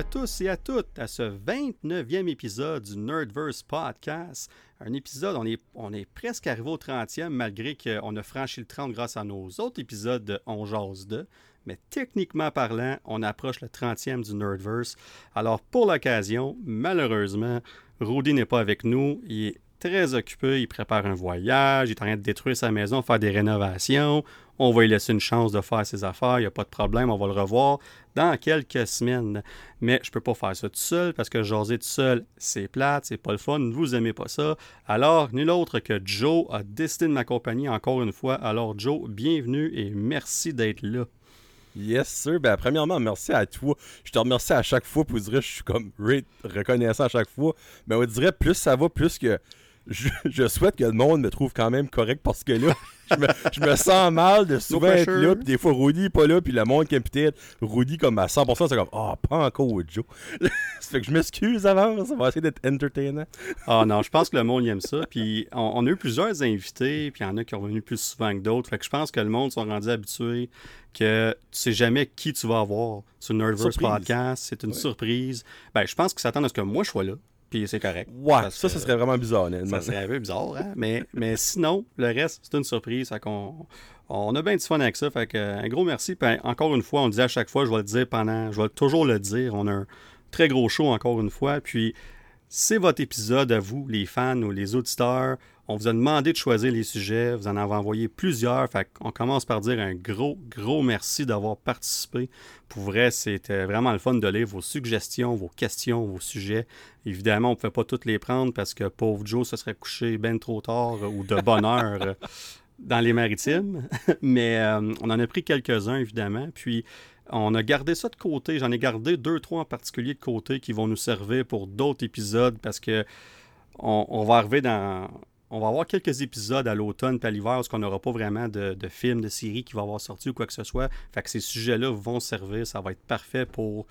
À tous et à toutes à ce 29e épisode du Nerdverse Podcast. Un épisode, on est, on est presque arrivé au 30e malgré qu'on a franchi le 30 grâce à nos autres épisodes de On Jase 2. Mais techniquement parlant, on approche le 30e du Nerdverse. Alors pour l'occasion, malheureusement, Rudy n'est pas avec nous. Il est très occupé, il prépare un voyage, il est en train de détruire sa maison, faire des rénovations. On va lui laisser une chance de faire ses affaires, il n'y a pas de problème, on va le revoir dans quelques semaines. Mais je ne peux pas faire ça tout seul parce que jaser tout seul, c'est plate, c'est pas le fun, vous aimez pas ça. Alors, nul autre que Joe a décidé de m'accompagner encore une fois. Alors, Joe, bienvenue et merci d'être là. Yes, sir. Ben, premièrement, merci à toi. Je te remercie à chaque fois. Pour dire, je suis comme reconnaissant à chaque fois. Mais on dirait, plus ça va, plus que je, souhaite que le monde me trouve quand même correct parce que là, je me, sens mal de souvent être là, puis des fois Rudy n'est pas là, puis le monde qui est peut-être Rudy comme à 100%, c'est comme Ah, oh, pas encore Joe. ça fait que je m'excuse avant, ça va essayer d'être entertainant. Ah non, je pense que le monde aime ça. Puis on, a eu plusieurs invités, puis il y en a qui sont revenus plus souvent que d'autres. Fait que je pense que le monde sont rendus habitués que tu sais jamais qui tu vas avoir sur Nerdverse Podcast. C'est une surprise. Ben, je pense qu'ils s'attendent à ce que moi je sois là puis c'est correct. Ouais, ça, ça serait vraiment bizarre, Ça serait un peu bizarre, hein? mais, mais sinon, le reste, c'est une surprise. qu'on on a bien du fun avec ça. Fait que, un gros merci. Puis, encore une fois, on le dit à chaque fois, je vais le dire pendant, je vais toujours le dire. On a un très gros show encore une fois. Puis, c'est votre épisode à vous, les fans ou les auditeurs. On vous a demandé de choisir les sujets. Vous en avez envoyé plusieurs. On commence par dire un gros, gros merci d'avoir participé. Pour vrai, c'était vraiment le fun de lire vos suggestions, vos questions, vos sujets. Évidemment, on ne pouvait pas toutes les prendre parce que pauvre Joe se serait couché bien trop tard ou de bonne heure dans les maritimes. Mais euh, on en a pris quelques-uns, évidemment. Puis on a gardé ça de côté. J'en ai gardé deux, trois en particulier de côté qui vont nous servir pour d'autres épisodes parce que on va arriver dans on va avoir quelques épisodes à l'automne et à l'hiver parce qu'on n'aura pas vraiment de, de films, de séries qui vont avoir sorti ou quoi que ce soit. Fait que ces sujets-là vont servir. Ça va être parfait pour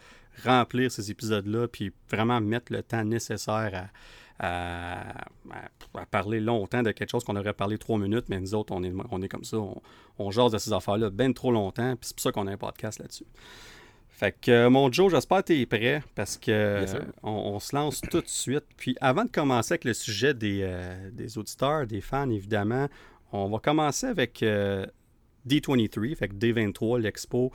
remplir ces épisodes-là puis vraiment mettre le temps nécessaire à, parler longtemps de quelque chose qu'on aurait parlé trois minutes, mais nous autres, on est, comme ça. On, on jase de ces affaires-là bien trop longtemps, puis c'est pour ça qu'on a un podcast là-dessus. Fait que, euh, mon Joe, j'espère que tu es prêt parce que on, se lance tout de suite. Puis avant de commencer avec le sujet des, euh, des auditeurs, des fans, évidemment, on va commencer avec euh, D23, fait que D23, l'expo,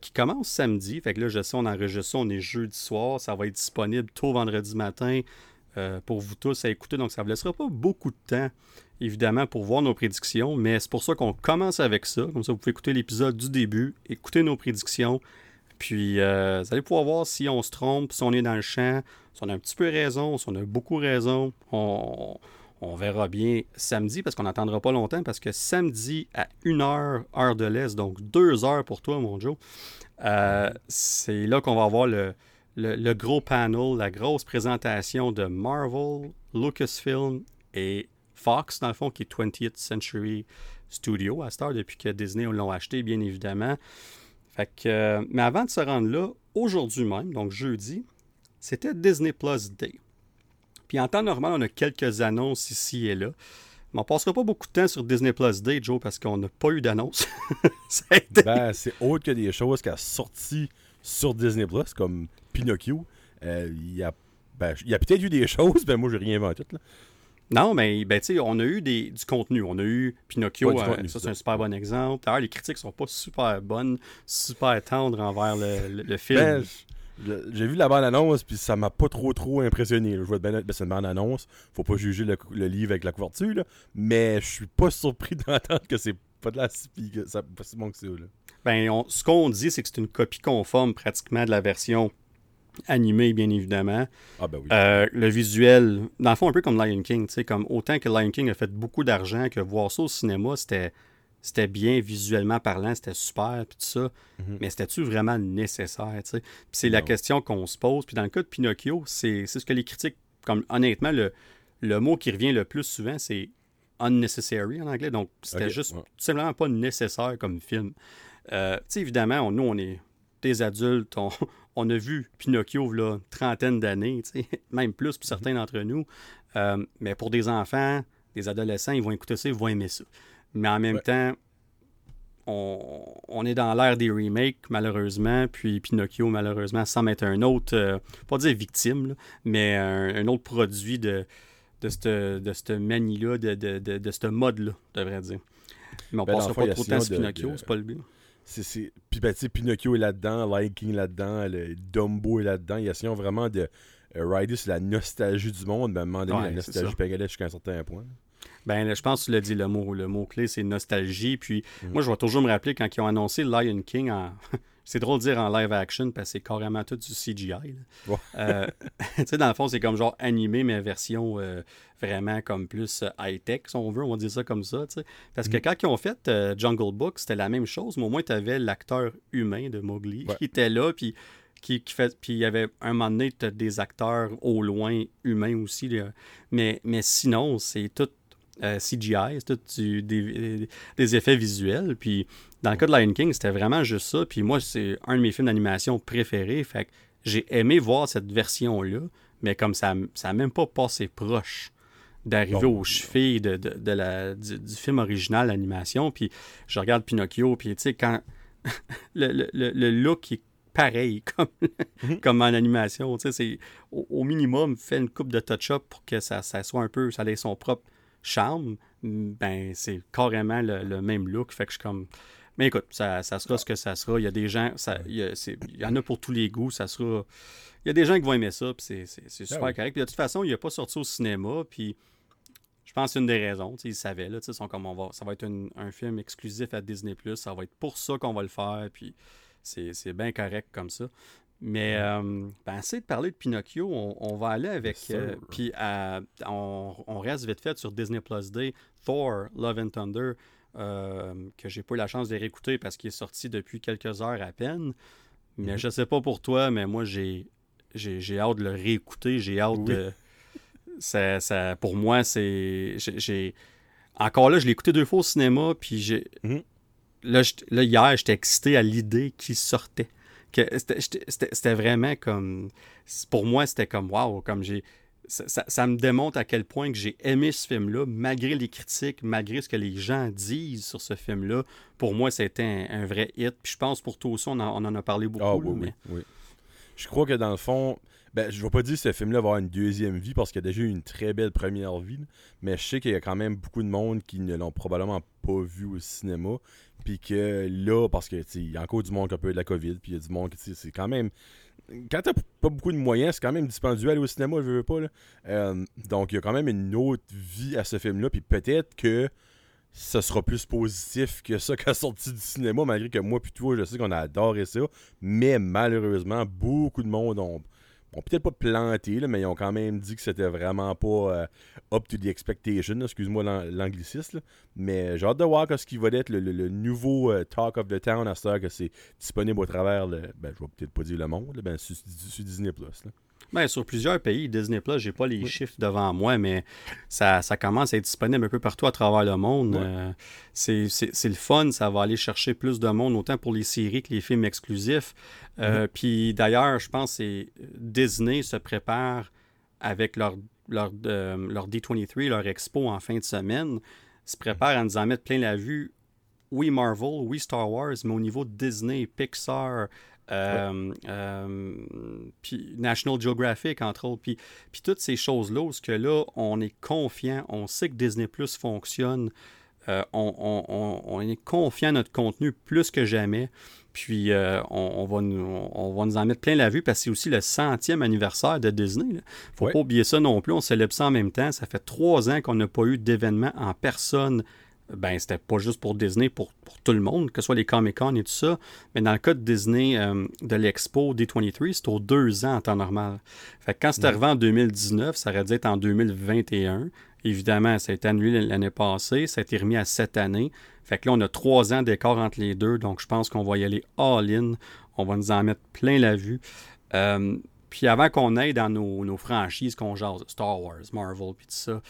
qui commence samedi. Fait que là, je sais, on enregistre ça, on est jeudi soir. Ça va être disponible tôt vendredi matin pour vous tous à écouter. Donc, ça ne vous laissera pas beaucoup de temps, évidemment, pour voir nos prédictions. Mais c'est pour ça qu'on commence avec ça. Comme ça, vous pouvez écouter l'épisode du début, écouter nos prédictions. Puis, euh, vous allez pouvoir voir si on se trompe, si on est dans le champ, si on a un petit peu raison, si on a beaucoup raison. On, verra bien samedi parce qu'on n'attendra pas longtemps parce que samedi à 1h, heure de l'Est, donc 2 heures pour toi, mon Joe, euh, c'est là qu'on va avoir le, le, gros panel, la grosse présentation de Marvel, Lucasfilm et Fox, dans le fond, qui est 20th Century Studio à Star depuis que Disney l'ont acheté, bien évidemment. Euh, mais avant de se rendre là, aujourd'hui même, donc jeudi, c'était Disney Plus Day. Puis en temps normal, on a quelques annonces ici et là. Mais on ne passera pas beaucoup de temps sur Disney Plus Day, Joe, parce qu'on n'a pas eu d'annonce. ben, c'est autre que des choses qui a sorti sur Disney Plus, comme Pinocchio. Euh, il y a, ben, a peut-être eu des choses, mais moi, j'ai rien inventé. Là. Non, mais ben, on a eu des, du contenu. On a eu Pinocchio, euh, ça c'est un super bon exemple. D'ailleurs, les critiques sont pas super bonnes, super tendres envers le, film. Ben, j'ai vu la bande-annonce, puis ça m'a pas trop trop impressionné. Je vois bien c'est une bande-annonce. Faut pas juger le, livre avec la couverture, mais je suis pas surpris d'entendre que c'est pas de la que ça pas si bon que ça. Ben, ce qu'on dit, c'est que c'est une copie conforme pratiquement de la version animé, bien évidemment. Ah, ben oui. Euh, le visuel, dans le fond, un peu comme Lion King. Comme autant que Lion King a fait beaucoup d'argent, que voir ça au cinéma, c'était c'était bien visuellement parlant, c'était super, puis tout ça. Mhm. Mais c'était-tu vraiment nécessaire, tu Puis c'est la question qu'on se pose. Puis dans le cas de Pinocchio, c'est ce que les critiques, comme honnêtement, le, le mot qui revient le plus souvent, c'est unnecessary en anglais. Donc, c'était juste tout simplement pas nécessaire comme film. Euh, tu sais, évidemment, nous, on est des adultes, on, on a vu Pinocchio là, une trentaine d'années, même plus pour certains mhm. d'entre nous. Euh, mais pour des enfants, des adolescents, ils vont écouter ça, ils vont aimer ça. Mais en même temps, on, est dans l'ère des remakes, malheureusement, puis Pinocchio, malheureusement, semble être un autre, euh, pas dire victime, mais un, autre produit de, de cette, manie-là, de, de, de, ce mode-là, devrais dire. Mais on ne ben, passera pas trop de temps sur Pinocchio, c'est pas le but. C'est, Puis, ben, Pinocchio est là-dedans, Lion King là-dedans, le Dumbo est là-dedans. Il y a vraiment de euh, rider sur la nostalgie du monde, mais à un moment donné, la nostalgie aller jusqu'à un certain point. Ben, je pense que tu l'as dit, le mot, le mot clé, c'est nostalgie. Puis mm. moi, je vais toujours me rappeler quand ils ont annoncé Lion King en. C'est drôle de dire en live action parce que c'est carrément tout du CGI. Euh, tu sais, dans le fond, c'est comme genre animé, mais version euh, vraiment comme plus euh, high-tech, si on veut, on va dire ça comme ça. Parce que mm. quand ils ont fait Jungle Book, c'était la même chose, mais au moins, tu avais l'acteur humain de Mowgli qui était là, puis qui, fait puis il y avait un moment donné des acteurs au loin humains aussi mais mais sinon c'est tout euh, CGI, c'est tout des, effets visuels. Puis dans le cas de Lion King, c'était vraiment juste ça. Puis moi, c'est un de mes films d'animation préférés. Fait que j'ai aimé voir cette version-là, mais comme ça n'a même pas passé proche d'arriver aux chevilles de, de, la, du, film original d'animation. Puis je regarde Pinocchio, puis tu sais, quand le, le, le, look est pareil comme, mhm. comme en animation, tu sais, c'est au, minimum, fait une coupe de touch-up pour que ça, ça soit un peu, ça ait son propre charme, ben c'est carrément le, même look. Fait que je suis comme. Mais écoute, ça, sera ce que ça sera. Il y a des gens, ça, il, y en a pour tous les goûts. Ça sera. Il y a des gens qui vont aimer ça, puis c'est ben super correct. Puis de toute façon, il a pas sorti au cinéma, puis je pense que c'est une des raisons. Ils savaient, là, sont comme on va, ça va être un film exclusif à Disney, ça va être pour ça qu'on va le faire, puis c'est bien correct comme ça. Mais euh, ben, assez de parler de Pinocchio, on, va aller avec. Euh, puis on, reste vite fait sur Disney Plus Day, Thor, Love and Thunder, euh, que j'ai pas eu la chance de réécouter parce qu'il est sorti depuis quelques heures à peine. Mais mhm. je sais pas pour toi, mais moi j'ai j'ai hâte de le réécouter, j'ai hâte de. Ça, ça, pour moi, c'est. j'ai Encore là, je l'ai écouté deux fois au cinéma, puis j'ai. Mhm. Là, là, hier, j'étais excité à l'idée qu'il sortait c'était vraiment comme. Pour moi, c'était comme waouh, comme j'ai. Ça, me démontre à quel point que j'ai aimé ce film-là, malgré les critiques, malgré ce que les gens disent sur ce film-là. Pour moi, c'était un, vrai hit. Puis je pense pour toi aussi, on en, a parlé beaucoup. Ah, oui, oui, Je crois que dans le fond, ben, je ne vais pas dire que ce film-là va avoir une deuxième vie parce qu'il a déjà eu une très belle première vie. Mais je sais qu'il y a quand même beaucoup de monde qui ne l'ont probablement pas vu au cinéma. Puis que là, parce que il y a encore du monde qui a peu de la COVID, puis il y a du monde qui c'est quand même. Quand t'as pas beaucoup de moyens, c'est quand même dispendieux aller au cinéma, je veux pas. Là. Euh, donc il y a quand même une autre vie à ce film-là, puis peut-être que ce sera plus positif que ça qu'à sorti du cinéma, malgré que moi puis toi, je sais qu'on a adoré ça. Mais malheureusement, beaucoup de monde ont ont peut-être pas planté, mais ils ont quand même dit que c'était vraiment pas euh, up to the expectation. Excuse-moi l'anglicisme. Mais j'ai hâte de voir ce qui va être le, nouveau euh, Talk of the Town à ce que c'est disponible au travers, le, ben, je vais peut-être pas dire le monde, ben, sur, Disney. Ben, sur plusieurs pays, Disney Plus, j'ai pas les chiffres devant moi, mais ça, commence à être disponible un peu partout à travers le monde. Euh, c'est le fun, ça va aller chercher plus de monde, autant pour les séries que les films exclusifs. Euh. Puis d'ailleurs, je pense que Disney se prépare avec leur, leur, leur D23, leur expo en fin de semaine, se prépare à nous en mettre plein la vue oui Marvel, oui Star Wars, mais au niveau de Disney, Pixar, euh, euh, puis National Geographic, entre autres. Puis, puis toutes ces choses-là, où que là, on est confiant, on sait que Disney Plus fonctionne, euh, on, est confiant à notre contenu plus que jamais. Puis on, va nous, on va nous en mettre plein la vue parce que c'est aussi le centième anniversaire de Disney. Il ne faut pas oublier ça non plus. On célèbre ça en même temps. Ça fait trois ans qu'on n'a pas eu d'événement en personne ben c'était pas juste pour Disney, pour, tout le monde, que ce soit les Comic-Con et tout ça. Mais dans le cas de Disney, euh, de l'expo D23, c'est aux deux ans en temps normal. Fait que quand c'est arrivé en 2019, ça aurait dû être en 2021. Évidemment, ça a été annulé l'année passée, ça a été remis à cette année. Fait que là, on a trois ans d'écart entre les deux, donc je pense qu'on va y aller all-in. On va nous en mettre plein la vue. Euh, puis avant qu'on aille dans nos, franchises qu'on jase, Star Wars, Marvel, puis tout ça,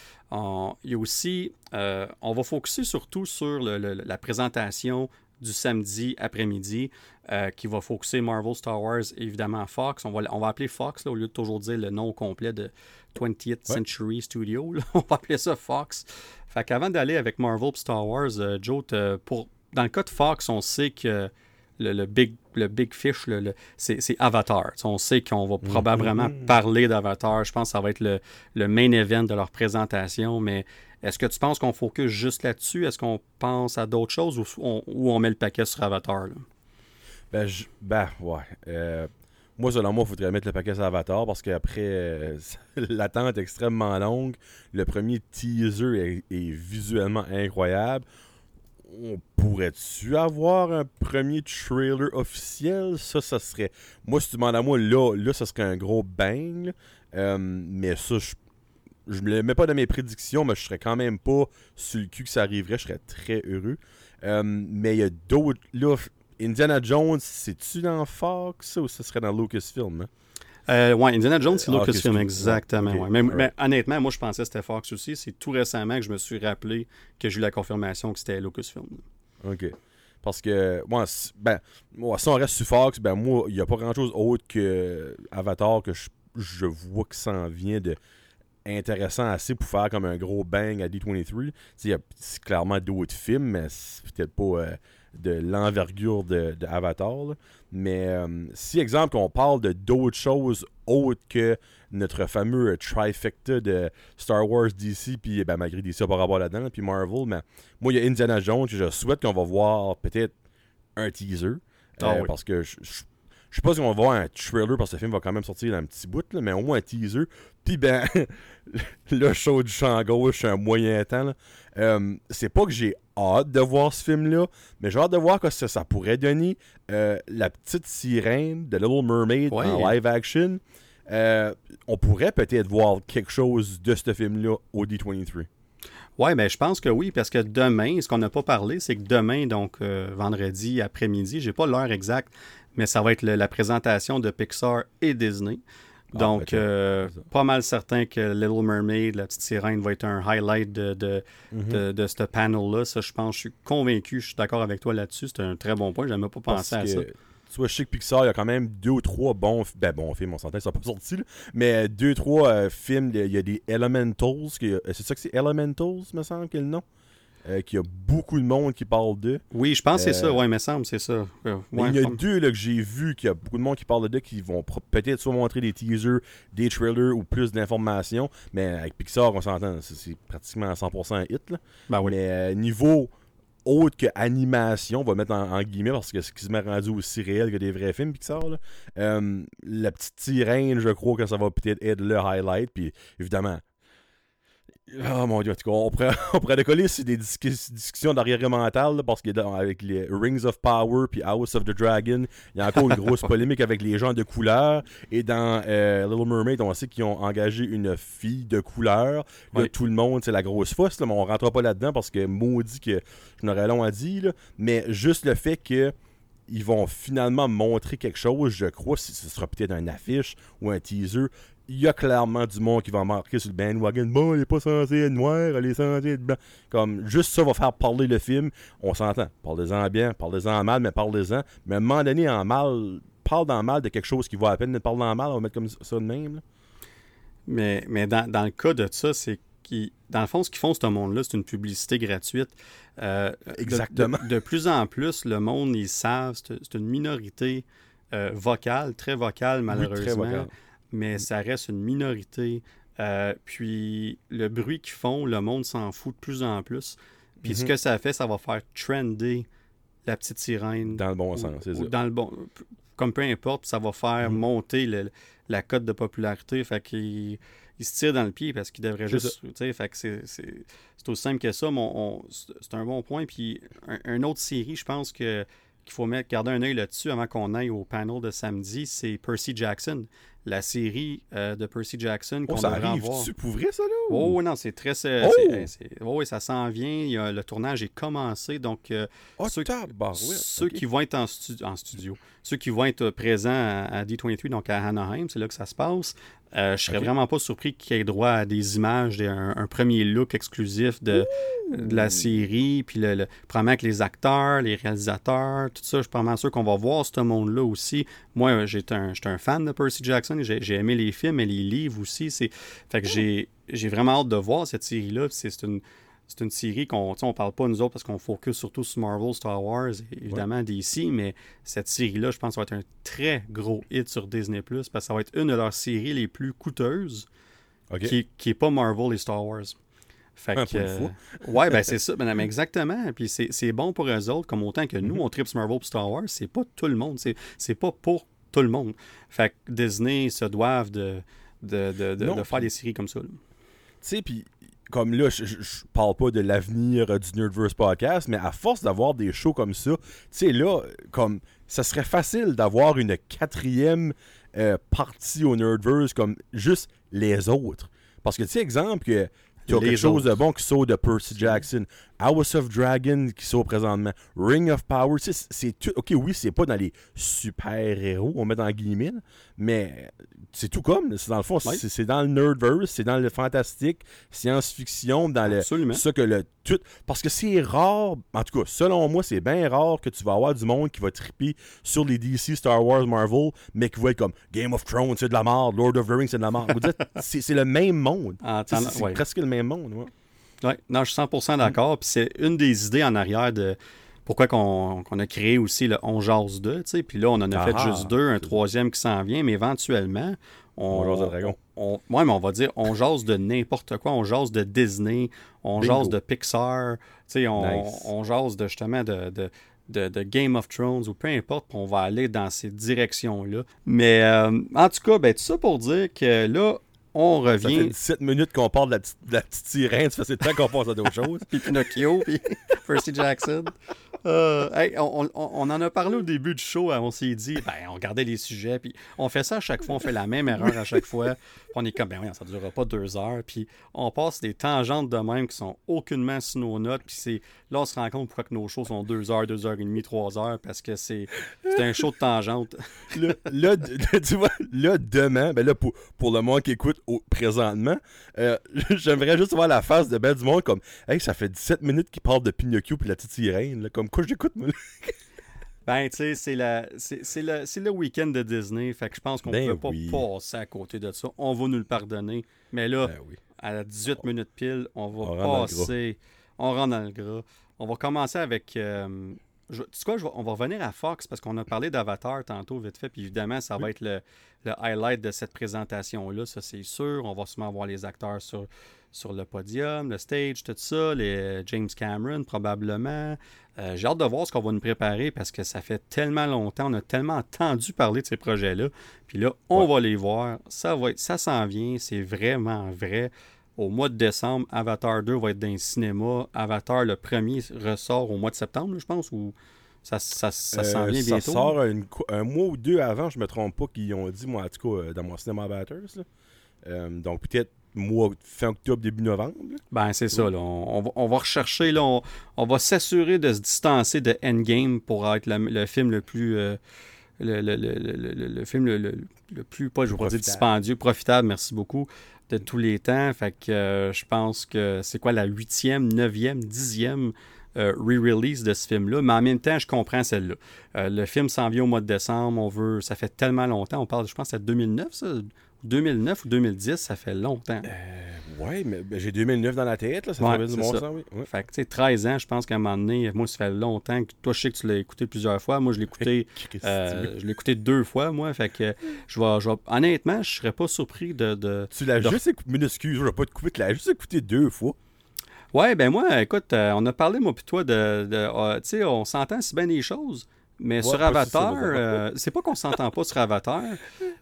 il y a aussi, euh, on va focuser surtout sur la présentation du samedi après-midi euh, qui va focuser Marvel, Star Wars et évidemment Fox. On va, on va appeler Fox au lieu de toujours dire le nom complet de 20th Century Studio. on va appeler ça Fox. Fait qu'avant d'aller avec Marvel et Star Wars, euh, Joe, pour dans le cas de Fox, on sait que le, big, le big fish, le, c'est Avatar. on sait qu'on va mm-hmm. probablement parler d'Avatar. Je pense que ça va être le, main event de leur présentation. Mais est-ce que tu penses qu'on focus juste là-dessus? Est-ce qu'on pense à d'autres choses ou on, met le paquet sur Avatar? Ben, ben, ouais. Euh, moi, selon moi, il faudrait mettre le paquet sur Avatar parce qu'après, euh, l'attente est extrêmement longue. Le premier teaser est, visuellement incroyable. On pourrait-tu avoir un premier trailer officiel? Ça, ça serait. Moi, si tu demandes à moi, là, là ça serait un gros bang. Euh, mais ça, je je me le mets pas dans mes prédictions, mais je serais quand même pas sur le cul que ça arriverait. Je serais très heureux. Euh, mais il y a d'autres. Là, Indiana Jones, c'est-tu dans Fox ou ce serait dans Lucasfilm? Hein? Euh, ouais, Indiana Jones, c'est ah, Lucasfilm, exactement. Mais, honnêtement, moi, je pensais que c'était Fox aussi. C'est tout récemment que je me suis rappelé que j'ai eu la confirmation que c'était Lucasfilm. OK. Parce que, moi, ben, moi, si on reste sur Fox, ben, moi, il n'y a pas grand-chose autre que Avatar que je, je vois que ça en vient de intéressant assez pour faire comme un gros bang à D23. C'est clairement d'autres films, mais c'est peut-être pas euh, de l'envergure de, Avatar. Mais euh, si, exemple, on parle de d'autres choses autres que notre fameux trifecta de Star Wars, DC, puis ben, malgré DC, par rapport là-dedans, puis Marvel, mais moi, il y a Indiana Jones, je souhaite qu'on va voir peut-être un teaser. Ah euh, parce que je, je sais pas si on va voir un trailer parce que ce film va quand même sortir dans un petit bout, mais au moins un teaser. Puis ben, le show du champ gauche, un moyen temps. Euh, c'est pas que j'ai hâte de voir ce film-là, mais j'ai hâte de voir que ça, ça pourrait donner. Euh, la petite sirène de Little Mermaid en live action. Euh, on pourrait peut-être voir quelque chose de ce film-là au D23. Oui, mais je pense que oui, parce que demain, ce qu'on n'a pas parlé, c'est que demain, donc vendredi après-midi, j'ai pas l'heure exacte, mais ça va être la présentation de Pixar et Disney. Ah, Donc, euh, pas mal certain que Little Mermaid, la petite sirène, va être un highlight de, de, mhm. ce panel-là. Ça, je pense, je suis convaincu, je suis d'accord avec toi là-dessus. C'est un très bon point. Je n'avais pas pensé à ça. Tu vois, je sais que Pixar, il y a quand même deux ou trois bons, ben, bons films, on s'entend, ils sont pas sortis, mais deux, trois euh, films. Il y a des Elementals. C'est ça que c'est Elementals, me semble, que le nom? Euh, qu'il y a beaucoup de monde qui parle d'eux. Oui, je pense que c'est ça, euh, oui, il me semble, c'est ça. Euh, il y a deux là, que j'ai vu qu'il y a beaucoup de monde qui parle d'eux qui vont peut-être soit montrer des teasers, des trailers ou plus d'informations, mais avec Pixar, on s'entend, c'est pratiquement 100% hit. Là. Ben oui. Mais niveau autre que animation, on va mettre en, guillemets parce que ce qui se m'est rendu aussi réel que des vrais films Pixar. Là. la petite sirène, je crois que ça va peut-être être le highlight. Puis évidemment, Oh mon dieu, on pourrait, on pourrait décoller sur des discussions d'arrière mentale parce qu'avec les Rings of Power puis House of the Dragon, il y a encore une grosse polémique avec les gens de couleur. Et dans euh, Little Mermaid, on sait qu'ils ont engagé une fille de couleur. tout le monde, c'est la grosse fosse, mais on rentre pas là-dedans parce que maudit que je n'aurais long à dire. mais juste le fait que ils vont finalement montrer quelque chose, je crois, ce sera peut-être un affiche ou un teaser il y a clairement du monde qui va marquer sur le bandwagon. Bon, il est pas censé être noir, il est censé être blanc. Comme, juste ça va faire parler le film. On s'entend. Parlez-en bien, parlez-en en mal, mais parlez-en. Mais à un moment donné, en mal, parle dans mal de quelque chose qui vaut à peine de parler en mal. On va mettre comme ça de même. Mais, mais dans, dans, le cas de ça, c'est qui, dans le fond, ce qu'ils font, ce monde-là, c'est une publicité gratuite. Euh, Exactement. De, plus en plus, le monde, ils savent, c'est une minorité euh, vocale, très vocale, malheureusement. très vocale mais ça reste une minorité. Euh, puis le bruit qu'ils font, le monde s'en fout de plus en plus. Puis ce mhm. que ça fait, ça va faire trender la petite sirène. Dans le bon sens, c'est ça. Dans le bon, comme peu importe, ça va faire mhm. monter la cote de popularité. Fait qu'il il se tire dans le pied parce qu'il devrait juste. Fait que c'est, aussi simple que ça. c'est un bon point. Puis un, une autre série, je pense que qu'il faut mettre, garder un œil là-dessus avant qu'on aille au panel de samedi, c'est Percy Jackson la série euh, de Percy Jackson qu'on oh, ça arrive voir. Tu pour vrai, ça, là? Oh, non, c'est très... Oh! oui, ça s'en vient. le tournage est commencé, donc... Euh, oh, ceux, ceux qui vont être en, en, studio, ceux qui vont être présents à, D23, donc à Anaheim, c'est là que ça se passe, euh, je serais vraiment pas surpris qu'il y ait droit à des images, un, premier look exclusif de, la série, puis le, probablement avec les acteurs, les réalisateurs, tout ça. Je suis pas sûr qu'on va voir ce monde-là aussi. Moi, j'étais un, un, fan de Percy Jackson, j'ai aimé les films et les livres aussi. Fait que j'ai vraiment hâte de voir cette série-là. C'est une c'est une série qu'on on parle pas nous autres parce qu'on focus surtout sur Marvel, Star Wars, et évidemment DC, mais cette série-là, je pense, va être un très gros hit sur Disney Plus parce que ça va être une de leurs séries les plus coûteuses qui, qui est pas Marvel et Star Wars. Fait que, euh, ouais, ben c'est ça, madame, exactement. Puis c'est bon pour eux autres, comme autant que nous, mhm. on tripe Marvel et Star Wars, c'est pas tout le monde. C'est pas pour tout le monde. Fait que Disney se doivent de, de, de, de, faire des séries comme ça. Tu sais, puis comme là, je, parle pas de l'avenir euh, du Nerdverse podcast, mais à force d'avoir des shows comme ça, tu sais, là, comme ça serait facile d'avoir une quatrième euh, partie au Nerdverse comme juste les autres. Parce que, tu sais, exemple, que tu as quelque chose de bon qui sort de Percy Jackson. House of Dragon qui sort présentement. Ring of Power. C'est tout. Ok, oui, c'est pas dans les super-héros, on met dans guillemets, mais c'est tout comme. C'est dans le fond, c'est dans le nerdverse, c'est dans le fantastique, science-fiction, dans le. Ça que le tout. Parce que c'est rare, en tout cas, selon moi, c'est bien rare que tu vas avoir du monde qui va triper sur les DC, Star Wars, Marvel, mais qui va être comme Game of Thrones, c'est de la merde, Lord of the Rings, c'est de la merde. c'est le même monde. C'est presque le même monde. Ouais. Oui, non, je suis 100% d'accord. Puis c'est une des idées en arrière de pourquoi qu'on a créé aussi le On Jase 2, tu sais. Puis là, on en a fait ah, juste deux, un troisième qui s'en vient, mais éventuellement, on, on jase de dragon. On, mais on va dire, on jase de n'importe quoi. On jase de Disney, on jase de Pixar, tu sais, on, jase de, justement de, de Game of Thrones ou peu importe, on va aller dans ces directions-là. Mais euh, en tout cas, ben, tout ça pour dire que là, on revient. Ça fait 17 minutes qu'on parle de la, petite sirène, ça fait temps qu'on passe à d'autres choses. puis Pinocchio, puis Percy Jackson. Euh, on, en a parlé au début du show, hein, on s'est dit, ben, on regardait les sujets, puis on fait ça à chaque fois, on fait la même erreur à chaque fois. on est comme, ben oui, ça ne durera pas deux heures, puis on passe des tangentes de même qui sont aucunement sur nos notes, puis c'est là, on se rend compte pourquoi que nos shows sont deux heures, deux heures et demie, trois heures, parce que c'est un show de tangente. là, tu vois, là, demain, ben là, pour, pour le monde qui écoute présentement, euh, j'aimerais juste voir la face de Ben du monde comme, hey, ça fait 17 minutes qu'il parle de Pinocchio puis la petite sirène, comme quoi j'écoute, moi. Ben, tu sais, c'est, le, c'est le week-end de Disney. Fait que je pense qu'on ne ben peut pas passer à côté de ça. On va nous le pardonner. Mais là, ben à 18 minutes pile, on va passer. On rentre dans le gras. On va commencer avec. Euh, tu sais quoi, on va revenir à Fox parce qu'on a parlé d'Avatar tantôt, vite fait. Puis évidemment, ça va être le, le, highlight de cette présentation-là, ça c'est sûr. On va sûrement voir les acteurs sur, sur le podium, le stage, tout ça, les James Cameron probablement. Euh, j'ai hâte de voir ce qu'on va nous préparer parce que ça fait tellement longtemps, on a tellement entendu parler de ces projets-là. Puis là, on va les voir. Ça va être, ça s'en vient, c'est vraiment vrai. Au mois de décembre, Avatar 2 va être dans le cinéma. Avatar, le premier, ressort au mois de septembre, je pense, ou ça, ça, ça s'en euh, vient bientôt. Ça sort un mois ou deux avant, je me trompe pas, qu'ils ont dit, moi, en tout cas, euh, dans mon cinéma Avatar. donc peut-être mois, fin octobre, début novembre. Ben, c'est ça. On, va, rechercher, là, on, va s'assurer de se distancer de Endgame pour être le, film le plus. Euh, le, film le, plus, pas je dire dispendieux, profitable, merci beaucoup, de tous les temps. Fait que euh, je pense que c'est quoi la huitième, neuvième, dixième euh, re-release de ce film-là? Mais en même temps, je comprends celle-là. le film s'en vient au mois de décembre. On veut. Ça fait tellement longtemps. On parle, je pense, à 2009, ça? 2009 ou 2010, ça fait longtemps. Euh, ouais, mais ben, j'ai 2009 dans la tête, là, ça fait du bon ça. oui. Fait que, tu sais, 13 ans, je pense qu'à un moment donné, moi, ça fait longtemps que toi, je sais que tu l'as écouté plusieurs fois. Moi, je l'ai écouté, euh, je l'ai écouté deux fois, moi. Fait que, je vais, je honnêtement, je serais pas surpris de. de tu l'as juste écouté, excuse, je vais pas te couper, tu l'as juste écouté deux fois. Ouais, ben moi, écoute, euh, on a parlé, moi, puis toi, de. de ah, tu sais, on s'entend si bien des choses. Mais sur Avatar, euh, c'est pas qu'on s'entend pas sur Avatar,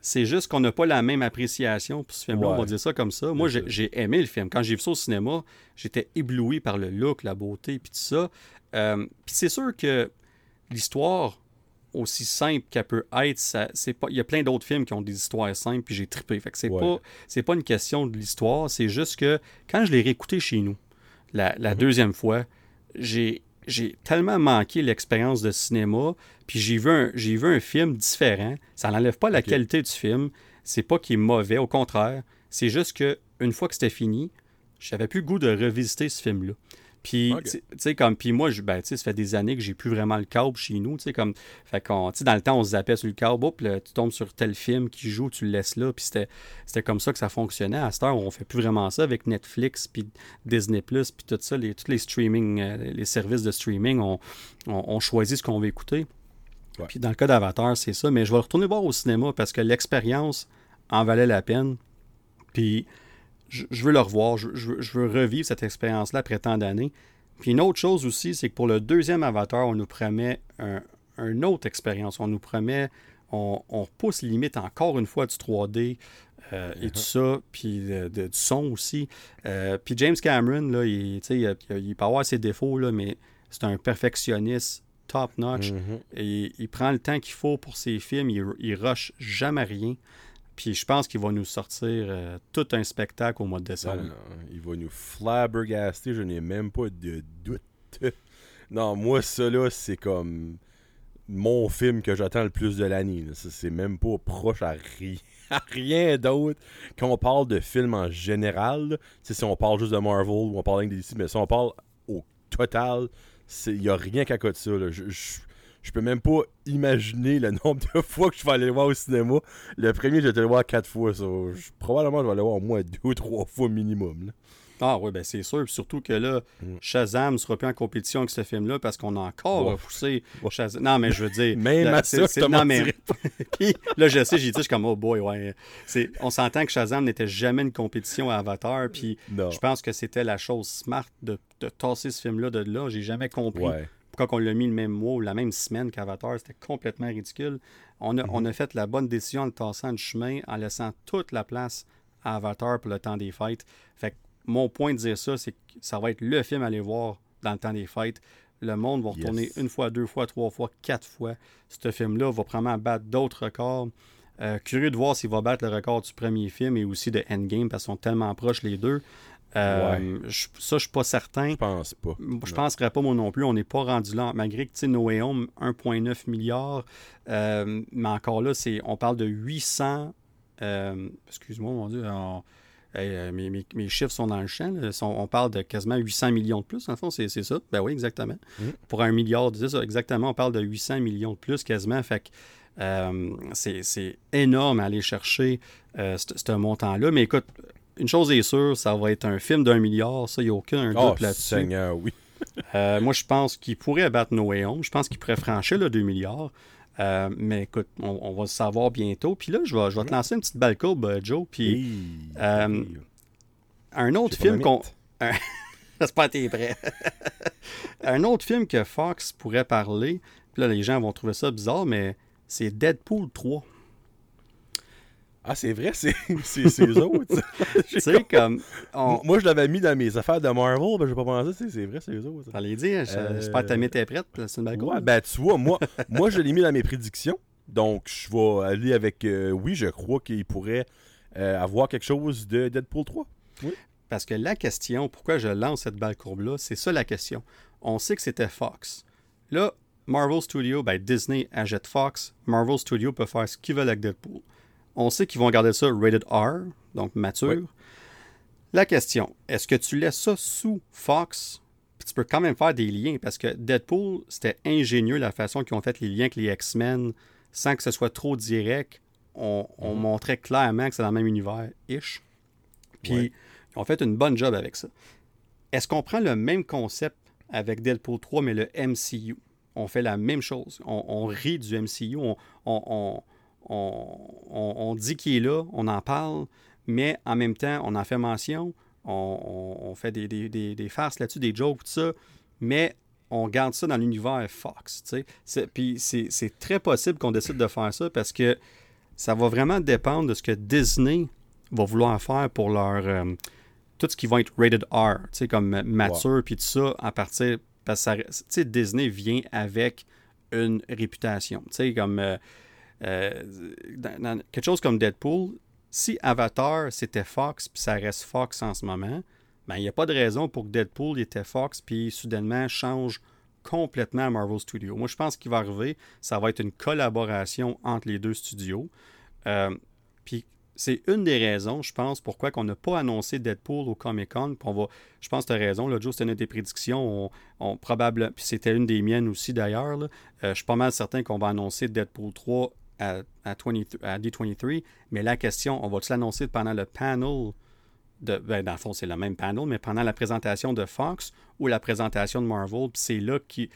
c'est juste qu'on n'a pas la même appréciation pour ce film-là, on va dire ça comme ça. Moi, j'ai aimé le film. Quand j'ai vu ça au cinéma, j'étais ébloui par le look, la beauté, puis tout ça. Euh, puis c'est sûr que l'histoire, aussi simple qu'elle peut être, c'est pas, il y a plein d'autres films qui ont des histoires simples, puis j'ai trippé. Fait que c'est pas, c'est pas une question de l'histoire, c'est juste que quand je l'ai réécouté chez nous, la, la mm-hmm. deuxième fois, j'ai j'ai tellement manqué l'expérience de cinéma, puis j'ai vu, un, j'ai vu un film différent. Ça n'enlève pas la qualité du film. C'est pas qu'il est mauvais, au contraire. C'est juste que une fois que c'était fini, j'avais plus le goût de revisiter ce film-là. Puis, tu sais, comme, puis moi, je, ben, tu sais, ça fait des années que j'ai plus vraiment le câble chez nous, tu sais, comme, fait qu'on, tu sais, dans le temps, on se zappait sur le câble, tu tombes sur tel film qui joue, tu le laisses là, puis c'était, c'était comme ça que ça fonctionnait. À cette heure, on fait plus vraiment ça avec Netflix, puis Disney+, puis tout ça, les, tous les streaming, euh, les services de streaming, on, on, on choisit ce qu'on veut écouter. Ouais. Puis dans le cas d'Avatar, c'est ça, mais je vais retourner voir au cinéma parce que l'expérience en valait la peine. Puis je, je veux le revoir, je, je veux- je veux revivre cette expérience-là après tant d'années. Puis une autre chose aussi, c'est que pour le deuxième Avatar, on nous promet un, une autre expérience. On nous promet, on, on repousse limite encore une fois du 3D euh, et tout ça, puis de- de- du son aussi. Euh, puis James Cameron, là, il, il, peut avoir ses défauts, là, mais c'est un perfectionniste top-notch. Mhm. Et il prend le temps qu'il faut pour ses films, il, il rush jamais rien. Puis je pense qu'il va nous sortir euh, tout un spectacle au mois de décembre. il va nous flabbergaster, je n'ai même pas de doute. Non, moi, là, c'est comme mon film que j'attends le plus de l'année. C'est même pas proche à rien, à rien d'autre. Quand on parle de films en général, si on parle juste de Marvel ou on parle rien de DC, mais si on parle au total, il n'y a rien qu'à côté de ça. Je peux même pas imaginer le nombre de fois que je vais aller le voir au cinéma. Le premier, j'ai été le voir quatre fois. ça. Je- probablement, je vais aller le voir au moins deux ou trois fois minimum. là. Ah oui, ben c'est sûr. Surtout que là, Mm. Shazam ne sera plus en compétition avec ce film-là parce qu'on a encore Ouais. Ouais. Shazam. Non, mais je veux dire. Même là, ça, je non, mais- là, je sais, j'ai dit, je suis comme, oh boy, ouais. On s'entend que Shazam n'était jamais une compétition à Avatar. Puis Non. je pense que c'était la chose smart de, de tasser ce film-là de là. J'ai jamais compris Ouais. Pourquoi on l'a mis le même mois ou la même semaine qu'Avatar. C'était complètement ridicule. On a, Mhm. on a fait la bonne décision en le tassant du chemin, en laissant toute la place à Avatar pour le temps des fêtes. Fait que mon point de dire ça, c'est que ça va être le film à aller voir dans le temps des fêtes. Le monde va retourner Yes. une fois, deux fois, trois fois, quatre fois. Ce film-là va probablement battre d'autres records. Euh, curieux de voir s'il va battre le record du premier film et aussi de Endgame parce qu'ils sont tellement proches les deux. Euh, je- ça, je suis pas certain. Je pense pas. Je Non. penserais pas moi non plus. On n'est pas rendu là. Malgré que tu sais, No Way Home, 1,9 milliard. euh, mais encore là, c'est, on parle de 800. euh, excuse-moi, mon Dieu. on- euh, mes, mes- mes chiffres sont dans le champ. là. Sont- on parle de quasiment 800 millions de plus. En fond, c'est, c'est ça. Ben oui, exactement. Mhm. Pour un milliard, c'est ça, exactement. On parle de 800 millions de plus quasiment. Fait que euh, c'est, c'est énorme à aller chercher euh, ce montant-là. Mais écoute, une chose est sûre, ça va être un film d'un milliard. Ça, il n'y a aucun Oh, doute là-dessus. Seigneur, oui. Euh, moi, je pense qu'il pourrait battre No Way Home. Je pense qu'il pourrait franchir le 2 milliards. Euh, mais écoute, on, on va le savoir bientôt. Puis là, je vais, je vais te lancer une petite balle courbe, euh, Joe. Puis Hey, euh, hey. un autre film qu'on. J'espère que t'es prêt. un autre film que Fox pourrait parler. Puis là, les gens vont trouver ça bizarre, mais c'est Deadpool 3. Ah, c'est vrai, c'est c'est c'est eux autres. Tu sais, comme. On... Moi, je l'avais mis dans mes affaires de Marvel, ben, j'ai pas pensé, c'est- c'est vrai, c'est eux autres. J'allais dire, je- Euh, j'espère que ta mythe est prête. C'est une balle courbe. Ouais, ben tu vois, moi, moi je l'ai mis dans mes prédictions. Donc, je vais aller avec. euh, oui, je crois qu'il pourrait euh, avoir quelque chose de Deadpool 3. Parce que la question, pourquoi je lance cette balle courbe-là, c'est ça la question. On sait que c'était Fox. Là, Marvel Studios, ben Disney achète Fox. Marvel Studios peut faire ce qu'ils veulent avec Deadpool. On sait qu'ils vont garder ça rated R, donc mature. Oui. La question, est-ce que tu laisses ça sous Fox? Puis tu peux quand même faire des liens, parce que Deadpool, c'était ingénieux la façon qu'ils ont fait les liens avec les X-Men, sans que ce soit trop direct. On, on Mhm. montrait clairement que c'est dans le même univers-ish. Puis Ouais. ils ont fait une bonne job avec ça. Est-ce qu'on prend le même concept avec Deadpool 3, mais le MCU? On fait la même chose. On, on rit du MCU. On, on, on, on- dit qu'il est là, on en parle, mais en même temps, on en fait mention. On, fait des, des, des, des farces là-dessus, des jokes, tout ça. Mais on garde ça dans l'univers Fox. Puis c'est c'est très possible qu'on décide de faire ça parce que ça va vraiment dépendre de ce que Disney va vouloir faire pour leur. euh, tout ce qui va être rated R, comme mature, puis tout ça, à partir. Parce que ça- Disney vient avec une réputation. Tu sais, comme. euh, euh, quelque chose comme Deadpool, si Avatar c'était Fox, puis ça reste Fox en ce moment, ben il n'y a pas de raison pour que Deadpool était Fox, puis soudainement change complètement à Marvel Studios. Moi, je pense qu'il va arriver, ça va être une collaboration entre les deux studios. Euh, puis c'est une des raisons, je pense, pourquoi on n'a pas annoncé Deadpool au Comic Con. On va, je pense que tu as raison, là, Joe, c'était une des prédictions. On, probable, puis c'était une des miennes aussi d'ailleurs. Euh, je suis pas mal certain qu'on va annoncer Deadpool 3 à, à, D23. Mais la question, on va-tu l'annoncer pendant le panel de, ben, dans le fond, c'est le même panel, mais pendant la présentation de Fox ou la présentation de Marvel, c'est là qui.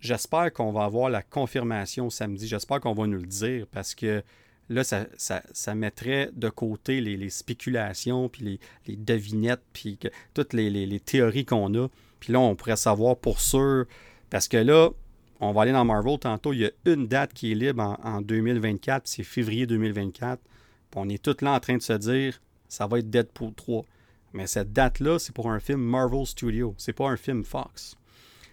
J'espère qu'on va avoir la confirmation samedi. J'espère qu'on va nous le dire parce que là, ça, mettrait de côté les, spéculations, puis les, devinettes, puis toutes les, théories qu'on a. Puis là, on pourrait savoir pour sûr, parce que là, on va aller dans Marvel tantôt, il y a une date qui est libre en, 2024, c'est février 2024. Puis on est tous là en train de se dire, ça va être Deadpool 3. Mais cette date-là, c'est pour un film Marvel Studio, c'est pas un film Fox.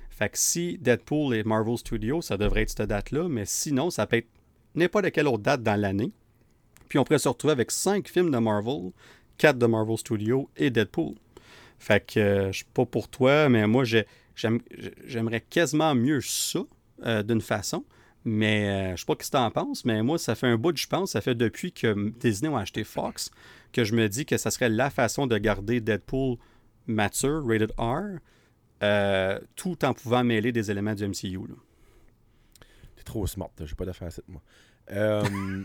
Fait que si Deadpool est Marvel Studio, ça devrait être cette date-là, mais sinon, ça peut être n'importe quelle autre date dans l'année. Puis on pourrait se retrouver avec cinq films de Marvel, quatre de Marvel Studios et Deadpool. Fait que euh, je suis pas pour toi, mais moi j'aimerais quasiment mieux ça euh, d'une façon. Mais euh, je sais pas ce que tu en penses, mais moi, ça fait un bout, je pense, ça fait depuis que Disney a acheté Fox, que je me dis que ça serait la façon de garder Deadpool mature, rated R, tout en pouvant mêler des éléments du MCU. T'es trop smart, j'ai pas d'affaire à cette moi. Euh,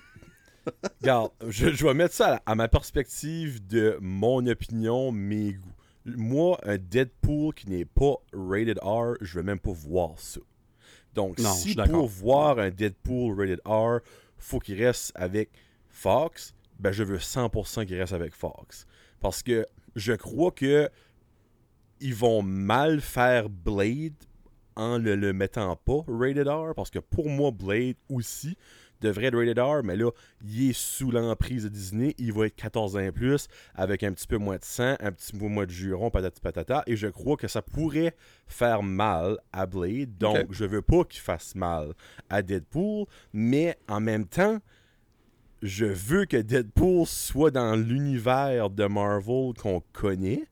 regarde, je, vais mettre ça à, ma perspective de mon opinion, mes goûts. Moi, un Deadpool qui n'est pas rated R, je veux même pas voir ça. Donc, si pour voir un Deadpool rated R, faut qu'il reste avec Fox, ben je veux 100% qu'il reste avec Fox. Parce que je crois que ils vont mal faire Blade en le, le mettant pas rated R. Parce que pour moi, Blade aussi, devrait être rated R, mais là, il est sous l'emprise de Disney. Il va être 14 ans et plus, avec un petit peu moins de sang, un petit peu moins de juron, patati patata. Et je crois que ça pourrait faire mal à Blade. Donc, je veux pas qu'il fasse mal à Deadpool, mais en même temps, je veux que Deadpool soit dans l'univers de Marvel qu'on connaît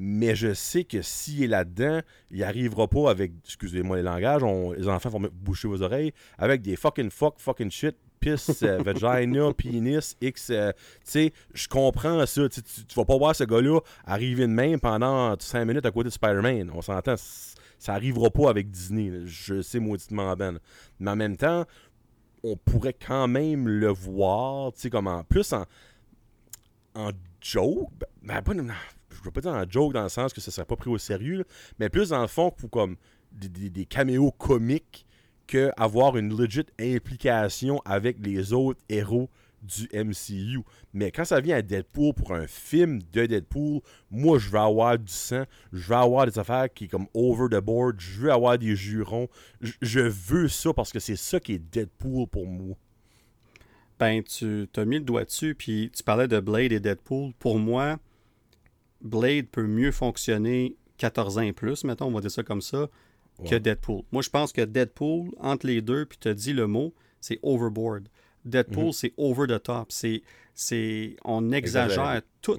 mais je sais que s'il est là-dedans, il arrivera pas avec, excusez-moi les langages, les enfants vont boucher vos oreilles, avec des fucking fuck, fucking shit, piss, euh, vagina, penis, X. Euh, tu sais, je comprends ça. Tu, tu, vas pas voir ce gars-là arriver de même pendant 5 minutes à côté de Spider-Man. On s'entend, ça arrivera pas avec Disney. Je sais mauditement ben. Mais en même temps, on pourrait quand même le voir, tu sais, comme en plus en, en joke. Ben, ben pas, je veux pas dire un joke dans le sens que ça serait pas pris au sérieux, mais plus dans le fond pour comme des, caméos comiques que avoir une legit implication avec les autres héros du MCU. Mais quand ça vient à Deadpool pour un film de Deadpool, moi je veux avoir du sang, je veux avoir des affaires qui sont comme over the board, je veux avoir des jurons, je, veux ça parce que c'est ça qui est Deadpool pour moi. Ben, tu as mis le doigt dessus, puis tu parlais de Blade et Deadpool. Pour moi, Blade peut mieux fonctionner 14 ans et plus, mettons, on va dire ça comme ça, que Deadpool. Moi, je pense que Deadpool, entre les deux, puis tu as dit le mot, c'est overboard. Deadpool, mhm. c'est over the top. C'est, c'est, on exagère tout.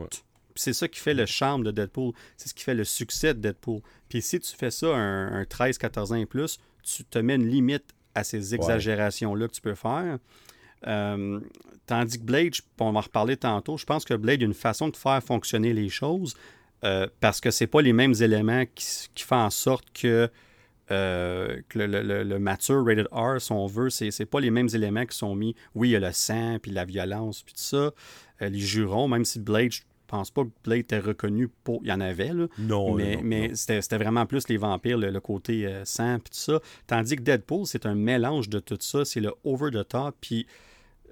C'est ça qui fait le charme de Deadpool. C'est ce qui fait le succès de Deadpool. Puis si tu fais ça un, 13-14 ans et plus, tu te mets une limite à ces exagérations-là que tu peux faire. Euh, tandis que Blade, on va en reparler tantôt, je pense que Blade a une façon de faire fonctionner les choses euh, parce que c'est pas les mêmes éléments qui, font en sorte que, euh, le, mature rated R, si on veut, c'est, pas les mêmes éléments qui sont mis. Oui, il y a le sang, puis la violence, puis tout ça. les jurons, même si Blade, je pense pas que Blade était reconnu pour. Il y en avait, là. Non, mais, mais C'était, vraiment plus les vampires, le, côté sang, puis tout ça. Tandis que Deadpool, c'est un mélange de tout ça. C'est le over the top, puis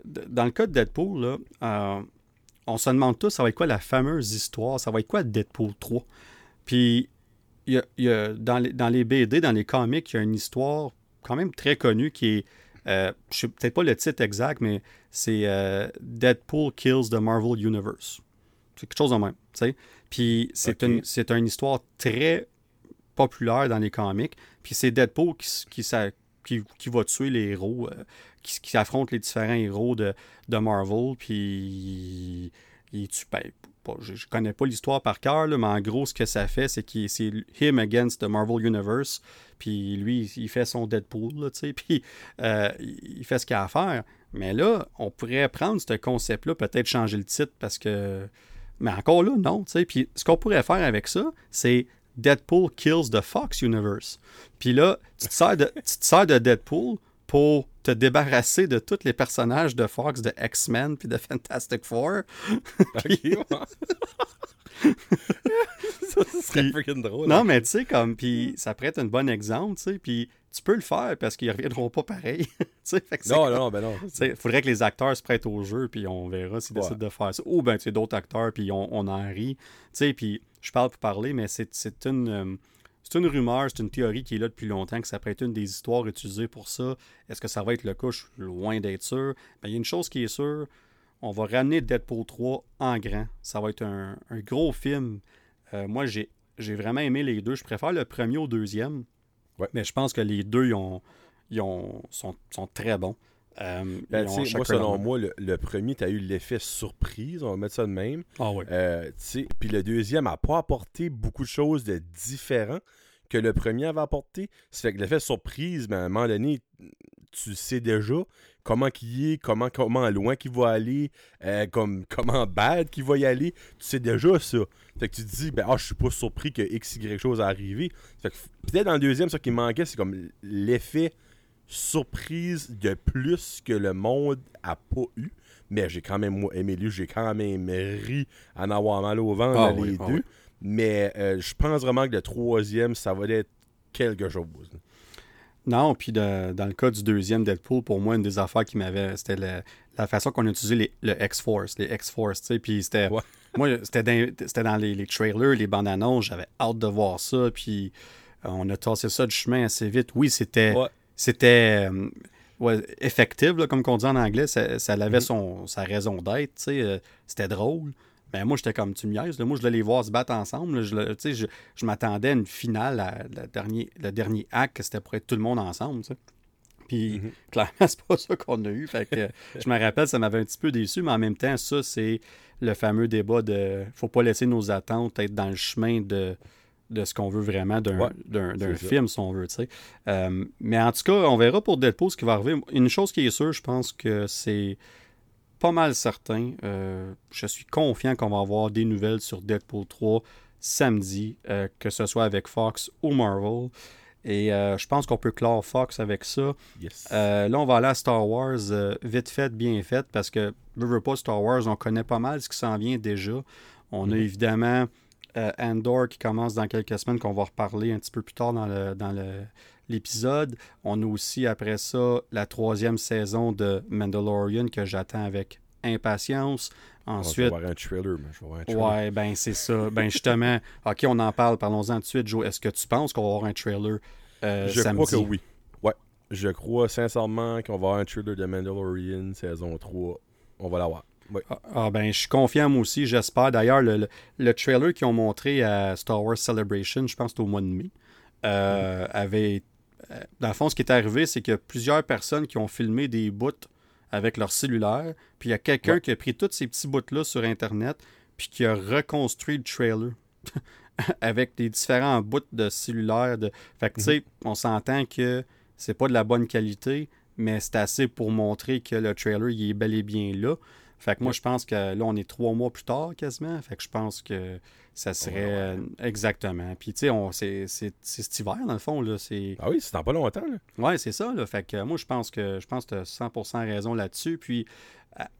dans le cas de Deadpool, euh, on se demande tous, ça va être quoi la fameuse histoire, ça va être quoi Deadpool 3. Puis, y a, dans, les, dans les BD, dans les comics, il y a une histoire quand même très connue qui est, euh, je sais peut-être pas le titre exact, mais c'est euh, Deadpool Kills the Marvel Universe. C'est quelque chose de même, tu sais. Puis c'est une, une histoire très populaire dans les comics. Puis c'est Deadpool qui, qui, qui, qui, va tuer les héros qui, affronte les différents héros de, de Marvel, puis il, tue. Ben, je, ne connais pas l'histoire par cœur, mais en gros, ce que ça fait, c'est qu'il c'est him against the Marvel Universe. Puis lui, il fait son Deadpool, tu puis euh, il fait ce qu'il a à faire. Mais là, on pourrait prendre ce concept-là, peut-être changer le titre parce que. Mais encore là, non. Puis ce qu'on pourrait faire avec ça, c'est Deadpool kills the Fox Universe. Puis là, tu te sers de, tu te sers de Deadpool pour te débarrasser de tous les personnages de Fox, de X-Men puis de Fantastic Four. Ça, ça serait freaking drôle. non, mais tu sais, comme, puis ça pourrait être un bon exemple, tu sais, puis tu peux le faire parce qu'ils reviendront pas pareil. fait que non, non, non, ben non. Il faudrait que les acteurs se prêtent au jeu, puis on verra s'ils Ouais. décident de faire ça. Ou ben, tu sais, d'autres acteurs, puis on, on en rit. Tu sais, puis je parle pour parler, mais c'est une, euh, c'est une rumeur, c'est une théorie qui est là depuis longtemps, que ça pourrait être une des histoires utilisées pour ça. Est-ce que ça va être le cas? Je suis loin d'être sûr. Mais il y a une chose qui est sûre, on va ramener Deadpool 3 en grand. Ça va être un, un gros film. Euh, moi, j'ai j'ai vraiment aimé les deux. Je préfère le premier au deuxième. Ouais. Mais je pense que les deux ils ont, ils ont- sont, sont très bons. Euh, Ben, moi, selon moi, le, le premier, tu as eu l'effet surprise, on va mettre ça de même. Ah ouais. Euh, Puis le deuxième n'a pas apporté beaucoup de choses de différents que le premier avait apporté. Ça fait que l'effet surprise, ben, à un moment donné, tu sais déjà comment qu'il est, comment, comment loin qu'il va aller, euh, comme, comment bad qu'il va y aller. Tu sais déjà ça. Fait que tu te dis, ben, ah, je suis pas surpris que X, Y chose a arrivé. Fait que peut-être dans le deuxième, ce qui manquait, c'est comme l'effet surprise de plus que le monde a pas eu. Mais j'ai quand même moi, aimé lui, j'ai quand même ri à en avoir mal au ventre Ah oui, les ah deux. oui. Mais euh, je pense vraiment que le troisième, ça va être quelque chose. Non, puis de- dans le cas du deuxième Deadpool, pour moi, une des affaires qui m'avait, c'était le- la façon qu'on utilisait les, le X-Force, les X-Force, tu sais, puis c'était, Ouais. moi, c'était dans, c'était dans les, les trailers, les bandes annonces, j'avais hâte de voir ça, puis euh, on a tassé ça du chemin assez vite. Oui, c'était, Ouais. C'était euh, ouais, effective, là, comme on dit en anglais, ça, ça avait Mhm. son, sa raison d'être, euh, c'était drôle. Mais moi, j'étais comme, tu me niaises, là. moi, je voulais les voir se battre ensemble. là. Je, je, je m'attendais à une finale, à, le, dernier, le dernier acte, c'était pour être tout le monde ensemble. Puis, Mhm. clairement, c'est pas ça qu'on a eu. Fait que, je me rappelle, ça m'avait un petit peu déçu, mais en même temps, ça, c'est le fameux débat de faut pas laisser nos attentes être dans le chemin de, de ce qu'on veut vraiment d'un Ouais, film, si on veut. Euh, mais en tout cas, on verra pour Deadpool ce qui va arriver. Une chose qui est sûre, je pense que c'est pas mal certain. euh, je suis confiant qu'on va avoir des nouvelles sur Deadpool 3 samedi, euh, que ce soit avec Fox ou Marvel. Et euh, je pense qu'on peut clore Fox avec ça. Yes. Euh, là, on va aller à Star Wars euh, vite fait, bien fait, parce que, veux, veux pas, Star Wars, on connaît pas mal ce qui s'en vient déjà. On a Mhm. évidemment euh, Andor qui commence dans quelques semaines, qu'on va reparler un petit peu plus tard dans le- dans le- l'épisode. On a aussi, après ça, la troisième saison de Mandalorian que j'attends avec impatience. On va Ensuite, voir un trailer, mais je vais voir un trailer. Ouais, ben c'est ça. Ben justement, ok, on en parle, parlons-en tout de suite, Joe. Est-ce que tu penses qu'on va avoir un trailer euh, je samedi? crois que oui. Ouais. Je crois sincèrement qu'on va avoir un trailer de Mandalorian saison 3. On va l'avoir. Ah, ah, ben je suis confiant moi aussi, j'espère. D'ailleurs, le, le- le trailer qu'ils ont montré à Star Wars Celebration, je pense que c'était au mois de mai, euh, avait... euh, Dans le fond, ce qui est arrivé, c'est qu'il y a plusieurs personnes qui ont filmé des bouts avec leur cellulaire, puis il y a quelqu'un Ouais. qui a pris tous ces petits bouts-là sur Internet, puis qui a reconstruit le trailer. avec des différents bouts de cellulaire. De... Fait que, tu sais, on s'entend que c'est pas de la bonne qualité, mais c'est assez pour montrer que le trailer, il est bel et bien là. Fait que moi, je pense que là, on est trois mois plus tard quasiment. Fait que je pense que ça serait. Exactement. Puis, tu sais, c'est c'est- c'est cet hiver, dans le fond. là. C'est Ah oui, c'est dans pas longtemps. Là. Ouais, c'est ça. Là. Fait que euh, moi, je pense que je pense que tu as 100% raison là-dessus. Puis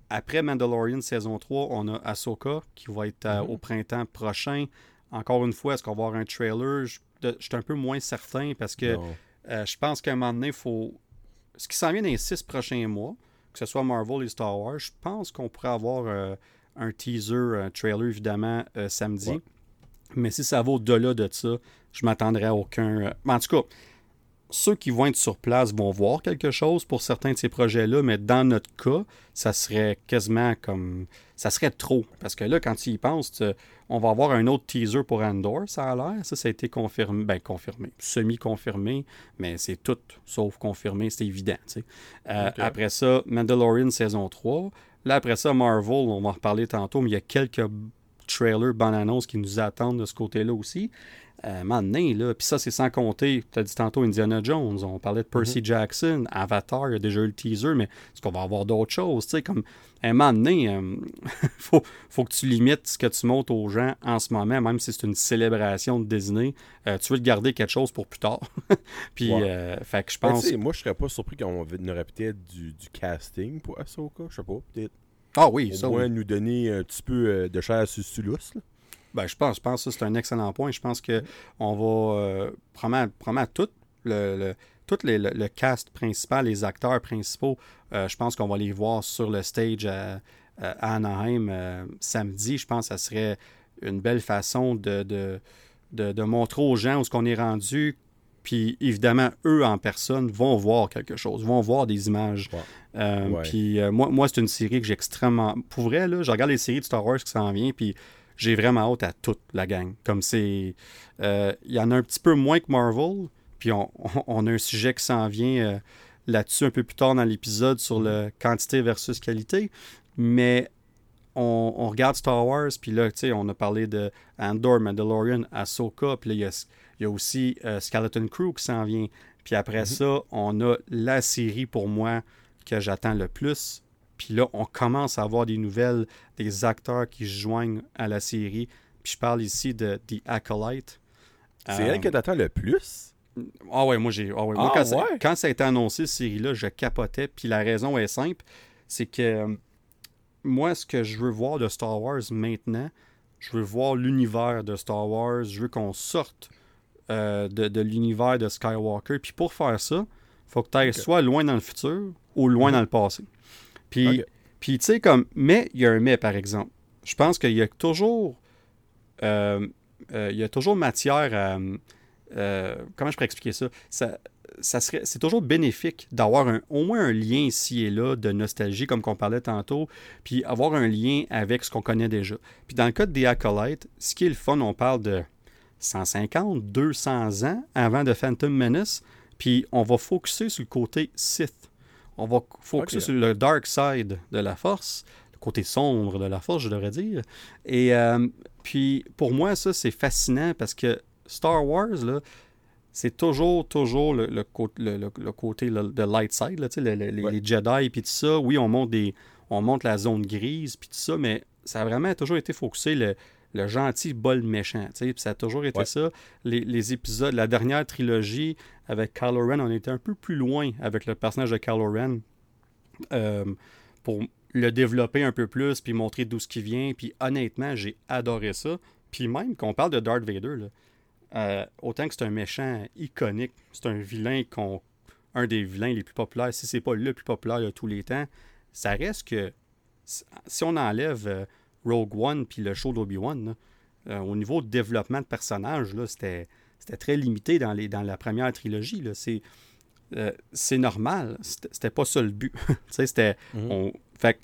après Mandalorian saison 3, on a Ahsoka qui va être euh, Mhm. au printemps prochain. Encore une fois, est-ce qu'on va avoir un trailer? Je, de- je suis un peu moins certain parce que euh, je pense qu'à un moment donné, il faut. Ce qui s'en vient dans les six prochains mois, que ce soit Marvel et Star Wars, je pense qu'on pourrait avoir euh, un teaser, un trailer évidemment euh, samedi. Ouais. Mais si ça va au-delà de ça, je m'attendrai à aucun. euh, En tout cas, ceux qui vont être sur place vont voir quelque chose pour certains de ces projets-là, mais dans notre cas, ça serait quasiment comme. Ça serait trop. Parce que là, quand tu y penses, tu- on va avoir un autre teaser pour Andor, ça a l'air. Ça, ça a été confirmé. Ben, confirmé. Semi-confirmé, mais c'est tout sauf confirmé, c'est évident. tu sais. Euh. Après ça, Mandalorian saison 3. Là, après ça, Marvel, on va en reparler tantôt, mais il y a quelques trailer, bonne annonce qui nous attendent de ce côté-là aussi. Euh, maintenant, là, puis ça, c'est sans compter, tu as dit tantôt Indiana Jones, on parlait de Percy Jackson, Avatar, il y a déjà eu le teaser, mais est-ce qu'on va avoir d'autres choses, tu sais, comme, un moment donné, euh, faut, faut que tu limites ce que tu montres aux gens en ce moment, même si c'est une célébration de Disney, euh, tu veux te garder quelque chose pour plus tard. puis, Ouais. fait que je pense... moi, je serais pas surpris qu'on aurait peut-être du, du casting pour Ahsoka. Je sais pas, peut-être. Ah oui, Au ça, moins oui. nous donner un petit peu euh, de chair sur l'os, là. Ben, je pense, je pense que c'est un excellent point. Je pense que on va euh, probablement, probablement tout le, le- tout les- le, le cast principal, les acteurs principaux, euh, je pense qu'on va les voir sur le stage à, à Anaheim euh, samedi. Je pense que ça serait une belle façon de, de, de, de montrer aux gens où ce qu'on est rendu. Puis évidemment, eux en personne vont voir quelque chose, vont voir des images. Euh, Ouais. Puis euh, moi, moi c'est une série que j'ai extrêmement. Pour vrai, là, je regarde les séries de Star Wars qui s'en viennent, puis j'ai vraiment hâte à toute la gang. Comme c'est. euh, Il y en a un petit peu moins que Marvel, puis on, on- on a un sujet qui s'en vient euh, là-dessus un peu plus tard dans l'épisode sur le quantité versus qualité. Mais on, on regarde Star Wars, puis là, tu sais, on a parlé de Andor, Mandalorian, Ahsoka, puis là, il y a, il y a aussi euh, Skeleton Crew qui s'en vient. Puis après ça, on a la série pour moi que j'attends le plus. Puis là, on commence à avoir des nouvelles des acteurs qui se joignent à la série. Puis je parle ici de The Acolyte. C'est Euh, elle que t'attends le plus? ah ouais, moi j'ai. ah ouais, moi, Ah quand, ça, ouais? quand ça a été annoncé, cette série-là, je capotais. Puis la raison est simple, c'est que euh, moi, ce que je veux voir de Star Wars maintenant, je veux voir l'univers de Star Wars. Je veux qu'on sorte euh, de, de l'univers de Skywalker. Puis pour faire ça, faut que tu ailles soit loin dans le futur ou loin Mhm. dans le passé. Puis, tu sais, comme. Mais il y a un mais, par exemple. Je pense qu'il y a toujours. euh, euh, il y a toujours matière à. euh, comment je pourrais expliquer ça? Ça, ça serait, c'est toujours bénéfique d'avoir un, au moins un lien ici et là de nostalgie, comme qu'on parlait tantôt, puis avoir un lien avec ce qu'on connaît déjà. Puis dans le cas des Acolytes, ce qui est le fun, on parle de 150, 200 ans avant de Phantom Menace, puis on va focuser sur le côté Sith. On va focuser sur le dark side de la force, le côté sombre de la force, je devrais dire. Et euh, puis pour moi, ça, c'est fascinant parce que Star Wars, là, c'est toujours, toujours le, le, le- côté le- de light side, là, les, Ouais. les Jedi, puis tout ça. Oui, on monte, des, on monte la zone grise, puis tout ça, mais ça a vraiment toujours été focusé le, le gentil bol méchant, tu sais, puis ça a toujours été Ouais. ça. Les, les épisodes, la dernière trilogie avec Kylo Ren, on était un peu plus loin avec le personnage de Kylo Ren euh, pour le développer un peu plus, puis montrer d'où ce qui vient, puis honnêtement, j'ai adoré ça. Puis même qu'on parle de Darth Vader, là, euh, autant que c'est un méchant iconique, c'est un vilain qu'on un des vilains les plus populaires, si c'est pas le plus populaire de tous les temps, ça reste que si- si on enlève euh, Rogue One puis le show d'Obi-Wan, euh, au niveau de développement de personnages, là, c'était, c'était très limité dans, les, dans la première trilogie. Là. C'est, euh, c'est normal. C'était, pas ça le but. C'était, Mhm. on- fait, que-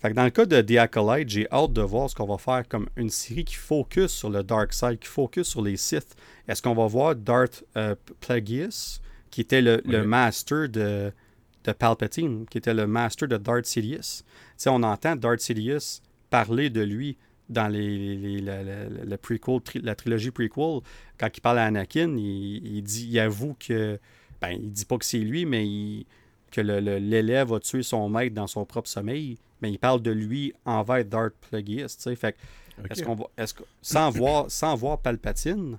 fait que dans le cas de The Acolyte, j'ai hâte de voir ce qu'on va faire comme une série qui focus sur le Dark Side, qui focus sur les Sith. Est-ce qu'on va voir Darth euh, Plagueis, qui était le, le master de, de Palpatine, qui était le master de Darth Sidious? On entend Darth Sidious parler de lui dans les, les- la, la- la- le prequel, tri- la trilogie prequel. Quand il parle à Anakin, il, il dit, il avoue que, ben, il dit pas que c'est lui, mais il- que l'élève a tué son maître dans son propre sommeil. Mais il parle de lui envers Darth Plagueis. Fait est-ce qu'on va, est-ce que, sans voir, sans voir Palpatine,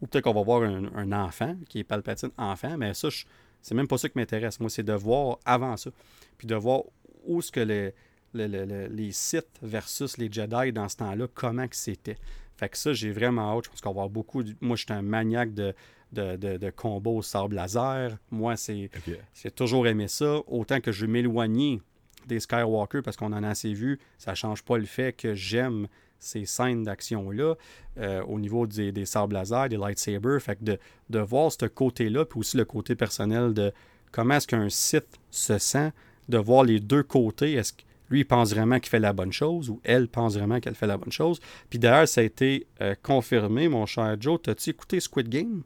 ou peut-être qu'on va voir un, un enfant qui est Palpatine enfant, mais ça, je- c'est même pas ça qui m'intéresse. Moi, c'est de voir avant ça, puis de voir où est-ce que les, le- le- le- les Sith versus les Jedi dans ce temps-là, comment que c'était. Fait que ça, j'ai vraiment hâte. Je pense qu'on va avoir beaucoup. de- Moi, je suis un maniaque de, de, de, de combos au sable laser. Moi, c'est j'ai toujours aimé ça. Autant que je veux m'éloigner des Skywalker parce qu'on en a assez vu, ça change pas le fait que j'aime ces scènes d'action-là euh, au niveau des, des sables laser, des lightsabers. Fait que de, de voir ce côté-là, puis aussi le côté personnel de comment est-ce qu'un Sith se sent, de voir les deux côtés. Est-ce que lui, il pense vraiment qu'il fait la bonne chose ou elle pense vraiment qu'elle fait la bonne chose. Puis d'ailleurs, ça a été euh, confirmé, mon cher Joe. T'as-tu écouté Squid Game?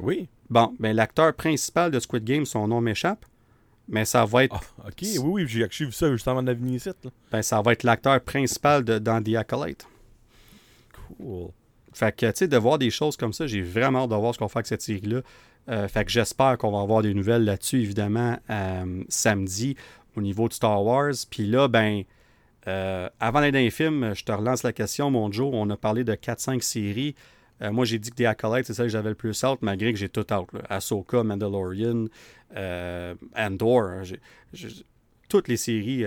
Oui. Bon, ben l'acteur principal de Squid Game, son nom m'échappe, mais ça va être, Ah, ok. Oui, oui, j'ai vu ça juste avant de venir ici. Là. ben, ça va être l'acteur principal de, dans The Acolyte. Cool. Fait que, tu sais, de voir des choses comme ça, j'ai vraiment hâte de voir ce qu'on faire avec cette série-là. Euh, fait que j'espère qu'on va avoir des nouvelles là-dessus, évidemment, euh, samedi, au niveau de Star Wars. Puis là, ben, euh, avant d'aller dans les films, je te relance la question, mon Joe. On a parlé de 4-5 séries. Euh, moi, j'ai dit que The Acolyte, c'est ça que j'avais le plus out, malgré que j'ai tout out. Là. Ahsoka, Mandalorian, euh, Andor. hein. Toutes les séries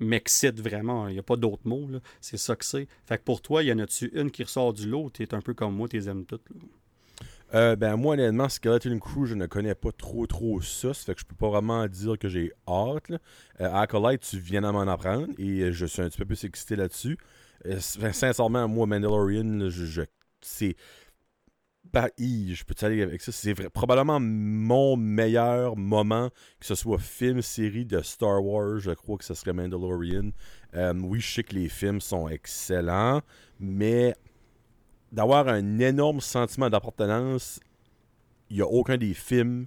m'excitent vraiment. Il n'y a pas d'autres mots. C'est ça que c'est. Fait que pour toi, y en a-tu une qui ressort du lot? T'es un peu comme moi, t'es aimes toutes. là? Euh, ben moi honnêtement Skeleton Crew je ne connais pas trop trop ça, ça fait que je peux pas vraiment dire que j'ai hâte. là. Euh, Acolyte tu viens de m'en apprendre et euh, je suis un petit peu plus excité là-dessus. Euh, enfin, sincèrement moi Mandalorian je, je- c'est bah, je peux aller avec ça, c'est probablement mon meilleur moment que ce soit film série de Star Wars, je crois que ce serait Mandalorian. Euh, oui, je sais que les films sont excellents, mais d'avoir un énorme sentiment d'appartenance, il n'y a aucun des films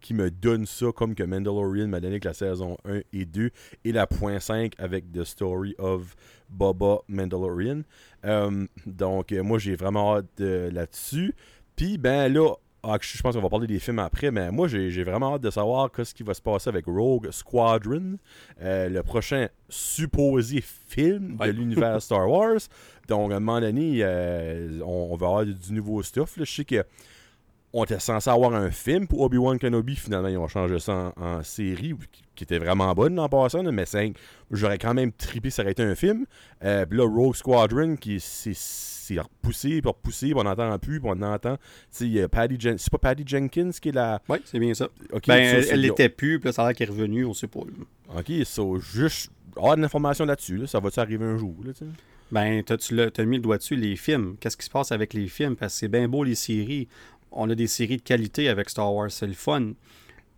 qui me donne ça comme que Mandalorian m'a donné que la saison 1 et 2 et la point 5 avec The Story of Boba Mandalorian. Euh, donc, euh, moi, j'ai vraiment hâte euh, là-dessus. Puis, ben là, ah, je pense qu'on va parler des films après, mais moi, j'ai vraiment hâte de savoir ce qui va se passer avec Rogue Squadron, euh, le prochain supposé film Ouais. de l'univers Star Wars. Donc, à un moment donné, euh, on, on va avoir du, du nouveau stuff. là. Je sais que on était censé avoir un film pour Obi-Wan Kenobi. Finalement, ils ont changé ça en, en série, qui, qui était vraiment bonne en passant. là, mais j'aurais quand même trippé ça aurait été un film. Euh, puis là, Rogue Squadron, qui c'est c'est repoussé, puis repoussé, puis on n'entend plus, puis on entend. C'est pas Patty Jenkins qui est la. Oui, c'est bien ça. Ben, ça, elle- l'était plus, puis là, ça a l'air qu'elle est revenue, on sait pas. là. Ok, so, juste avoir de l'information là-dessus. là. Ça va-tu arriver un jour? Là, tu sais? Ben, tu l'as- t'as mis le doigt dessus, les films. Qu'est-ce qui se passe avec les films? Parce que c'est bien beau, les séries. On a des séries de qualité avec Star Wars, c'est le fun.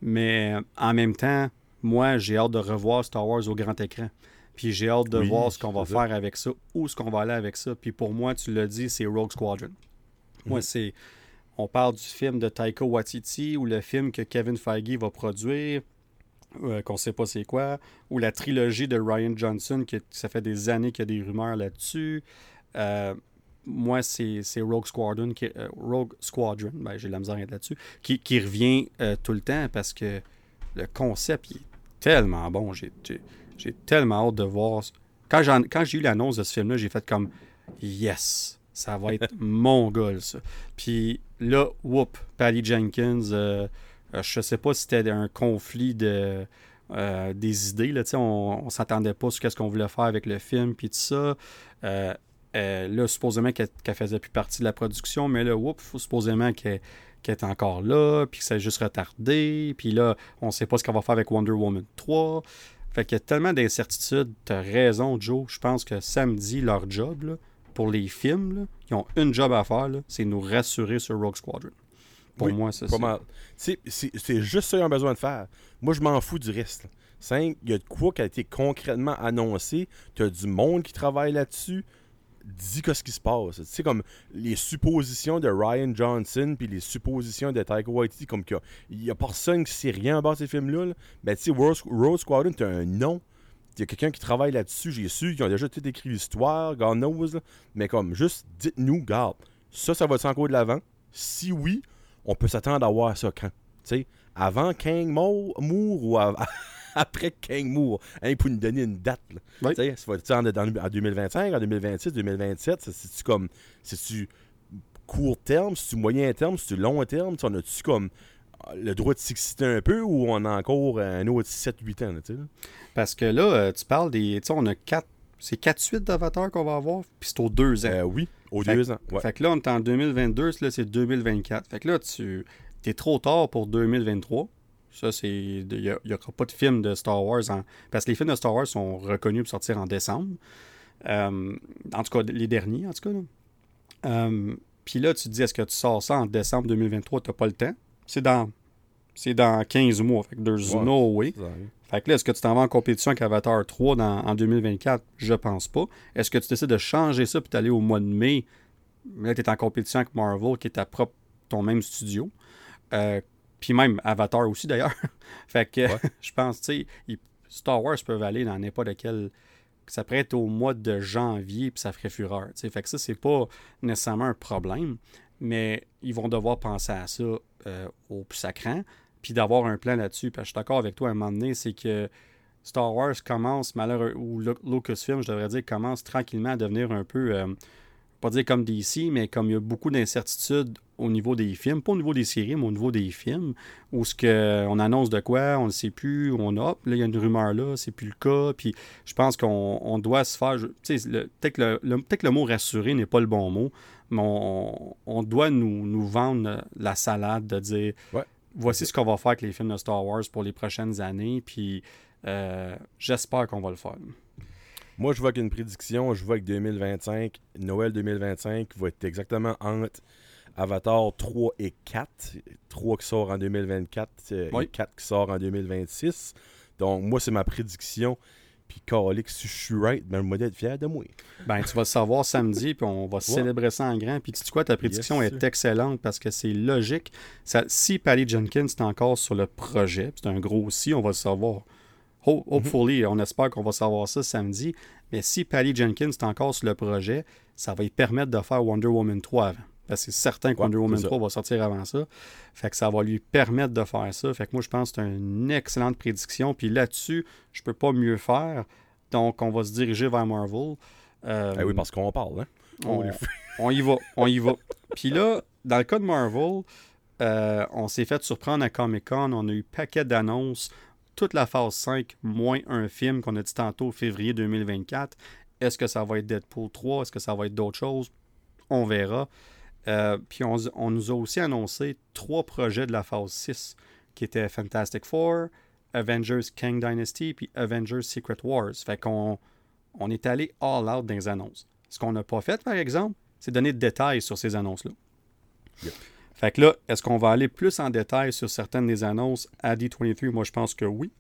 Mais en même temps, moi, j'ai hâte de revoir Star Wars au grand écran. Puis j'ai hâte de Oui, voir ce qu'on va faire avec ça, où est-ce qu'on va aller avec ça. Puis pour moi, tu l'as dit, c'est Rogue Squadron. Moi, Mhm. c'est. On parle du film de Taika Waititi ou le film que Kevin Feige va produire, euh, qu'on sait pas c'est quoi, ou la trilogie de Ryan Johnson, que ça fait des années qu'il y a des rumeurs là-dessus. Euh, moi, c'est Rogue Squadron, qui, euh, Rogue Squadron, ben, j'ai la misère là-dessus, qui, qui revient euh, tout le temps parce que le concept il est tellement bon. J'ai tellement hâte de voir. Quand, j'ai eu l'annonce de ce film-là, j'ai fait comme Yes, ça va être mon goal, ça. Puis là, whoop, Patty Jenkins, je sais pas si c'était un conflit de. euh, des idées, là, on, on s'attendait pas sur ce qu'on voulait faire avec le film, puis tout ça. Euh, euh, là, supposément qu'elle qu'elle faisait plus partie de la production, mais là, whoop, supposément qu'elle est encore là, puis que ça a juste retardé, puis là, on sait pas ce qu'on va faire avec Wonder Woman 3. Fait qu'il y a tellement d'incertitudes. T'as raison, Joe. Je pense que samedi, leur job, pour les films, ils ont une job à faire, c'est nous rassurer sur Rogue Squadron. Pour Oui, moi, c'est ça. mal. C'est c'est- c'est juste ça qu'ils ont besoin de faire. Moi, je m'en fous du reste. là. Cinq, il y a de quoi qui a été concrètement annoncé. Tu as du monde qui travaille là-dessus. Dis que ce qui se passe. Tu sais, comme les suppositions de Ryan Johnson puis les suppositions de Taika Waititi, comme qu'il y a- personne qui sait rien about ces films-là. là. Ben, tu sais, Rogue Squadron, tu as un nom. Il y a quelqu'un qui travaille là-dessus. J'ai su qu'ils ont déjà tout écrit l'histoire, God knows. là. Mais comme, juste dites-nous, garde, ça, ça va-tu encore de l'avant? Si oui, on peut s'attendre à voir ça quand? Tu sais, avant Kang Mo- moure ou après Kang moure? Hein, pour nous donner une date. Oui. Tu sais, en, en 2025, en 2026, 2027? Ça, C'est-tu comme. C'est-tu court terme? C'est-tu moyen terme? C'est-tu long terme? On a-tu comme euh, le droit de s'exciter un peu ou on a encore un autre 7-8 ans? là, là? Parce que là, euh, tu parles des. Tu sais, on a quatre. C'est quatre suites d'Avatar qu'on va avoir, puis c'est aux deux ans. Euh, oui, aux Fait- deux ans. Ouais. Fait que là, on est en 2022, là, c'est 2024. Fait que là, tu es trop tard pour 2023. Ça, c'est. Il n'y aura pas de film de Star Wars. en- Parce que les films de Star Wars sont reconnus pour sortir en décembre. Euh, en tout cas, les derniers, en tout cas. là. Euh, Puis là, tu te dis, est-ce que tu sors ça en décembre 2023 Tu pas le temps? C'est dans. C'est dans 15 mois. Fait que there's Ouais. no way. Fait que là, est-ce que tu t'en vas en compétition avec Avatar 3 dans- en 2024? Je pense pas. Est-ce que tu décides de changer ça puis d'aller au mois de mai? Là, tu es en compétition avec Marvel, qui est ta propre, ton même studio. Euh, puis même Avatar aussi, d'ailleurs. fait que Ouais. je pense, tu sais, Star Wars peuvent aller dans n'importe quel ça pourrait être au mois de janvier, puis ça ferait fureur. sais. Fait que ça, c'est pas nécessairement un problème, mais ils vont devoir penser à ça euh, au plus sacrant, puis d'avoir un plan là-dessus. Je suis d'accord avec toi à un moment donné, c'est que Star Wars commence, malheureusement, ou Lucasfilm, je devrais dire, commence tranquillement à devenir un peu, euh, pas dire comme DC, mais comme il y a beaucoup d'incertitudes au niveau des films, pas au niveau des séries, mais au niveau des films, où ce que on annonce de quoi, on ne sait plus, on a, là, il y a une rumeur là, c'est plus le cas, puis je pense qu'on doit se faire, peut-être que le, le mot rassurer n'est pas le bon mot, mais on, doit nous, nous, vendre la salade de dire, voici ce qu'on va faire avec les films de Star Wars pour les prochaines années, puis euh, j'espère qu'on va le faire. Moi, je vois qu'une prédiction, je vois que 2025, Noël 2025 va être exactement entre Avatar 3 et 4. 3 qui sort en 2024 euh, et 4 qui sort en 2026. Donc, moi, c'est ma prédiction. Puis, Calix, si je suis right, ben, le être fier de moi. Ben, tu vas le savoir samedi, puis on va célébrer ça en grand. Puis, tu sais quoi, ta prédiction est excellente parce que c'est logique. Ça, si Patty Jenkins est encore sur le projet, c'est un gros si, on va le savoir. Mhm. hopefully, on espère qu'on va savoir ça samedi. Mais si Patty Jenkins est encore sur le projet, ça va lui permettre de faire Wonder Woman 3 avant. Parce que c'est certain que Wonder Woman 3 va sortir avant ça. Fait que ça va lui permettre de faire ça. Fait que moi, je pense que c'est une excellente prédiction. Puis là-dessus, je peux pas mieux faire. Donc, on va se diriger vers Marvel. Euh, eh oui, parce qu'on parle, hein? On, y va, on y va. Puis là, dans le cas de Marvel, euh, on s'est fait surprendre à Comic-Con. On a eu paquet d'annonces. Toute la phase 5, moins un film qu'on a dit tantôt, février 2024. Est-ce que ça va être Deadpool 3? Est-ce que ça va être d'autres choses? On verra. Euh, puis on, nous a aussi annoncé trois projets de la phase 6 qui étaient Fantastic Four, Avengers King Dynasty puis Avengers Secret Wars. Fait qu'on on est allé all out dans les annonces. Ce qu'on n'a pas fait, par exemple, c'est donner de détails sur ces annonces-là. Fait que là, est-ce qu'on va aller plus en détail sur certaines des annonces à D23? Moi, je pense que oui.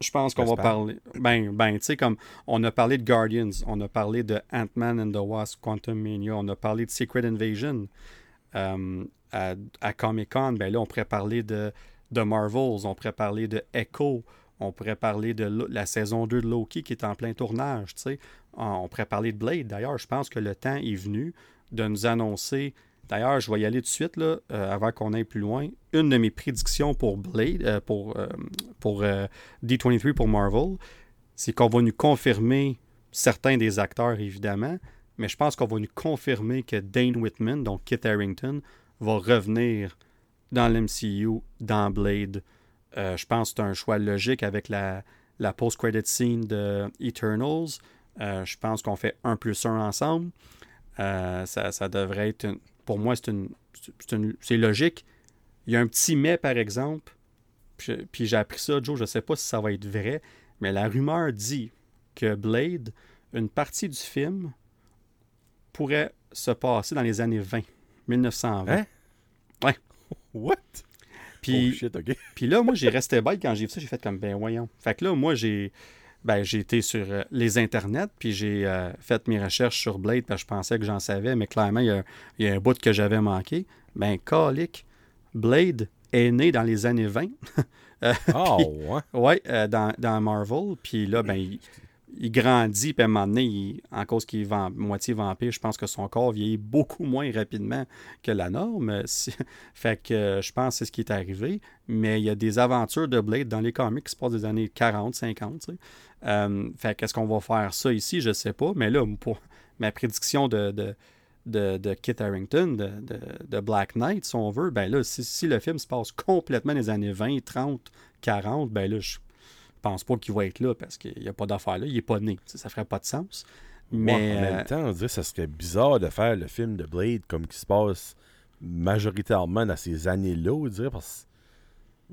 Je pense qu'on va parler. Ben, ben tu sais, comme on a parlé de Guardians, on a parlé de Ant-Man and the Wasp, Quantum Mania, on a parlé de Secret Invasion euh, à, Comic-Con. Ben là, on pourrait parler de, de Marvels, on pourrait parler de Echo, on pourrait parler de la saison 2 de Loki qui est en plein tournage, tu sais. On pourrait parler de Blade. D'ailleurs, je pense que le temps est venu de nous annoncer D'ailleurs, je vais y aller tout de suite, là, euh, avant qu'on aille plus loin. Une de mes prédictions pour Blade, euh, pour, euh, pour D23 pour Marvel, c'est qu'on va nous confirmer certains des acteurs, évidemment, mais je pense qu'on va nous confirmer que Dane Whitman, donc Kit Harrington, va revenir dans l'MCU, dans Blade. je pense que c'est un choix logique avec la, la post-credit scene de Eternals. je pense qu'on fait un plus un ensemble. ça, ça devrait être une pour moi, c'est une, c'est logique. Il y a un petit mais, par exemple, puis, j'ai appris ça, Joe, je ne sais pas si ça va être vrai, mais la rumeur dit que Blade, une partie du film, pourrait se passer dans les années 20, 1920. Hein? Ouais. What? Puis, oh puis là, moi, j'ai resté bête quand j'ai vu ça. J'ai fait comme, ben voyons. Fait que là, moi, j'ai ben, j'ai été sur euh, les internets, puis j'ai euh, fait mes recherches sur Blade, parce que je pensais que j'en savais, mais clairement, il y a, un bout que j'avais manqué. Ben, calique, Blade est né dans les années 20. Euh, oh, ouais. Ouais, dans, dans, Marvel. Puis là, ben, il, il grandit, puis à un moment donné, en cause qu'il est moitié vampire, je pense que son corps vieillit beaucoup moins rapidement que la norme. fait que euh, je pense que c'est ce qui est arrivé. Mais il y a des aventures de Blade dans les comics qui se passent des années 40, 50. Euh, fait qu'est-ce qu'on va faire ça ici, je sais pas. Mais là, ma prédiction de, de, Kit Harrington, de, Black Knight, si on veut, ben là, si, si, le film se passe complètement les années 20, 30, 40, ben là, je pense pas qu'il va être là parce qu'il n'y a pas d'affaire là. Il n'est pas né. Ça ferait pas de sens. Mais, en même temps, on dirait que ça serait bizarre de faire le film de Blade comme qui se passe majoritairement dans ces années-là, on dirait, parce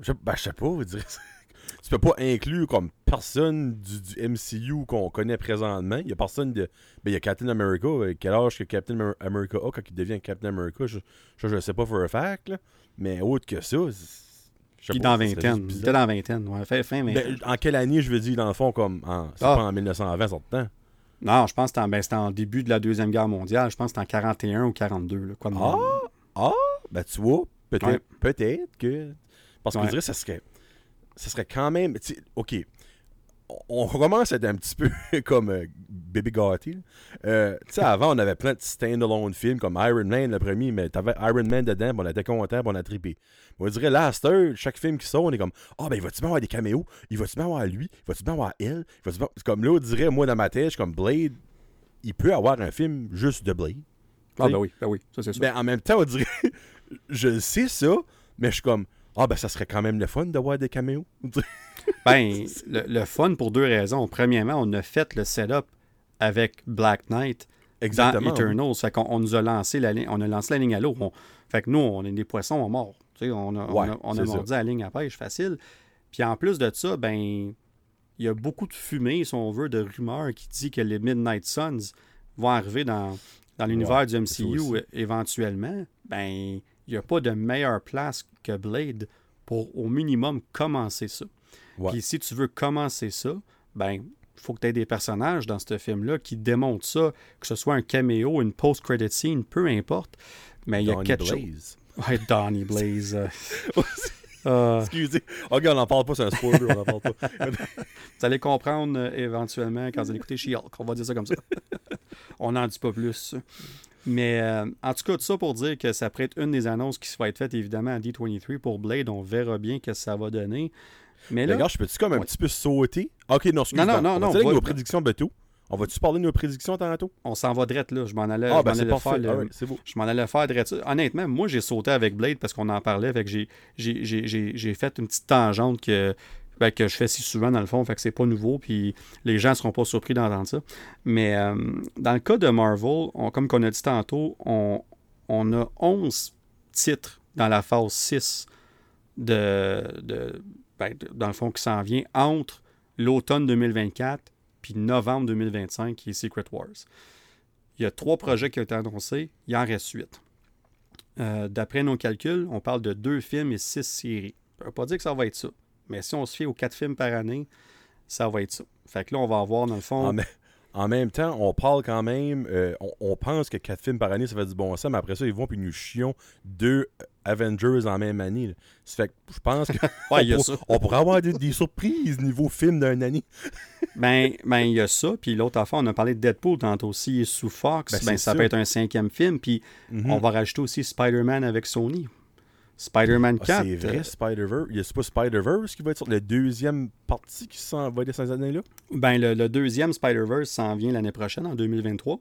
je, ben, je sais pas, on dirait. tu peux pas inclure comme personne du, MCU qu'on connaît présentement. Il y a personne de. Ben, il y a Captain America. Euh, quel âge que Captain America a quand il devient Captain America Je, je, sais pas for a fact, mais autre que ça, puis dans vingtaine. Il était dans vingtaine, ouais. Fin, fin ben, en quelle année, je veux dire, dans le fond, comme. C'est ah. pas en 1920, ça temps? Non, je pense que c'était en, ben, début de la Deuxième Guerre mondiale. Je pense que c'était en 41 ou 42. Là, quoi ah! Ah! Ben, tu vois, peut-être peut que. Parce que je dirais, ça serait. Ça serait quand même. OK. On commence à être un petit peu comme euh, Baby Gotti. Euh, tu sais, avant, on avait plein de stand-alone films comme Iron Man, le premier, mais t'avais Iron Man dedans, pis on était content, on a trippé. On dirait, là, chaque film qui sort, on est comme, ah, oh, ben, il va-tu bien avoir des caméos? Il va-tu bien avoir lui? Il va-tu bien avoir elle? Il va comme là, on dirait, moi, dans ma tête, je suis comme Blade, il peut avoir un film juste de Blade. Ah, ben oui, ben oui, ça c'est sûr. Mais en même temps, on dirait, je sais ça, mais je suis comme, ah, ben, ça serait quand même le fun d'avoir des caméos. Ben, le, fun pour deux raisons. Premièrement, on a fait le setup avec Black Knight Exactement, dans Eternals. Fait qu'on on nous a lancé la ligne, on a lancé la ligne à l'eau. fait que nous, on est des poissons à mort. on a, on a, mordu la ligne à pêche facile. Puis en plus de ça, ben, il y a beaucoup de fumée, si on veut, de rumeurs qui dit que les Midnight Suns vont arriver dans, dans l'univers du MCU éventuellement. Ben, il n'y a pas de meilleure place que Blade pour au minimum commencer ça. Puis si tu veux commencer ça, ben il faut que tu aies des personnages dans ce film-là qui démontrent ça, que ce soit un caméo, une post-credit scene, peu importe. Mais il y a quelque chose. Ouais, Donnie Blaze. Euh. Euh. Excusez. Ok, on n'en parle pas, c'est un spoiler, on n'en parle pas. vous allez comprendre euh, éventuellement quand vous allez écouter She-Hulk, on va dire ça comme ça. on n'en dit pas plus. Mais en tout cas, tout ça pour dire que ça pourrait être une des annonces qui va être faite évidemment à D23 pour Blade. On verra bien ce que ça va donner. Mais là. je peux-tu comme un petit peu sauter? Ok, non, excuse-moi. Non, non, non. On va nos prédictions de tout. On va-tu parler de nos prédictions tantôt? On s'en va direct là. Je m'en allais, ah, ben c'est faire. Le... Ah, beau. Je m'en allais faire direct. Honnêtement, moi, j'ai sauté avec Blade parce qu'on en parlait. Fait que j'ai fait une petite tangente que, ben, que je fais si souvent dans le fond. Fait que c'est pas nouveau. Puis les gens ne seront pas surpris d'entendre ça. Mais euh, dans le cas de Marvel, comme on a dit tantôt, on, on a 11 titres dans la phase 6 de, de dans le fond, qui s'en vient entre l'automne 2024 puis novembre 2025, qui est Secret Wars. Il y a trois projets qui ont été annoncés, il en reste huit. Euh, d'après nos calculs, on parle de deux films et six séries. On ne pas dire que ça va être ça. Mais si on se fie aux quatre films par année, ça va être ça. Fait que là, on va avoir, dans le fond. Ah, en même temps, on parle quand même, euh, on, pense que quatre films par année, ça fait du bon sens, mais après ça, ils vont puis nous chions deux Avengers en même année. Ça fait que je pense que on, pourrait avoir des, surprises niveau film d'un année. ben, ben, il y a ça. Puis l'autre affaire, on a parlé de Deadpool tantôt aussi, sous Fox. Ben, ben ça, peut être un cinquième film. Puis mhm. on va rajouter aussi Spider-Man avec Sony. Spider-Man 4. Ah, c'est vrai, Spider-Verse. Il y a pas Spider-Verse qui va être sur la deuxième partie qui s'en va de ces années-là? Ben, le, deuxième Spider-Verse s'en vient l'année prochaine, en 2023.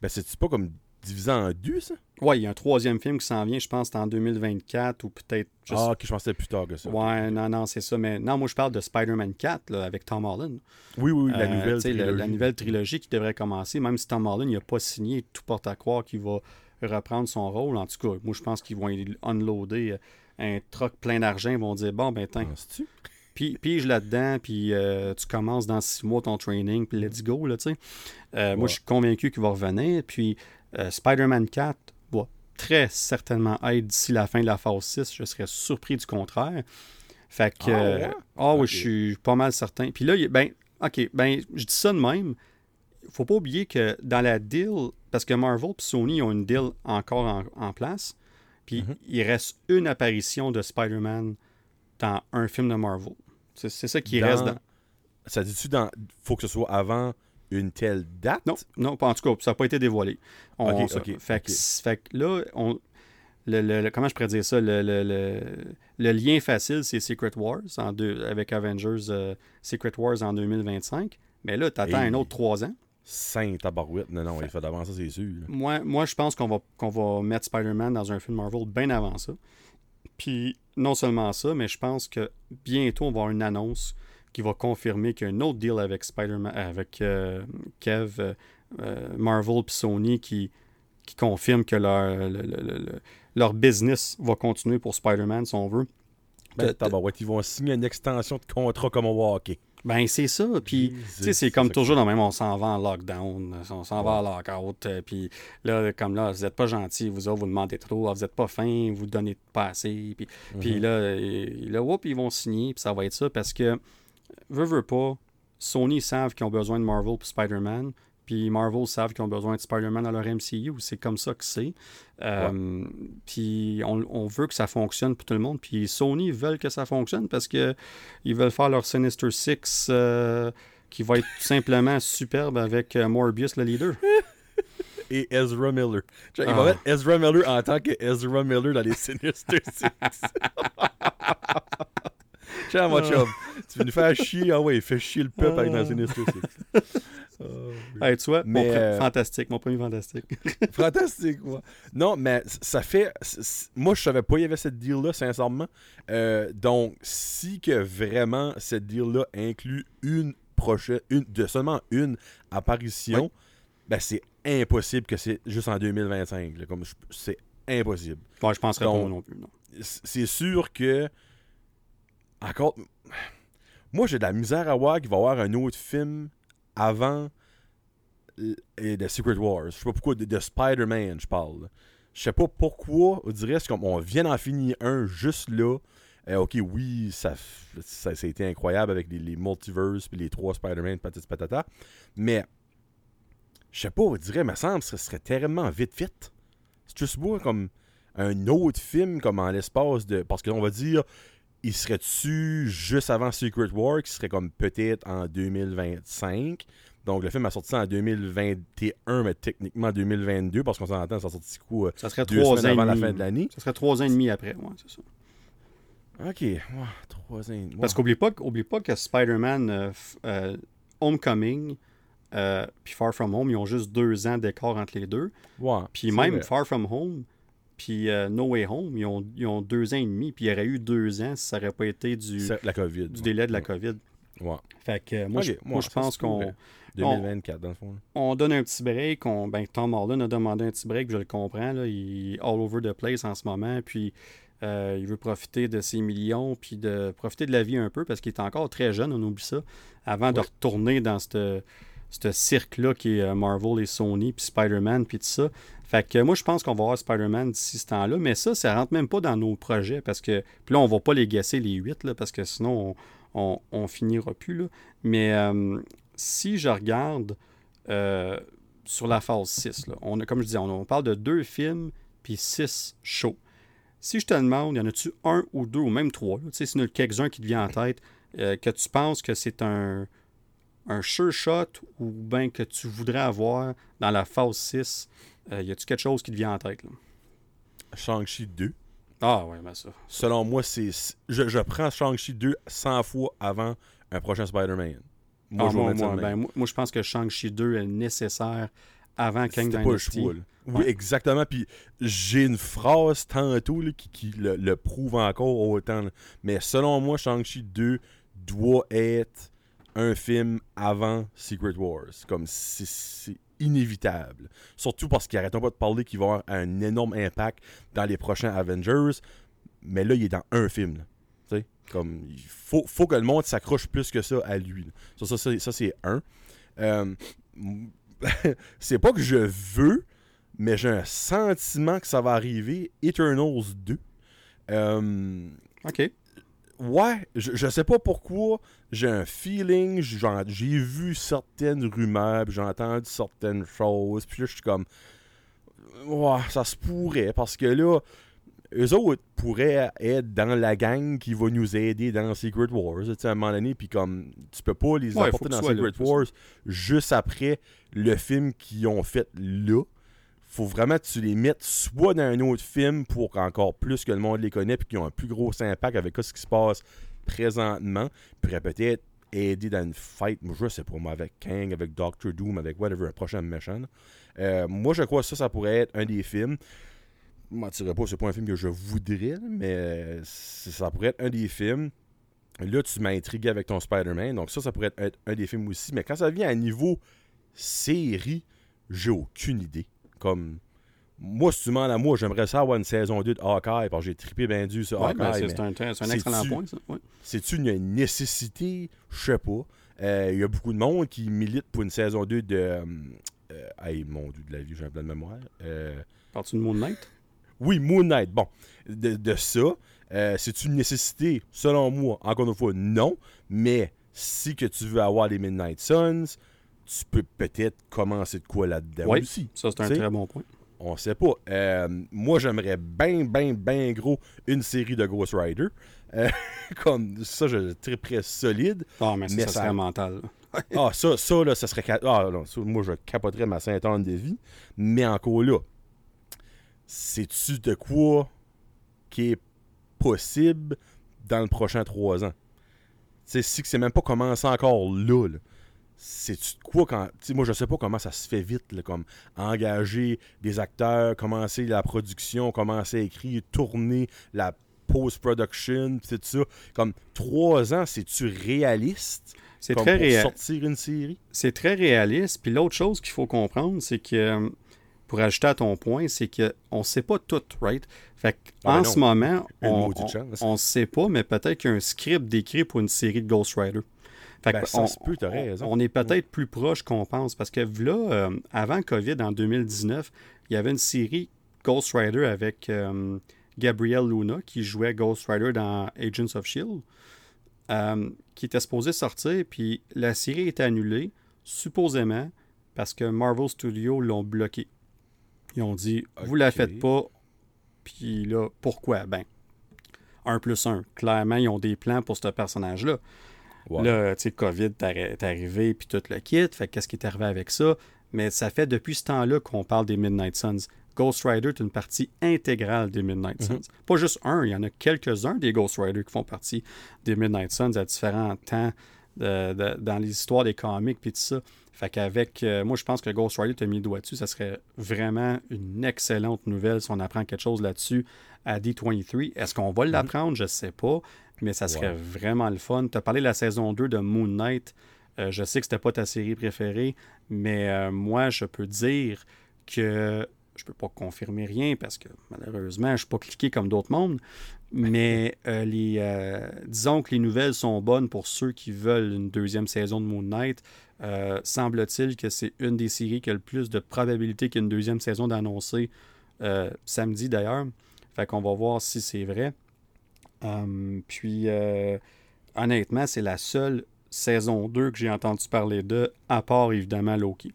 Ben, c'est-tu pas comme divisé en deux, ça? Ouais, il y a un troisième film qui s'en vient, je pense, en 2024 ou peut-être. Ah, ok, je pensais plus tard que ça. Ouais, non, non, c'est ça. Mais non, moi, je parle de Spider-Man 4 là, avec Tom Holland. Oui, oui, la euh, nouvelle trilogie. La, nouvelle trilogie qui devrait commencer, même si Tom Holland n'a pas signé, tout porte à croire qu'il va reprendre son rôle. En tout cas, moi, je pense qu'ils vont unloader euh, un truck plein d'argent. Ils vont dire Bon, ben, tiens. Puis, puis je là-dedans, puis euh, tu commences dans six mois ton training, puis let's go, là, tu sais. Euh, moi, je suis convaincu qu'il va revenir. Puis Spider-Man 4 va très certainement être d'ici la fin de la phase 6. Je serais surpris du contraire. Fait que. Ah, ah oui, je suis pas mal certain. Puis là, ben, OK, ben, je dis ça de même faut pas oublier que dans la deal, parce que Marvel et Sony ont une deal encore en, place, puis mhm. il reste une apparition de Spider-Man dans un film de Marvel. C'est ça qui reste dans. Ça dit-tu dans. faut que ce soit avant une telle date? Non, non, en tout cas, ça n'a pas été dévoilé. On, fait, Que, là, on, le, comment je pourrais dire ça? Le, le lien facile, c'est Secret Wars en deux, avec Avengers euh, Secret Wars en 2025. Mais là, tu attends un autre trois ans. Saint tabarouette. Non, non, il fait d'avant ça, c'est sûr. Moi, moi je pense qu'on va, qu'on va mettre Spider-Man dans un film Marvel bien avant ça. Puis, non seulement ça, mais je pense que bientôt, on va avoir une annonce qui va confirmer qu'il y a un autre deal avec Spider-Man, avec euh, Kev, euh, euh, Marvel puis Sony qui, qui confirme que leur, leur business va continuer pour Spider-Man, si on veut. Ben, tabarouette, ils vont signer une extension de contrat comme au hockey. Ben, c'est ça. Puis, tu sais, c'est comme toujours, dans même, on s'en va en lockdown, on s'en va en lockout. Euh, puis là, comme là, vous n'êtes pas gentil, vous autres, vous demandez trop, vous n'êtes pas fin, vous donnez pas assez. Puis, puis mhm. là, là whoop, ils vont signer, puis ça va être ça parce que, veux, veux pas, Sony savent qu'ils ont besoin de Marvel et Spider-Man. Puis Marvel savent qu'ils ont besoin de Spider-Man dans leur MCU, c'est comme ça que c'est. Euh, Puis on, on veut que ça fonctionne pour tout le monde. Puis Sony veulent que ça fonctionne parce que ils veulent faire leur Sinister Six euh, qui va être tout simplement superbe avec euh, Morbius le leader. Et Ezra Miller. Il Ah. va mettre Ezra Miller en tant que Ezra Miller dans les Sinister Six. Tiens, mon chum, tu veux nous faire chier? Ah ouais, fais chier le peuple avec dans Six. Oh, Hey, tu vois, Mais, mon euh, fantastique, mon premier fantastique. Fantastique, moi. Non, mais ça fait. Moi, je savais pas qu'il y avait cette deal-là, sincèrement. Euh, donc, si que vraiment cette deal-là inclut une prochaine. Une, de seulement une apparition, ben c'est impossible que c'est juste en 2025. là, comme c'est impossible. Ouais, je penserais Donc, pas non plus. C'est sûr que. Encore. Moi, j'ai de la misère à voir qu'il va y avoir un autre film avant et de Secret Wars. Je sais pas pourquoi, de, de Spider-Man, je parle. Je sais pas pourquoi, on dirait, comme on vient d'en finir un juste là. Euh, ok, oui, ça, ça, ça a été incroyable avec les, multiverses puis les trois Spider-Man, patati patata. Mais, je sais pas, on dirait, me semble, ce serait tellement vite, vite. C'est juste beau comme un autre film, comme en l'espace de. Parce qu'on va dire, il serait-tu juste avant Secret War, qui serait comme peut-être en 2025. Donc le film a sorti en 2021, mais techniquement 2022, parce qu'on s'entend, ça a sorti coup Ça serait deux trois ans et avant la demi. fin de l'année. Ça serait trois ans et demi après, ouais, c'est ça. Ok, trois ans. ouais. Parce qu'oublie pas, que- oublie pas que Spider-Man euh, euh, Homecoming euh, puis Far From Home, ils ont juste deux ans d'écart entre les deux. Ouais, Puis même vrai. Far From Home puis euh, No Way Home, ils ont, ils ont deux ans et demi. Puis il y aurait eu deux ans si ça n'aurait pas été du, la COVID. du délai de la. COVID. Ouais. Fait que euh, moi, je, moi, je pense qu'on cool, 2024, dans le fond. là. on donne un petit break. On, ben, Tom Holland a demandé un petit break, puis je le comprends. Là, il est all over the place en ce moment. Puis euh, il veut profiter de ses millions, puis de profiter de la vie un peu, parce qu'il est encore très jeune, on oublie ça, avant de retourner dans ce cirque-là qui est euh, Marvel et Sony, puis Spider-Man, puis tout ça. Fait que euh, moi, je pense qu'on va avoir Spider-Man d'ici ce temps-là, mais ça, ça rentre même pas dans nos projets, parce que, puis là, on va pas les gasser les 8, là, parce que sinon, on, on, finira plus, là. Mais euh, si je regarde sur la phase 6, là, comme je disais, on, parle de deux films puis six shows. Si je te demande, y en a-tu un ou deux ou même trois, tu sais, s'il y en a quelques-uns qui te vient en tête, que tu penses que c'est un, un sure shot ou bien que tu voudrais avoir dans la phase 6, euh, y a-tu quelque chose qui te vient en tête? Là? Shang-Chi 2. Ah ouais, ben ça. Selon moi, c'est. Je, je prends Shang-Chi 2 100 fois avant un prochain Spider-Man. Ah, moi, de ben, même. moi, moi, je pense que Shang-Chi 2 est nécessaire avant Kang C'était pas le Dynasty. choix. là. Oui, Ouais. exactement. Puis j'ai une phrase tantôt là, qui, qui le, le prouve encore autant. là. Mais selon moi, Shang-Chi 2 doit être un film avant Secret Wars. Comme c'est- inévitable. Surtout parce qu'il arrête pas de parler qu'il va avoir un énorme impact dans les prochains Avengers. Mais là, il est dans un film. Comme, il faut, que le monde s'accroche plus que ça à lui. ça, c'est un. Euh, c'est pas que je veux, mais j'ai un sentiment que ça va arriver. Eternals 2. Euh, OK. Ouais, je, je sais pas pourquoi. J'ai un feeling, j'ai vu certaines rumeurs, j'ai entendu certaines choses, puis là, je suis comme. Ouais, ça se pourrait, parce que là, eux autres pourraient être dans la gang qui va nous aider dans Secret Wars, tu sais, à un moment donné, puis comme, tu peux pas les Ouais, apporter dans là, Secret. Wars juste après le film qu'ils ont fait là. Faut vraiment que tu les mettes soit dans un autre film pour encore plus que le monde les connaît, puis qu'ils ont un plus gros impact avec ce qui se passe présentement, pourrait peut-être aider dans une fight, je sais pas moi, avec Kang, avec Doctor Doom, avec whatever, un prochain méchant. Euh, moi je crois que ça, ça pourrait être un des films. Je mentirais pas, c'est pas un film que je voudrais, mais euh, ça pourrait être un des films. Là, tu m'as intrigué avec ton Spider-Man, donc ça, ça pourrait être un des films aussi. Mais quand ça vient à niveau série, j'ai aucune idée. Comme, moi, si tu à moi, j'aimerais ça avoir une saison 2 de Hawkeye, parce que j'ai trippé bien du sur Ouais, Hawkeye. ben, c'est un, c'est-tu- excellent point, ça. Ouais. c'est une nécessité? Je sais pas. Euh, Il y a beaucoup de monde qui milite pour une saison 2 de. Euh, euh, hey, mon dieu de la vie, j'ai un plan de mémoire. Euh, Parles-tu de Moon Knight? oui, Moon Knight. Bon, de, de ça, euh, c'est une nécessité, selon moi. Encore une fois, non. Mais si que tu veux avoir les Midnight Suns, tu peux peut-être commencer de quoi là-dedans Oui, aussi. Ça, c'est un très bon point. On sait pas. Euh, moi, j'aimerais bien, bien, bien gros une série de Ghost Rider. Euh, comme ça, je très solide. Ah, mais, ça, Mais ça ça- serait mental. Ah, ça, ça, là, ça serait. Ah, non, ça, moi, je capoterais ma sainte anne de vie. Mais encore là, c'est-tu de quoi qui est possible dans le prochain trois ans? Tu sais, si que c'est même pas commencé encore là, là. C'est-tu de quoi quand. Tu moi, je sais pas comment ça se fait vite, là, comme engager des acteurs, commencer la production, commencer à écrire, tourner la post-production, pis tout ça. Comme trois ans, c'est-tu réaliste? C'est très, pour réa- sortir une série? c'est très réaliste. Puis l'autre chose qu'il faut comprendre, c'est que, euh, pour ajouter à ton point, c'est qu'on ne sait pas tout, right? Fait que, Ah, ben en non. ce moment, Une on ne sait pas, mais peut-être qu'il y a un script décrit pour une série de Ghost Rider. Fait Ben, ça on, se peut, t'as on- raison. on est peut-être plus proche qu'on pense. Parce que là, euh, avant COVID, en 2019, il y avait une série Ghost Rider avec euh, Gabrielle Luna qui jouait Ghost Rider dans Agents of Shield, euh, qui était supposée sortir, puis la série est annulée, supposément parce que Marvel Studios l'ont bloqué. Ils ont dit, vous la faites pas, puis là, pourquoi? Ben, 1 plus 1. Clairement, ils ont des plans pour ce personnage-là. Là, tu sais, COVID est arri- est arrivé, puis tout le kit. Fait que qu'est-ce qui est arrivé avec ça? Mais ça fait depuis ce temps-là qu'on parle des Midnight Suns. Ghost Rider est une partie intégrale des Midnight Suns. Pas juste un, il y en a quelques-uns des Ghost Rider qui font partie des Midnight Suns à différents temps de- de- dans les histoires des comics puis tout ça. Fait qu'avec, euh, moi je pense que Ghost Rider t'a mis le doigt dessus, ça serait vraiment une excellente nouvelle si on apprend quelque chose là-dessus à D23. Est-ce qu'on va l'apprendre? Je sais pas, mais ça serait Ouais. vraiment le fun. Tu as parlé de la saison 2 de Moon Knight. Euh, je sais que c'était pas ta série préférée, mais euh, moi, je peux dire que je peux pas confirmer rien parce que malheureusement, je suis pas cliqué comme d'autres mondes. Mais euh, les, disons que les nouvelles sont bonnes pour ceux qui veulent une deuxième saison de Moon Knight. Semble-t-il que c'est une des séries qui a le plus de probabilité qu'il y ait une deuxième saison d'annoncer samedi d'ailleurs. Fait qu'on va voir si c'est vrai. Hum, puis euh, honnêtement, c'est la seule saison 2 que j'ai entendu parler de, à part évidemment Loki.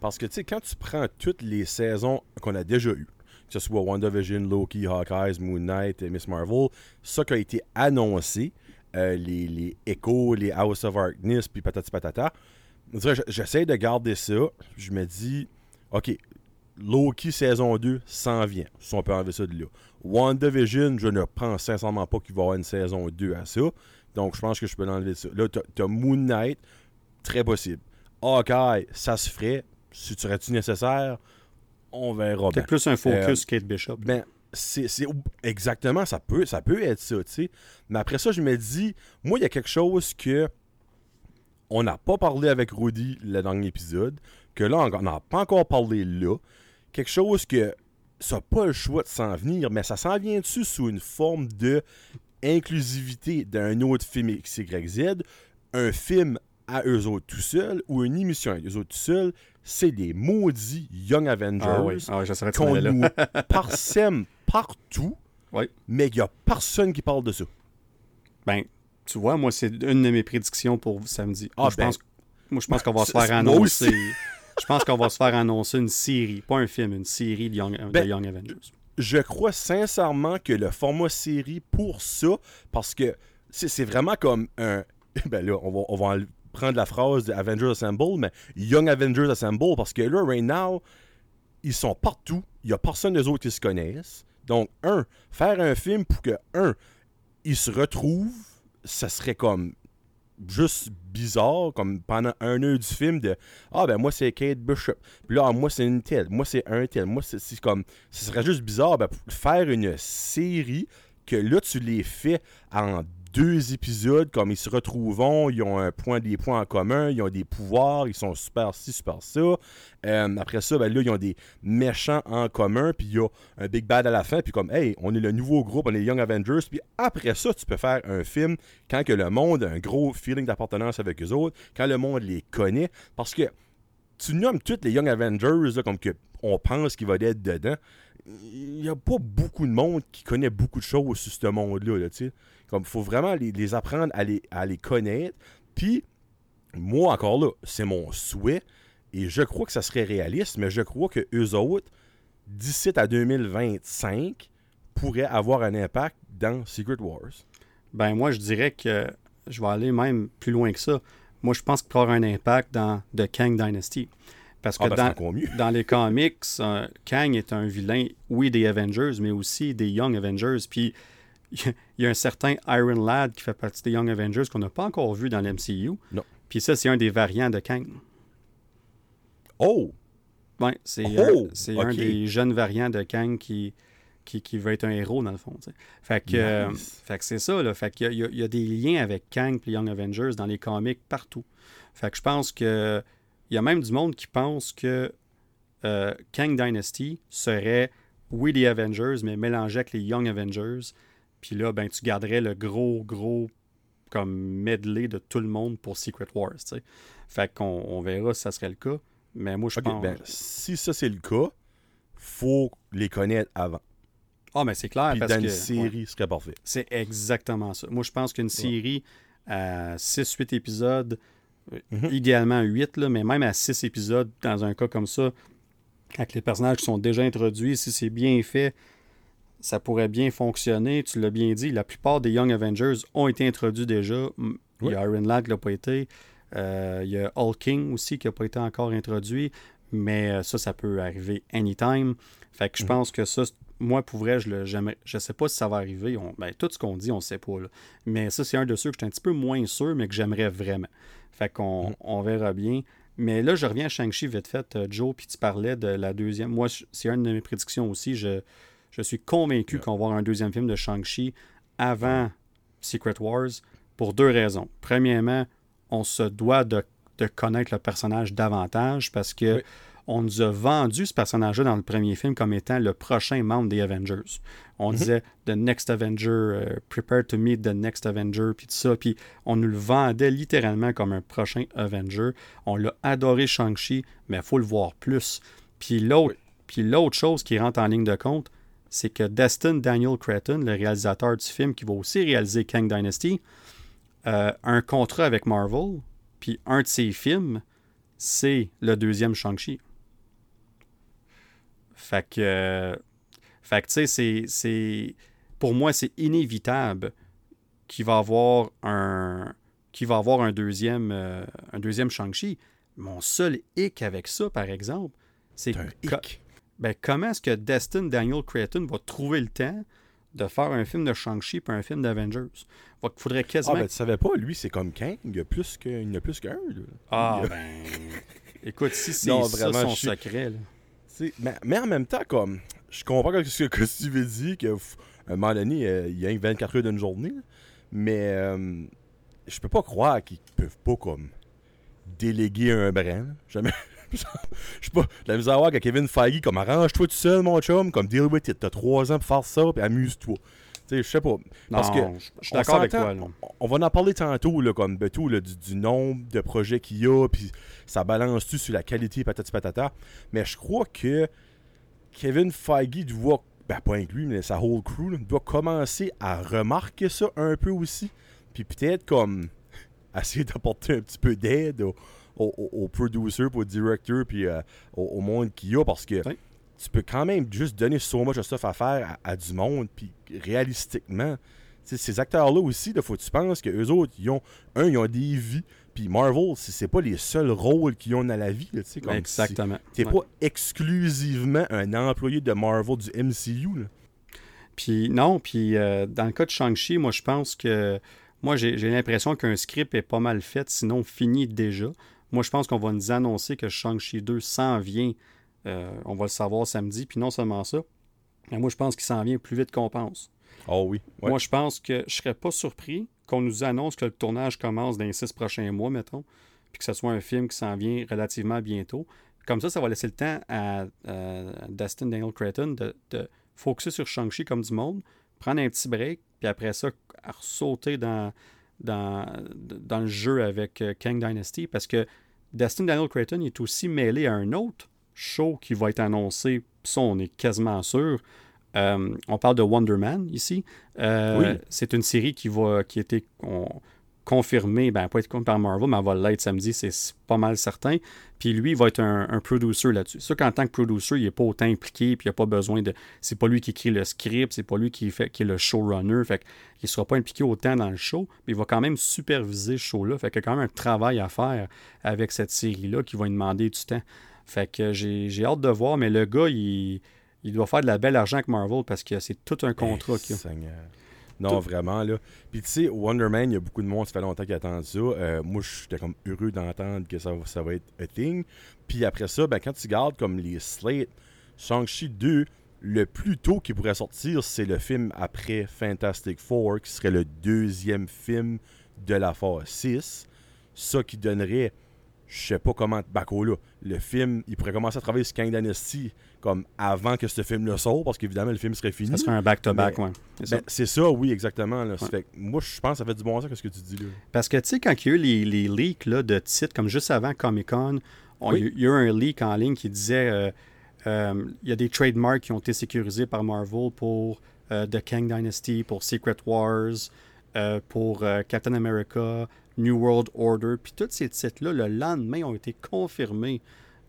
Parce que, tu sais, quand tu prends toutes les saisons qu'on a déjà eues, que ce soit WandaVision, Loki, Hawkeyes, Moon Knight, et Miss Marvel, ça qui a été annoncé, euh, les, les Echo, les House of Darkness, puis patati patata, j'essaie de garder ça. Je me dis, OK, Loki saison 2 s'en vient, si on peut enlever ça de là. WandaVision, je ne pense sincèrement pas qu'il va y avoir une saison 2 à ça. Donc, je pense que je peux l'enlever de ça. Là, t'as- t'as Moon Knight, très possible. Hawkeye, ça se ferait. Si tu tu nécessaire, on verra bien. Peut-être plus un focus Euh, Kate Bishop. Ben, c'est c'est- exactement, ça peut, ça peut être ça, tu sais. Mais après ça, je me dis, moi, il y a quelque chose que on n'a pas parlé avec Rudy le dernier épisode, que là, on n'a pas encore parlé là. Quelque chose que ça n'a pas le choix de s'en venir, mais ça s'en vient dessus sous une forme de inclusivité d'un autre film XYZ, un film à eux autres tout seuls ou une émission à eux autres tout seuls, c'est des maudits Young Avengers ah oui, ah oui, qu'on nous parsème partout, Oui. mais il n'y a personne qui parle de ça. Ben, tu vois, moi, c'est une de mes prédictions pour samedi. Ah, moi, je ben, pense, moi, je pense qu'on va se c'est- faire annoncer. je pense qu'on va se faire annoncer une série, pas un film, une série de Young, de Ben, Young Avengers. Je crois sincèrement que le format série pour ça, parce que c'est vraiment comme un. Ben là, on va, on va en prendre la phrase de Avengers Assemble, mais Young Avengers Assemble, parce que là, right now, ils sont partout. Il n'y a personne des autres qui se connaissent. Donc, un, faire un film pour que, un, ils se retrouvent, ça serait comme juste bizarre, comme pendant un heure du film, de Ah, ben moi, c'est Kate Bishop. Puis là, ah, moi, c'est une telle. Moi, c'est un tel. Moi, c'est comme. Ce serait juste bizarre, ben, faire une série que là, tu les fais en deux épisodes, comme ils se retrouvent, ils ont un point, des points en commun, ils ont des pouvoirs, ils sont super ci, super ça. Euh, après ça, ben là, ils ont des méchants en commun, puis il y a un Big Bad à la fin, puis comme, hey, on est le nouveau groupe, on est Young Avengers, puis après ça, tu peux faire un film quand que le monde a un gros feeling d'appartenance avec eux autres, quand le monde les connaît, parce que tu nommes tous les Young Avengers, comme que on pense qu'il va être dedans, il n'y a pas beaucoup de monde qui connaît beaucoup de choses sur ce monde-là, là, tu sais. Comme, il faut vraiment les, les apprendre à les, à les connaître, puis moi, encore là, c'est mon souhait. Et je crois que ça serait réaliste, mais je crois que eux autres, d'ici à 2025, pourraient avoir un impact dans Secret Wars. Ben moi, je dirais que je vais aller même plus loin que ça. Moi, je pense qu'il pourra avoir un impact dans The Kang Dynasty. Parce que Ah, ben, dans les comics, euh, Kang est un vilain, oui, des Avengers, mais aussi des Young Avengers. Puis il y a un certain Iron Lad qui fait partie des Young Avengers qu'on n'a pas encore vu dans l'MCU. Non. Puis ça, c'est un des variants de Kang. Oh! Ouais, c'est Oh, un, c'est un ok. des jeunes variants de Kang qui, qui, qui veut être un héros, dans le fond. Fait que, Nice. fait que c'est ça. Là. Fait qu'il y a, il y a- il y a des liens avec Kang et Young Avengers dans les comics partout. Fait que je pense que il y a même du monde qui pense que euh, Kang Dynasty serait, oui, les Avengers, mais mélangé avec les Young Avengers. Puis là, ben, tu garderais le gros, gros comme medley de tout le monde pour Secret Wars. Fait qu'on on verra si ça serait le cas. Mais moi, je Ok, pense. ben, si ça c'est le cas, faut les connaître avant. Ah, mais c'est clair Puis parce dans que une ouais, série, ce serait parfait. c'est exactement ça. Moi, je pense qu'une série à 6-8 épisodes, euh, Mhm. idéalement 8, là, mais même à 6 épisodes, dans un cas comme ça, avec les personnages qui sont déjà introduits, si c'est bien fait, ça pourrait bien fonctionner. Tu l'as bien dit, la plupart des Young Avengers ont été introduits déjà. Il y a Iron Lad qui l'a pas été. Euh, il y a Hulking aussi qui n'a pas été encore introduit. Mais euh, ça, ça peut arriver anytime. Fait que je Mhm. pense que ça, moi, pour vrai, je le Je sais pas si ça va arriver. On- ben, tout ce qu'on dit, on sait pas. là. Mais ça, c'est un de ceux que je suis un petit peu moins sûr, mais que j'aimerais vraiment. Fait qu'on Mhm. on verra bien. Mais là, je reviens à Shang-Chi vite fait, euh, Joe, puis tu parlais de la deuxième. Moi, c'est une de mes prédictions aussi. Je, je suis convaincu qu'on va avoir un deuxième film de Shang-Chi avant Secret Wars pour deux raisons. Premièrement, on se doit de, de connaître le personnage davantage parce que Oui. on nous a vendu ce personnage-là dans le premier film comme étant le prochain membre des Avengers. On Mhm. disait The Next Avenger, euh, Prepare to meet the Next Avenger, puis tout ça. Puis on nous le vendait littéralement comme un prochain Avenger. On l'a adoré Shang-Chi, mais il faut le voir plus. Puis l'autre, puis l'autre chose qui rentre en ligne de compte, c'est que Destin Daniel Cretton, le réalisateur du film qui va aussi réaliser Kang Dynasty, euh, a un contrat avec Marvel, puis un de ses films, c'est le deuxième Shang-Chi. Fait que, euh, fait que tu sais, c'est, pour moi, c'est inévitable qu'il va avoir un, qu'il va avoir un deuxième, euh, un deuxième Shang-Chi. Mon seul hic avec ça, par exemple, c'est hic. Ben, comment est-ce que Destin Daniel Cretton va trouver le temps de faire un film de Shang-Chi et un film d'Avengers? Il faudrait Ah, quasiment... ben tu savais pas, lui, c'est comme Kang. Il y a plus que- il y en a plus qu'un. Ah, a- ben... Écoute, si c'est ça son je suis- secret, là. Mais, mais en même temps, comme, je comprends ce que tu veux dire, qu'à un moment donné, euh, il y a que 24 heures d'une journée, mais euh, je peux pas croire qu'ils peuvent pas, comme, déléguer un brin. Jamais. Je sais pas, la misère à voir que Kevin Feige, comme, arrange-toi tout seul, mon chum, comme, deal with it, t'as trois ans pour faire ça, puis amuse-toi. Tu sais, je sais pas. Parce Non, que je suis d'accord avec toi, là. on va en parler tantôt, là, comme de tout, là, du, du nombre de projets qu'il y a, puis ça balance-tu sur la qualité patati patata. Mais je crois que Kevin Feige doit, ben pas inclus, mais sa whole crew, là, doit commencer à remarquer ça un peu aussi. Puis peut-être comme essayer d'apporter un petit peu d'aide aux au, au, au producers, aux directeurs, puis euh, au, au monde qu'il y a, parce que Oui. tu peux quand même juste donner so much of stuff à faire à, à du monde, puis réalistiquement, ces acteurs-là aussi, il faut que tu penses qu'eux autres, ils ont, un, ils ont des vies, puis Marvel, c'est pas les seuls rôles qu'ils ont dans la vie, là, tu sais, comme Exactement. si- T'es Ouais. pas exclusivement un employé de Marvel du MCU, là. Puis non, puis euh, dans le cas de Shang-Chi, moi je pense que moi j'ai j'ai l'impression qu'un script est pas mal fait, sinon fini déjà. Moi je pense qu'on va nous annoncer que Shang-Chi 2 s'en vient. Euh, on va le savoir samedi. Puis non seulement ça, mais moi je pense qu'il s'en vient plus vite qu'on pense. Oh oui. ouais. Moi je pense que je serais pas surpris qu'on nous annonce que le tournage commence dans les six prochains mois, mettons, puis que ce soit un film qui s'en vient relativement bientôt. Comme ça, ça va laisser le temps à, à Dustin Daniel Cretton de, de focuser sur Shang-Chi comme du monde, prendre un petit break, puis après ça, à sauter dans, dans, dans le jeu avec euh, Kang Dynasty, parce que Dustin Daniel Cretton est aussi mêlé à un autre show qui va être annoncé, ça, on est quasiment sûr. Euh, on parle de Wonder Man ici. Euh, Oui. C'est une série qui va qui était on- confirmée, ben pas être confirmée par Marvel, mais elle va l'être samedi, c'est pas mal certain. Puis lui, il va être un, producer là-dessus. C'est sûr qu'en tant que producer, il n'est pas autant impliqué, puis il n'a pas besoin de. C'est pas lui qui écrit le script, c'est pas lui qui, fait, qui est le showrunner. Fait qu'il ne sera pas impliqué autant dans le show, mais il va quand même superviser ce show-là. Fait qu'il y a quand même un travail à faire avec cette série-là qui va lui demander du temps. Fait que j'ai hâte de voir, mais le gars, il, doit faire de la belle argent avec Marvel parce que c'est tout un contrat qu'il a. Non, vraiment, là. Puis tu sais, Wonder Man, il y a beaucoup de monde, ça fait longtemps qu'il attend ça. Euh, moi, j'étais comme heureux d'entendre que ça, ça va être un thing. Puis après ça, ben, quand tu gardes comme les slates, Shang-Chi 2, le plus tôt qui pourrait sortir, c'est le film après Fantastic Four, qui serait le deuxième film de la phase 6. Ça qui donnerait, je sais pas comment, Baco là, le film, il pourrait commencer à travailler sur Kang Dynasty comme avant que ce film-là sorte, parce qu'évidemment, le film serait fini. Ça serait un back-to-back, ouais. C'est ça. oui, exactement. moi, je pense que ça fait du bon sens, ce que tu dis là. Parce que, tu sais, quand il y a eu les, les leaks là, de titres, comme juste avant Comic-Con, il y a eu un leak en ligne qui disait euh, euh, il y a des trademarks qui ont été sécurisés par Marvel pour euh, The Kang Dynasty, pour Secret Wars, pour Captain America, New World Order. Puis tous ces titres-là, le lendemain, ont été confirmés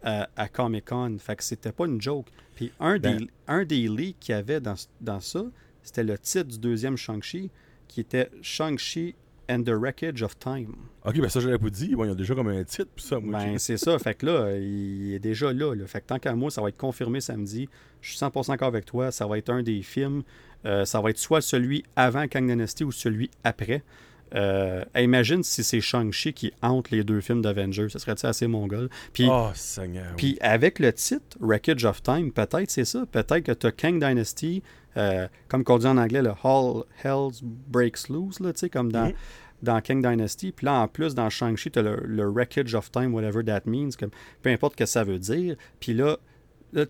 à, Comic Con. Fait que c'était pas une joke. Puis un, des, ben- un des leaks qu'il y avait dans, dans ça, c'était le titre du deuxième Shang-Chi, qui était Shang-Chi and the Wreckage of Time. Ok, ben ça, j'avais pas dit. Bon, il y a déjà comme un titre, puis ça, moi. Ben, c'est ça. Fait que là, il est déjà là, Fait que tant qu'à moi, ça va être confirmé samedi. Je suis 100% d'accord avec toi. Ça va être un des films. Euh, ça va être soit celui avant Kang Dynasty ou celui après. Euh, imagine si c'est Shang-Chi qui hante les deux films d'Avengers. Ça serait assez mongol? Puis, oh, puis avec le titre Wreckage of Time, peut-être c'est ça. Peut-être que tu as Kang Dynasty, euh, comme qu'on dit en anglais, le Hall Hells Breaks Loose, là, comme dans, mm-hmm. dans Kang Dynasty. Puis là, en plus, dans Shang-Chi, tu as le, Wreckage of Time, whatever that means. Comme, peu importe ce que ça veut dire. Puis là,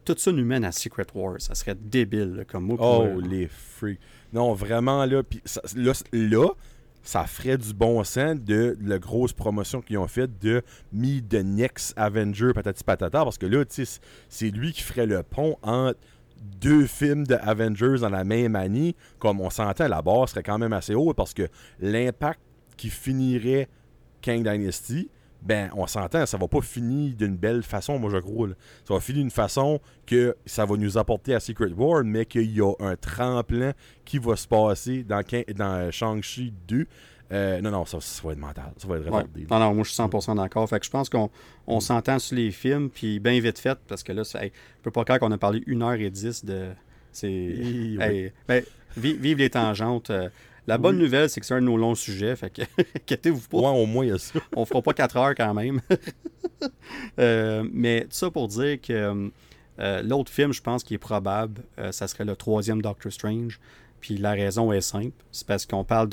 tout ça nous mène à Secret Wars. Ça serait débile, comme moi. Oh, les freaks. Non, vraiment, là, puis là, là ça ferait du bon sens de la grosse promotion qu'ils ont faite de Me the Next Avenger patati patata parce que là, c'est lui qui ferait le pont entre deux films de Avengers dans la même année. Comme on s'entend, la barre serait quand même assez haute parce que l'impact qui finirait Kang Dynasty ben on s'entend, ça va pas finir d'une belle façon, moi je crois. Ça va finir d'une façon que ça va nous apporter à Secret War, mais qu'il y a un tremplin qui va se passer dans, dans Shang-Chi 2. Euh, non, non, ça, va être mental. Ça va être vraiment Non, non, moi je suis 100% d'accord. Fait que je pense qu'on on, s'entend sur les films, puis bien vite fait, parce que là, je peux pas croire qu'on a parlé 1h10 de. C'est. ben, vive, les tangentes. Euh, la bonne nouvelle, c'est que c'est un de nos longs sujets, fait que inquiétez-vous pas. Ouais, au moins, il y a ça. On fera pas 4 heures quand même. Euh, mais tout ça pour dire que euh, l'autre film, je pense, qui est probable, euh, ça serait le troisième Doctor Strange. Puis la raison est simple, c'est parce qu'on parle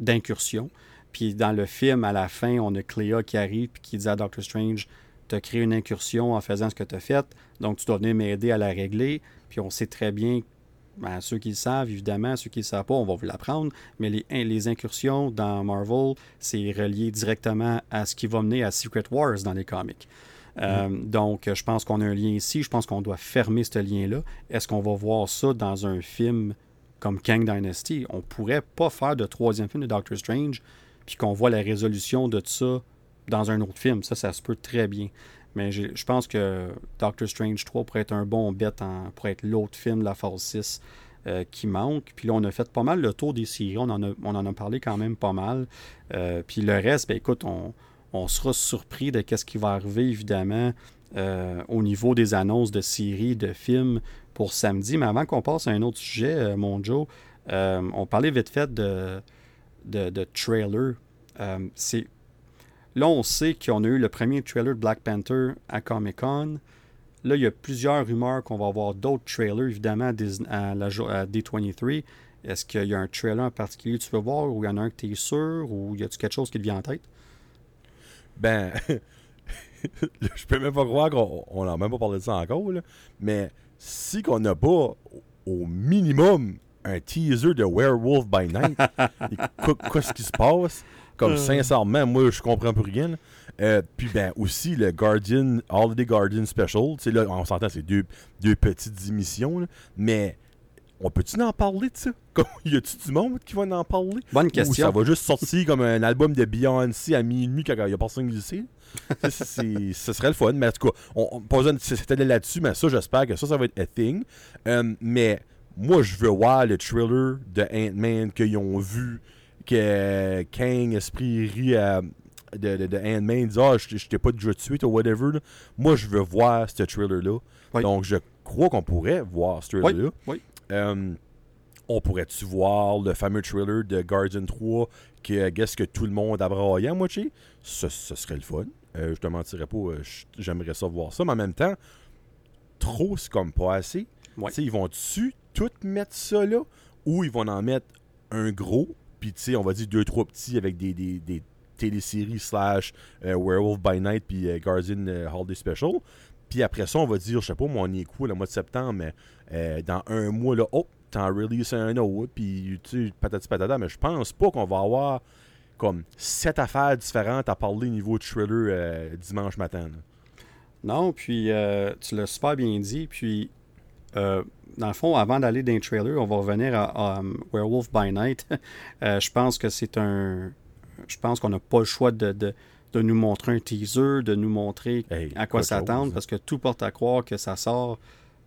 d'incursion. Puis dans le film, à la fin, on a Cléa qui arrive et qui dit à Doctor Strange Tu as créé une incursion en faisant ce que tu as fait, donc tu dois venir m'aider à la régler. Puis on sait très bien ben, ceux qui le savent, évidemment, ceux qui ne le savent pas, on va vous l'apprendre, mais les, les, incursions dans Marvel, c'est relié directement à ce qui va mener à Secret Wars dans les comics. Euh, mm. donc, je pense qu'on a un lien ici. Je pense qu'on doit fermer ce lien-là. Est-ce qu'on va voir ça dans un film comme Kang Dynasty? On pourrait pas faire de troisième film de Doctor Strange, puis qu'on voit la résolution de ça dans un autre film. Ça, ça se peut très bien. Mais je pense que Doctor Strange 3 pourrait être un bon bet pour être l'autre film la phase 6 euh, qui manque. Puis là, on a fait pas mal le tour des séries. On en a, on en a parlé quand même pas mal. Euh, puis le reste, ben écoute, on, sera surpris de ce qui va arriver, évidemment, euh, au niveau des annonces de séries, de films pour samedi. Mais avant qu'on passe à un autre sujet, mon Joe, on parlait vite fait de, de, de trailer. c'est Là, on sait qu'on a eu le premier trailer de Black Panther à Comic Con. Là, il y a plusieurs rumeurs qu'on va avoir d'autres trailers, évidemment, à, la, D23. Est-ce qu'il y a un trailer en particulier que tu veux voir, ou il y en a un que tu es sûr, ou y a-tu quelque chose qui te vient en tête? Ben, je peux même pas croire qu'on n'a même pas parlé de ça encore, mais si qu'on n'a pas au minimum un teaser de Werewolf by Night, qu'est-ce qui se passe? Comme euh. sincèrement, moi, je comprends plus rien. Euh, puis ben aussi le Guardian, Holiday Guardian Special. Là, on s'entend, c'est deux, deux petites émissions. mais on peut-tu en parler de ça? y a-tu du monde qui va en parler? Bonne question. Ou ça va juste sortir comme un album de Beyoncé à minuit quand il n'y a personne qui le sait? ce serait le fun, mais en tout cas, on, on pas besoin de s'étaler là-dessus, mais ça, j'espère que ça, ça va être a thing. Euh, mais moi, je veux voir le thriller de Ant-Man qu'ils ont vu, que Kang, Esprit rit de, de, Ant-Man, dit Ah, je t'ai pas déjà tué, ou whatever. Moi, je veux voir ce thriller-là. Donc, je crois qu'on pourrait voir ce thriller-là. Oui. Euh, on pourrait-tu voir le fameux thriller de Guardian 3 que qu'est-ce que tout le monde a braillé à moitié? Ce, ce serait le fun. Euh, je te mentirais pas, euh, j'aimerais ça voir ça, mais en même temps, trop, c'est comme pas assez. Ils vont-tu tout mettre ça là ou ils vont en mettre un gros, puis on va dire deux, trois petits avec des, des, des téléséries slash Werewolf by Night puis Guardian Holiday Special. Puis après ça, on va dire, je sais pas, mon on est le mois de septembre, mais dans un mois, là, oh, t'en release un autre, puis tu sais, patati patata, mais je pense pas qu'on va avoir comme sept affaires différentes à parler niveau de thriller euh, dimanche matin. Non, puis euh, tu l'as super bien dit, puis euh, dans le fond, avant d'aller dans les trailer, on va revenir à, Werewolf by Night. je pense que c'est un. Je pense qu'on n'a pas le choix de, de, nous montrer un teaser, de nous montrer à quoi s'attendre, parce que tout porte à croire que ça sort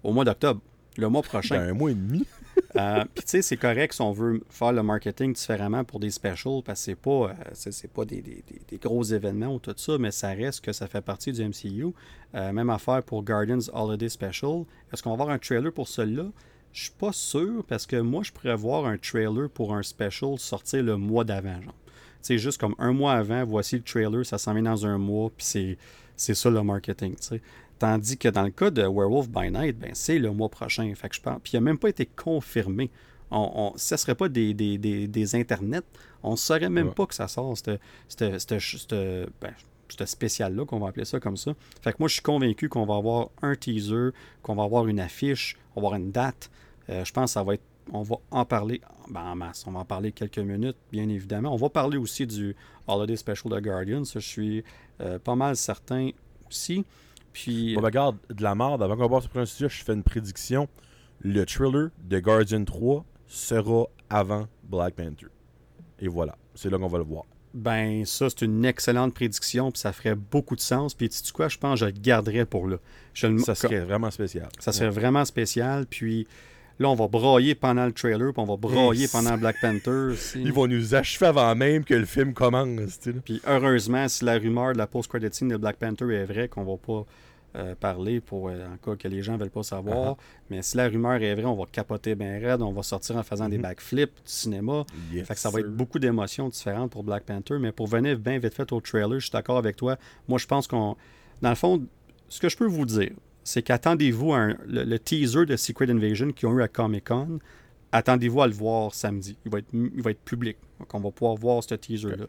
au mois d'octobre, le mois prochain. Dans un mois et demi. Euh, puis tu sais, c'est correct si on veut faire le marketing différemment pour des specials, parce que c'est pas, euh, c'est, pas des, gros événements ou tout ça, mais ça reste que ça fait partie du MCU. Euh, même affaire pour Guardians Holiday Special. Est-ce qu'on va avoir un trailer pour celui-là? Je suis pas sûr, parce que moi, je pourrais voir un trailer pour un special sortir le mois d'avant, genre. C'est juste comme un mois avant, voici le trailer, ça s'en vient dans un mois, puis c'est, c'est ça le marketing, tu sais. Tandis que dans le cas de Werewolf by Night, ben, c'est le mois prochain. Fait que je pense. Puis il n'a même pas été confirmé. On, ça ne serait pas des, des, des, internets. On ne saurait même pas que ça sort, ce ben, spécial-là, qu'on va appeler ça comme ça. Fait que moi, je suis convaincu qu'on va avoir un teaser, qu'on va avoir une affiche, on va avoir une date. Euh, je pense que ça va être. On va en parler ben, en masse. On va en parler quelques minutes, bien évidemment. On va parler aussi du Holiday Special de Guardian. Ça, je suis euh, pas mal certain aussi. Puis. Bon, ben, regarde, de la merde, avant qu'on passe sur un sujet, je fais une prédiction. Le thriller de Guardian 3 sera avant Black Panther. Et voilà, c'est là qu'on va le voir. Ben, ça, c'est une excellente prédiction, puis ça ferait beaucoup de sens. Puis, tu sais quoi, je pense que je le garderais pour là. Ça serait vraiment spécial. Ça serait vraiment spécial, puis Là, on va brailler pendant le trailer, puis on va brailler pendant Black Panther. Ils vont nous achever avant même que le film commence. Puis heureusement, si la rumeur de la post-credit scene de Black Panther est vraie, qu'on va pas euh, parler pour euh, en cas que les gens veulent pas savoir. Uh-huh. Mais si la rumeur est vraie, on va capoter bien raide, on va sortir en faisant des mm-hmm. backflips du cinéma. fait que ça va être beaucoup d'émotions différentes pour Black Panther. Mais pour venir bien vite fait au trailer, je suis d'accord avec toi. Moi, je pense qu'on. Dans le fond, ce que je peux vous dire, c'est qu'attendez-vous le, teaser de Secret Invasion qu'ils ont eu à Comic Con. Attendez-vous à le voir samedi. Il va être, il va être public. Donc, on va pouvoir voir ce teaser-là.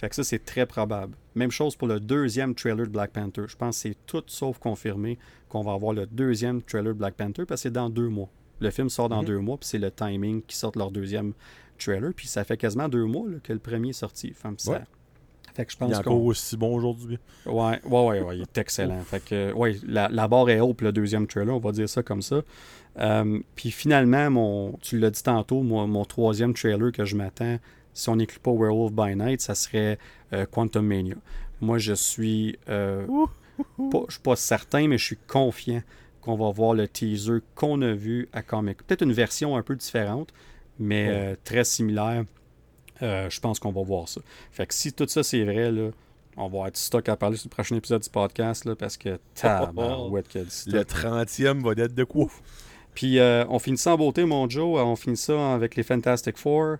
Fait que ça, c'est très probable. Même chose pour le deuxième trailer de Black Panther. Je pense que c'est tout sauf confirmé qu'on va avoir le deuxième trailer de Black Panther parce que c'est dans deux mois. Le film sort dans mhm. deux mois, puis c'est le timing qui sort leur deuxième trailer. Puis ça fait quasiment deux mois que le premier est sorti. Enfin, ça, je pense il est encore aussi bon aujourd'hui. Ouais, ouais, ouais, il est excellent. fait que, ouais, la, la, barre est haute pour le deuxième trailer, on va dire ça comme ça. Euh, puis finalement, mon, tu l'as dit tantôt, mon troisième trailer que je m'attends, si on n'inclut pas Werewolf by Night, ça serait euh, Quantum Mania. Moi, je suis. Euh, pas, je suis pas certain, mais je suis confiant qu'on va voir le teaser qu'on a vu à Comic. Peut-être une version un peu différente, mais très similaire euh, je pense qu'on va voir ça. Fait que si tout ça c'est vrai, là, on va être stock à parler sur le prochain épisode du podcast là, parce que tabarouette qu'il Le 30e va être de quoi? Puis euh, on finit ça en beauté, mon Joe. On finit ça avec les Fantastic Four.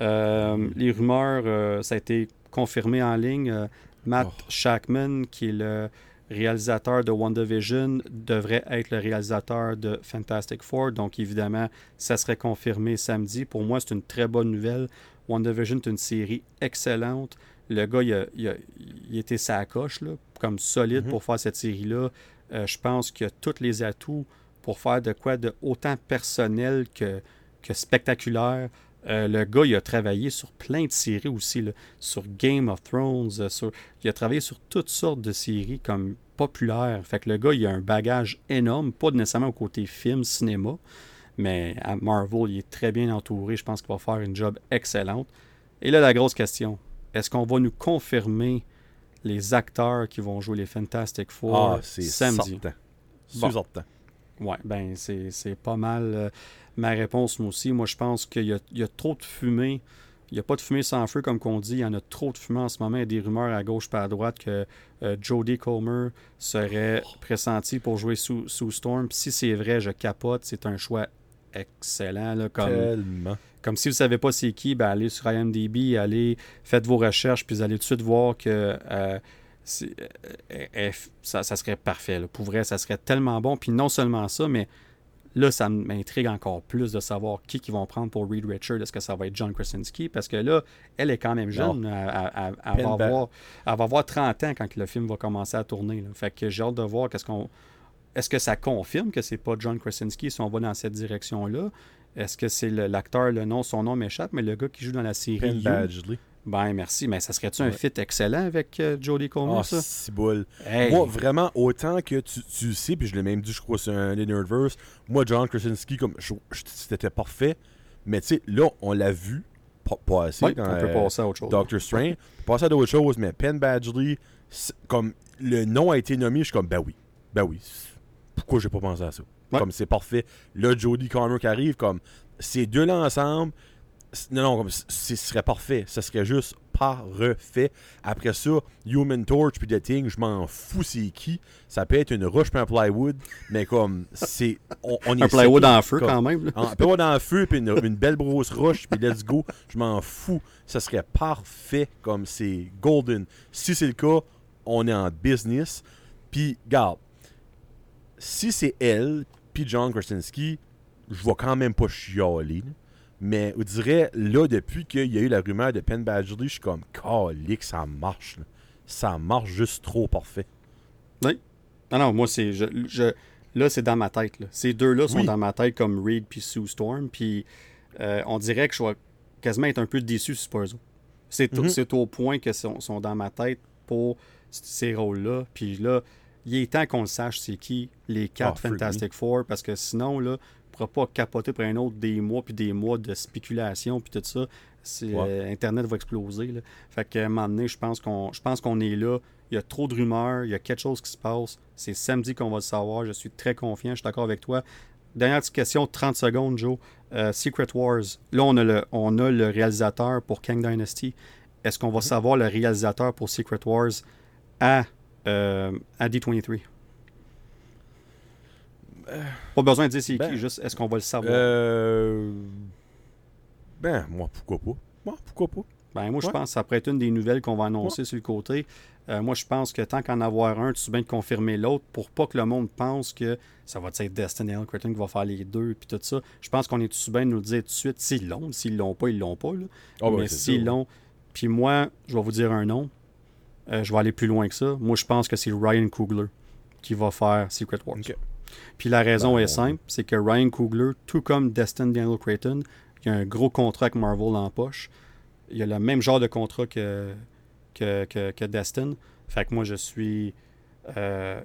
Euh, les rumeurs, ça a été confirmé en ligne. Matt oh. Shackman, qui est le réalisateur de WandaVision, devrait être le réalisateur de Fantastic Four. Donc évidemment, ça serait confirmé samedi. Pour moi, c'est une très bonne nouvelle. WandaVision est une série excellente. Le gars, il, a, il, était sa coche, là, comme solide mhm. pour faire cette série-là. Euh, je pense qu'il a tous les atouts pour faire de quoi de autant personnel que, que spectaculaire. Euh, le gars, il a travaillé sur plein de séries aussi, sur Game of Thrones, euh, sur... il a travaillé sur toutes sortes de séries comme populaires. Fait que le gars, il a un bagage énorme, pas nécessairement au côté film, cinéma, Mais à Marvel, il est très bien entouré. Je pense qu'il va faire une job excellente. Et là, la grosse question est-ce qu'on va nous confirmer les acteurs qui vont jouer les Fantastic Four Ah, c'est samedi? certain. Bon. Ouais, ben c'est pas mal euh, ma réponse moi aussi. Moi je pense qu'il y y a trop de fumée. Il n'y a pas de fumée sans feu comme qu'on dit. Il y en a trop de fumée en ce moment. Il y a des rumeurs à gauche pas à droite que euh, Jodie Comer serait pressenti pour jouer sous, sous Storm. Puis si c'est vrai, je capote. C'est un choix excellent. là, comme, Tellement. comme si vous ne savez pas c'est qui, ben allez sur IMDb, allez, faites vos recherches, puis vous allez tout de suite voir que euh, ça, ça serait parfait. là. Pour vrai, ça serait tellement bon. Puis non seulement ça, mais là, ça m'intrigue encore plus de savoir qui qu'ils vont prendre pour Reed Richard. Est-ce que ça va être John Krasinski? Parce que là, elle est quand même jeune. Elle, elle- elle- elle Penn va avoir, elle va avoir 30 ans quand le film va commencer à tourner. là. Fait que j'ai hâte de voir qu'est-ce qu'on... Est-ce que ça confirme que c'est pas John Krasinski si on va dans cette direction-là? Est-ce que c'est l'acteur, le nom, son nom m'échappe, mais le gars qui joue dans la série. Ben merci, mais ça serait-tu un fit excellent avec euh, Jodie Comer, Ah, ça? c'est boule. Hey! Moi, vraiment, autant que tu, tu le sais, puis je l'ai même dit, je crois, sur un des Nerdverse, moi, John Krasinski, comme, c'était parfait, mais tu sais, là, on l'a vu, pas, pas assez, Ouais, dans on peut euh, passer à autre chose. Doctor Strange, passer à d'autres choses, mais Penn Badgley, c'est- comme, le nom a été nommé, je suis comme, ben oui, ben oui, pourquoi j'ai pas pensé à ça? Ouais. Comme, c'est parfait. Là, Jodie Comer qui arrive, comme, ces deux-là ensemble, non, non, comme, ce serait parfait. Ça serait juste parfait. Après ça, Human Torch puis The Thing, je m'en fous c'est qui. Ça peut être une roche puis un plywood, mais comme, c'est... On, on un plywood en feu comme- quand même. là. un dans le feu, puis une, une belle brosse roche, puis let's go. Je m'en fous. Ça serait parfait comme c'est golden. Si c'est le cas, on est en business. Puis, garde, si c'est elle, puis John Krasinski, je vais quand même pas chialer. Mais on dirait, là, depuis qu'il y a eu la rumeur de Penn Badgley, je suis comme, calique, ça marche. là. Ça marche juste trop parfait. Non, non, moi, c'est. Je, je- là, c'est dans ma tête. là. Ces deux-là sont Oui. dans ma tête comme Reed puis Sue Storm. Puis euh, on dirait que je vais quasiment être un peu déçu sur Spurzo. C'est Mhm. c'est au point que sont, sont dans ma tête pour ces rôles-là. Puis là, il est temps qu'on le sache c'est qui les quatre Ah, Fantastic Four. Parce que sinon, là, pourra pas capoter pour un autre des mois puis des mois de spéculation puis tout ça. C'est, Ouais. euh, Internet va exploser. Là. Fait qu'à un moment donné, je pense qu'on je pense qu'on est là. Il y a trop de rumeurs, il y a quelque chose qui se passe. C'est samedi qu'on va le savoir. Je suis très confiant, je suis d'accord avec toi. Dernière petite question, 30 secondes, Joe. Euh, Secret Wars. Là, on a, le, on a le réalisateur pour Kang Dynasty. Est-ce qu'on va savoir le réalisateur pour Secret Wars à, euh, à D23? Pas besoin de dire c'est ben, qui, juste est-ce qu'on va le savoir? Euh... Ben, moi, pourquoi pas? Moi, pourquoi pas? Ben, moi, je pense que ça pourrait être une des nouvelles qu'on va annoncer sur le côté. Euh, moi, je pense que tant qu'en avoir un, tu sais bien de confirmer l'autre pour pas que le monde pense que ça va être Destin et Al Creighton qui va faire les deux puis tout ça. Je pense qu'on est tout bien de nous le dire tout de suite? S'ils l'ont. S'ils l'ont pas, ils l'ont pas. là. Ah, ben, Mais s'ils l'ont. Puis moi, je vais vous dire un nom. Euh, je vais aller plus loin que ça. Moi, je pense que c'est Ryan Coogler qui va faire Secret Wars. Puis la raison Ben, est simple, c'est que Ryan Coogler, tout comme Destin Daniel Creighton, il a un gros contrat avec Marvel en poche. Il a le même genre de contrat que, que, que, que Destin. Fait que moi, je suis euh,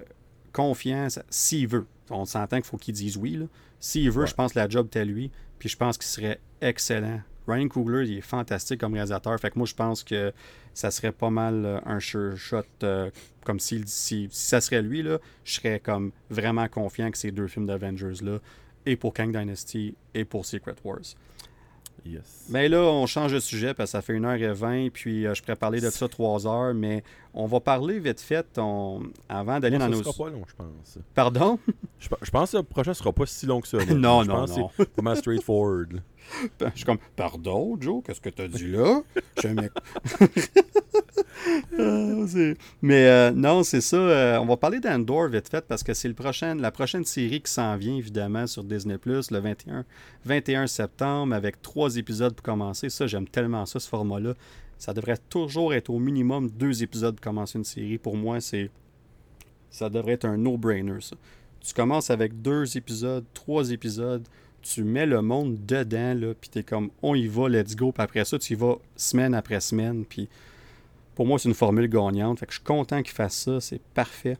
confiant. S'il veut, on s'entend qu'il faut qu'il dise oui. S'il veut, Ouais. je pense que la job est à lui. Puis je pense qu'il serait excellent. Ryan Coogler, il est fantastique comme réalisateur. Fait que moi, je pense que ça serait pas mal euh, un sure shot. euh, comme si, si ça serait lui, là, je serais comme vraiment confiant que ces deux films d'Avengers-là, et pour Kang Dynasty et pour Secret Wars. Yes. Mais là, on change de sujet parce que ça fait 1h20, puis euh, je pourrais parler de ça 3 heures, mais on va parler vite fait on- avant d'aller dans ça nos. sera pas long, je pense. Pardon? Je, pe- je pense que le prochain sera pas si long que ça. Non, je non, pense non. c'est pas mal straightforward. Je suis comme, pardon, Joe, qu'est-ce que t'as dit là? Je Ah, c'est- Mais euh, non, c'est ça. euh, on va parler d'Andor vite fait parce que c'est la prochaine série qui s'en vient évidemment sur Disney le 21, 21 septembre avec trois épisodes pour commencer. Ça, j'aime tellement ça, ce format-là. Ça devrait toujours être au minimum deux épisodes pour commencer une série. Pour moi, c'est ça devrait être un no-brainer. Tu commences avec deux épisodes, trois épisodes, tu mets le monde dedans, là, puis t'es comme, on y va, let's go, puis après ça, tu y vas semaine après semaine, puis pour moi, c'est une formule gagnante, fait que je suis content qu'il fasse ça, c'est parfait.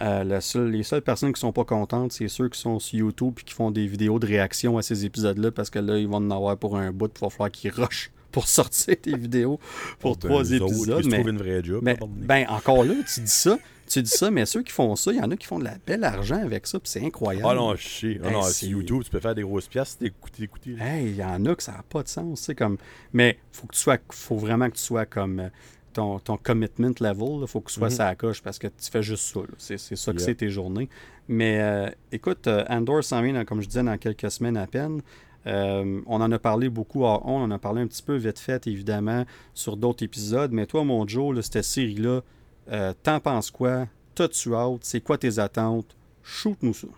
Euh, les seules personnes qui sont pas contentes, c'est ceux qui sont sur YouTube et qui font des vidéos de réaction à ces épisodes-là parce que là, ils vont en avoir pour un bout, il va falloir qu'ils rushent pour sortir des vidéos pour Ben, trois épisodes. Mais, une vraie job. mais ben, encore là, tu dis ça, tu dis ça, mais ceux qui font ça, il y en a qui font de la belle argent avec ça, puis c'est incroyable. Ah non, je sais. Ah Hey, non, c'est- YouTube, tu peux faire des grosses pièces, t'écoutes, écouter. Hey, il y en a que ça n'a pas de sens, c'est comme. Mais faut que tu sois, faut vraiment que tu sois comme euh, ton, ton commitment level, il faut que tu sois Mhm. ça à coche parce que tu fais juste ça. là. C'est, c'est ça que Yeah. c'est tes journées. Mais euh, écoute, euh, Andor s'en vient, dans- comme je disais, dans quelques semaines à peine. Euh, on en a parlé beaucoup hors on, on en a parlé un petit peu vite fait, évidemment, sur d'autres épisodes. Mais toi, mon Joe, cette série-là, euh, t'en penses quoi? T'as-tu hâte? C'est quoi tes attentes? Shoot-nous ça.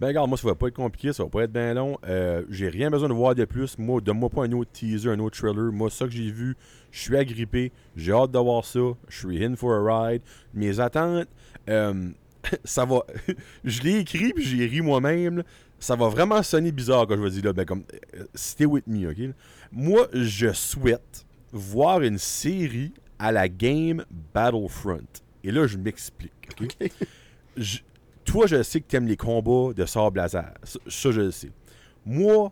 Ben regarde, moi ça va pas être compliqué, ça va pas être bien long. Euh, j'ai rien besoin de voir de plus. Moi, donne-moi pas un autre teaser, un autre trailer. Moi, ça que j'ai vu, je suis agrippé. J'ai hâte de voir ça. Je suis in for a ride. Mes attentes, ça va. je l'ai écrit puis j'ai ri moi-même. Ça va vraiment sonner bizarre quand je vais dire là. Ben comme euh, stay with me, ok? Moi, je souhaite voir une série à la game Battlefront. Et là, je m'explique. ok? Je- toi, je sais que tu aimes les combats de sable laser. Ça, ça, je le sais. Moi,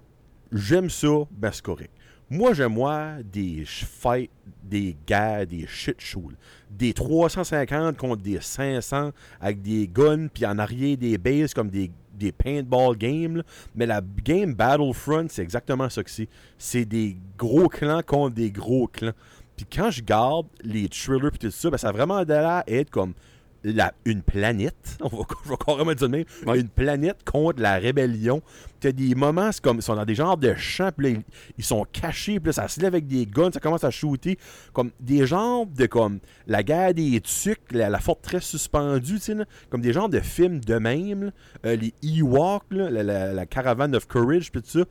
j'aime ça, ben c'est correct. Moi, j'aime voir des fights, des guerres, des shit shows. Des 350 contre des 500 avec des guns, puis en arrière des bases comme des, des paintball games. Mais la game Battlefront, c'est exactement ça que c'est. C'est des gros clans contre des gros clans. Puis quand je garde les thrillers puis tout ça, ben ça a vraiment l'air être comme la, une planète, on va, je vais carrément dire de même, Ouais. une planète contre la rébellion. Tu as des moments, c'est comme, ils sont dans des genres de champs, puis là, ils, ils sont cachés, puis là, ça se lève avec des guns, ça commence à shooter, comme des genres de, comme, la guerre des tucs, la, la forteresse suspendue, tu sais, là, comme des genres de films de même. Euh, les Ewoks, la, la, la Caravan of Courage, puis tout ça.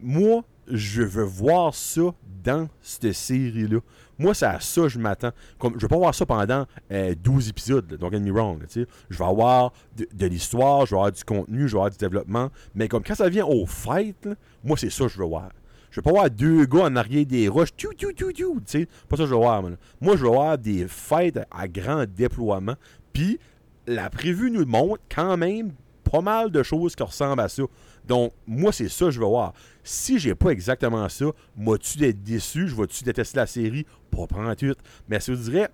Moi, je veux voir ça dans cette série-là. Moi, c'est à ça que je m'attends. Comme, je veux pas voir ça pendant euh, 12 épisodes, là, don't get me wrong. je vais avoir de, l'histoire, je vais avoir du contenu, je vais avoir du développement. Mais comme quand ça vient au fight, là, moi, c'est ça que je veux voir. Je veux pas voir deux gars en arrière des roches, tu tu tu tu, tu sais. Pas ça que je veux voir, moi. Moi, je veux voir des fights à grand déploiement. Puis, la prévue nous montre quand même pas mal de choses qui ressemblent à ça. Donc, moi, c'est ça que je veux voir. Si j'ai pas exactement ça, moi-tu d'être déçu, je vais-tu détester la série? Pas prendre tout. Mais si je dirais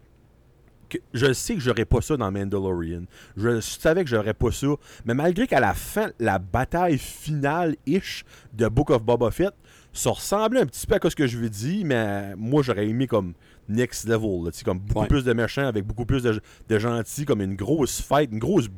que je sais que j'aurais pas ça dans Mandalorian. Je savais que j'aurais pas ça. Mais malgré qu'à la fin, la bataille finale-ish de Book of Boba Fett, ça ressemblait un petit peu à ce que je veux dire, mais moi, j'aurais aimé comme next level. là, tu comme beaucoup Ouais. plus de méchants avec beaucoup plus de, de gentils, comme une grosse fight, une grosse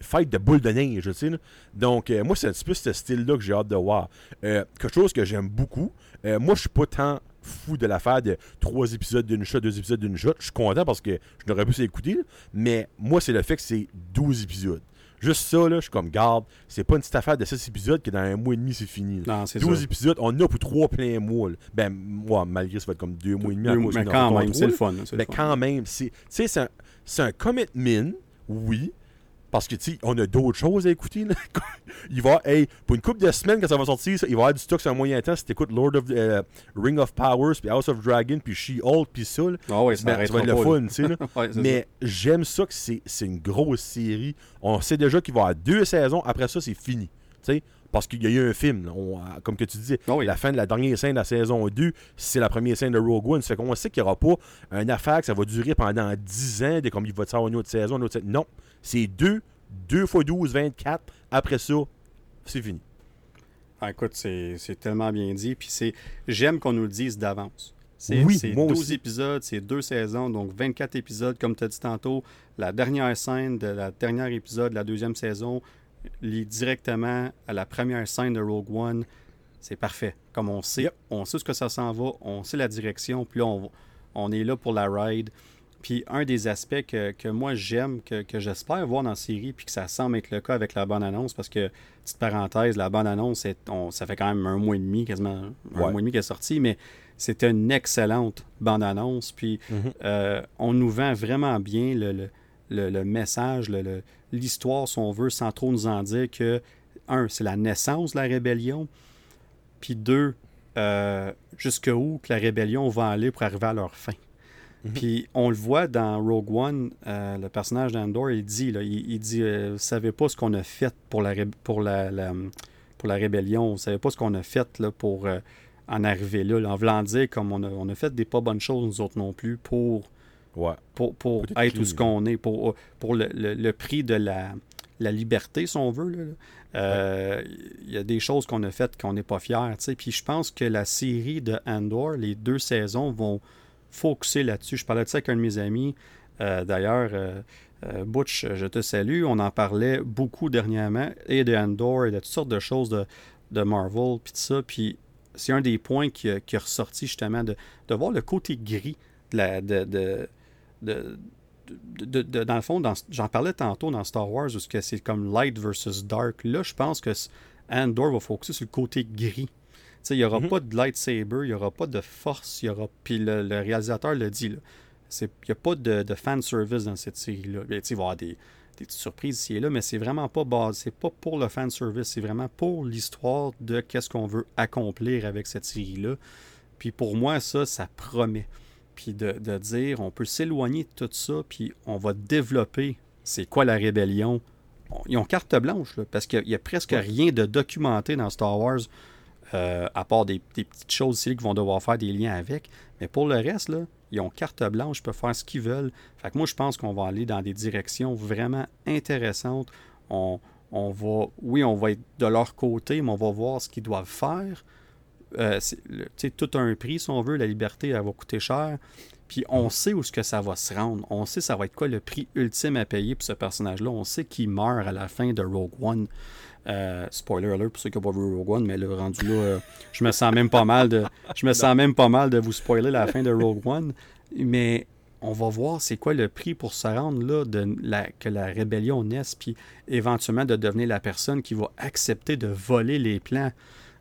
fight de boule de neige, tu sais. là. Donc, euh, moi, c'est un petit peu ce style-là que j'ai hâte de voir. Euh, quelque chose que j'aime beaucoup. Euh, moi, je suis pas tant fou de l'affaire de trois épisodes d'une shot, deux épisodes d'une shot. Je suis content parce que je n'aurais pu s'écouter, là. mais moi, c'est le fait que c'est 12 épisodes. Juste ça, là, je suis comme, garde, c'est pas une petite affaire de 6 épisodes que dans un mois et demi, c'est fini. là. Non, c'est 12 ça. épisodes, on a pour trois pleins mois. là. Ben, moi, malgré ça va être comme deux mois et demi. Deux- cause mais quand même, le fun. le Mais fun. quand même, c'est, tu sais, c'est un, c'est un commitment, oui, parce que, tu sais, on a d'autres choses à écouter. là. il va, hey, pour une couple de semaines, quand ça va sortir, ça, il va y avoir du stock sur un moyen temps. Si t'écoutes Lord of euh, Ring of Powers, puis House of Dragon, puis She-Hulk, puis ça, là, Ah ouais, ça, ben, ça va être le fun, tu sais. Ouais, Mais j'aime ça que c'est, c'est une grosse série. On sait déjà qu'il va y avoir deux saisons. Après ça, c'est fini. Tu sais, parce qu'il y a eu un film. On- comme que tu disais, Ah oui. la fin de la dernière scène de la saison 2, c'est la première scène de Rogue One. Ça fait qu'on sait qu'il n'y aura pas une affaire que ça va durer pendant 10 ans, de comme il va te avoir une autre saison, une autre saison. Non. C'est 2, 2 x 12, 24. Après ça, c'est fini. Ah, écoute, c'est c'est tellement bien dit. Puis c'est j'aime qu'on nous le dise d'avance. C'est Oui, c'est moi 12 aussi. épisodes, c'est deux saisons, donc 24 épisodes, comme tu as dit tantôt. La dernière scène de la dernière épisode de la deuxième saison lie directement à la première scène de Rogue One. C'est parfait. Comme on sait, Yep. on sait ce que ça s'en va, on sait la direction, puis là, on, on est là pour la ride. Puis un des aspects que, que moi j'aime, que, que j'espère voir dans la série, puis que ça semble être le cas avec la bande-annonce, parce que, petite parenthèse, la bande-annonce, est- on- ça fait quand même un mois et demi, quasiment un Ouais. mois et demi qu'elle est sortie, mais c'était une excellente bande-annonce. Puis euh, on nous vend vraiment bien le, le- le- le message, le- l'histoire, si on veut, sans trop nous en dire que, un, c'est la naissance de la rébellion, puis deux, euh, jusqu'où que la rébellion va aller pour arriver à leur fin. Mhm. Puis on le voit dans Rogue One, euh, le personnage d'Andor, il dit, là, il, il dit euh, Vous savez pas ce qu'on a fait pour la, ré- pour la, la- pour la rébellion, vous savez pas ce qu'on a fait là, pour euh, en arriver là, là. En voulant dire comme on a, on a fait des pas bonnes choses, nous autres non plus, pour, Ouais. pour, pour être où ce qu'on est, pour, pour le, le- le prix de la, la liberté, si on veut. là, là. Euh, Il y a des choses qu'on a faites qu'on n'est pas fiers. Puis je pense que la série de Andor, les deux saisons, vont focuser là-dessus. Je parlais de ça avec un de mes amis. Euh, D'ailleurs, euh, Butch, je te salue. On en parlait beaucoup dernièrement, et de Andor, et de toutes sortes de choses de, de Marvel, puis tout ça. Puis c'est un des points qui, qui est ressorti justement de, de voir le côté gris de la, de, de, de- de- de- de- dans le fond, j'en parlais tantôt dans Star Wars, où c'est comme light versus dark. Là, je pense que Andor va focuser sur le côté gris. Il n'y aura Mhm. pas de lightsaber, il n'y aura pas de force, il y aura. Puis le, le réalisateur le dit, Il n'y a pas de, de fan service dans cette série-là. Sais, Il va y avoir des, des petites surprises ici et là, mais c'est vraiment pas base, c'est pas pour le fan service, c'est vraiment pour l'histoire de qu'est-ce qu'on veut accomplir avec cette série-là. Puis pour moi, ça, ça promet. Puis de, de dire, on peut s'éloigner de tout ça, puis on va développer c'est quoi la rébellion. On- Ils ont carte blanche, là, parce qu'il n'y a presque rien de documenté dans Star Wars, euh, à part des, des petites choses ici qu'ils vont devoir faire des liens avec. Mais pour le reste, là, ils ont carte blanche, ils peuvent faire ce qu'ils veulent. Fait que moi, je pense qu'on va aller dans des directions vraiment intéressantes. On, on va, oui, on va être de leur côté, mais on va voir ce qu'ils doivent faire. Euh, c'est tout un prix, si on veut. La liberté, elle va coûter cher. Puis on sait où ce que ça va se rendre. On sait ça va être quoi le prix ultime à payer pour ce personnage-là. On sait qu'il meurt à la fin de Rogue One. Euh, spoiler alert pour ceux qui n'ont pas vu Rogue One, mais le rendu là, euh, je me sens même pas mal de. Vous spoiler la fin de Rogue One. Mais on va voir c'est quoi le prix pour se rendre là, que la rébellion naisse, puis éventuellement de devenir la personne qui va accepter de voler les plans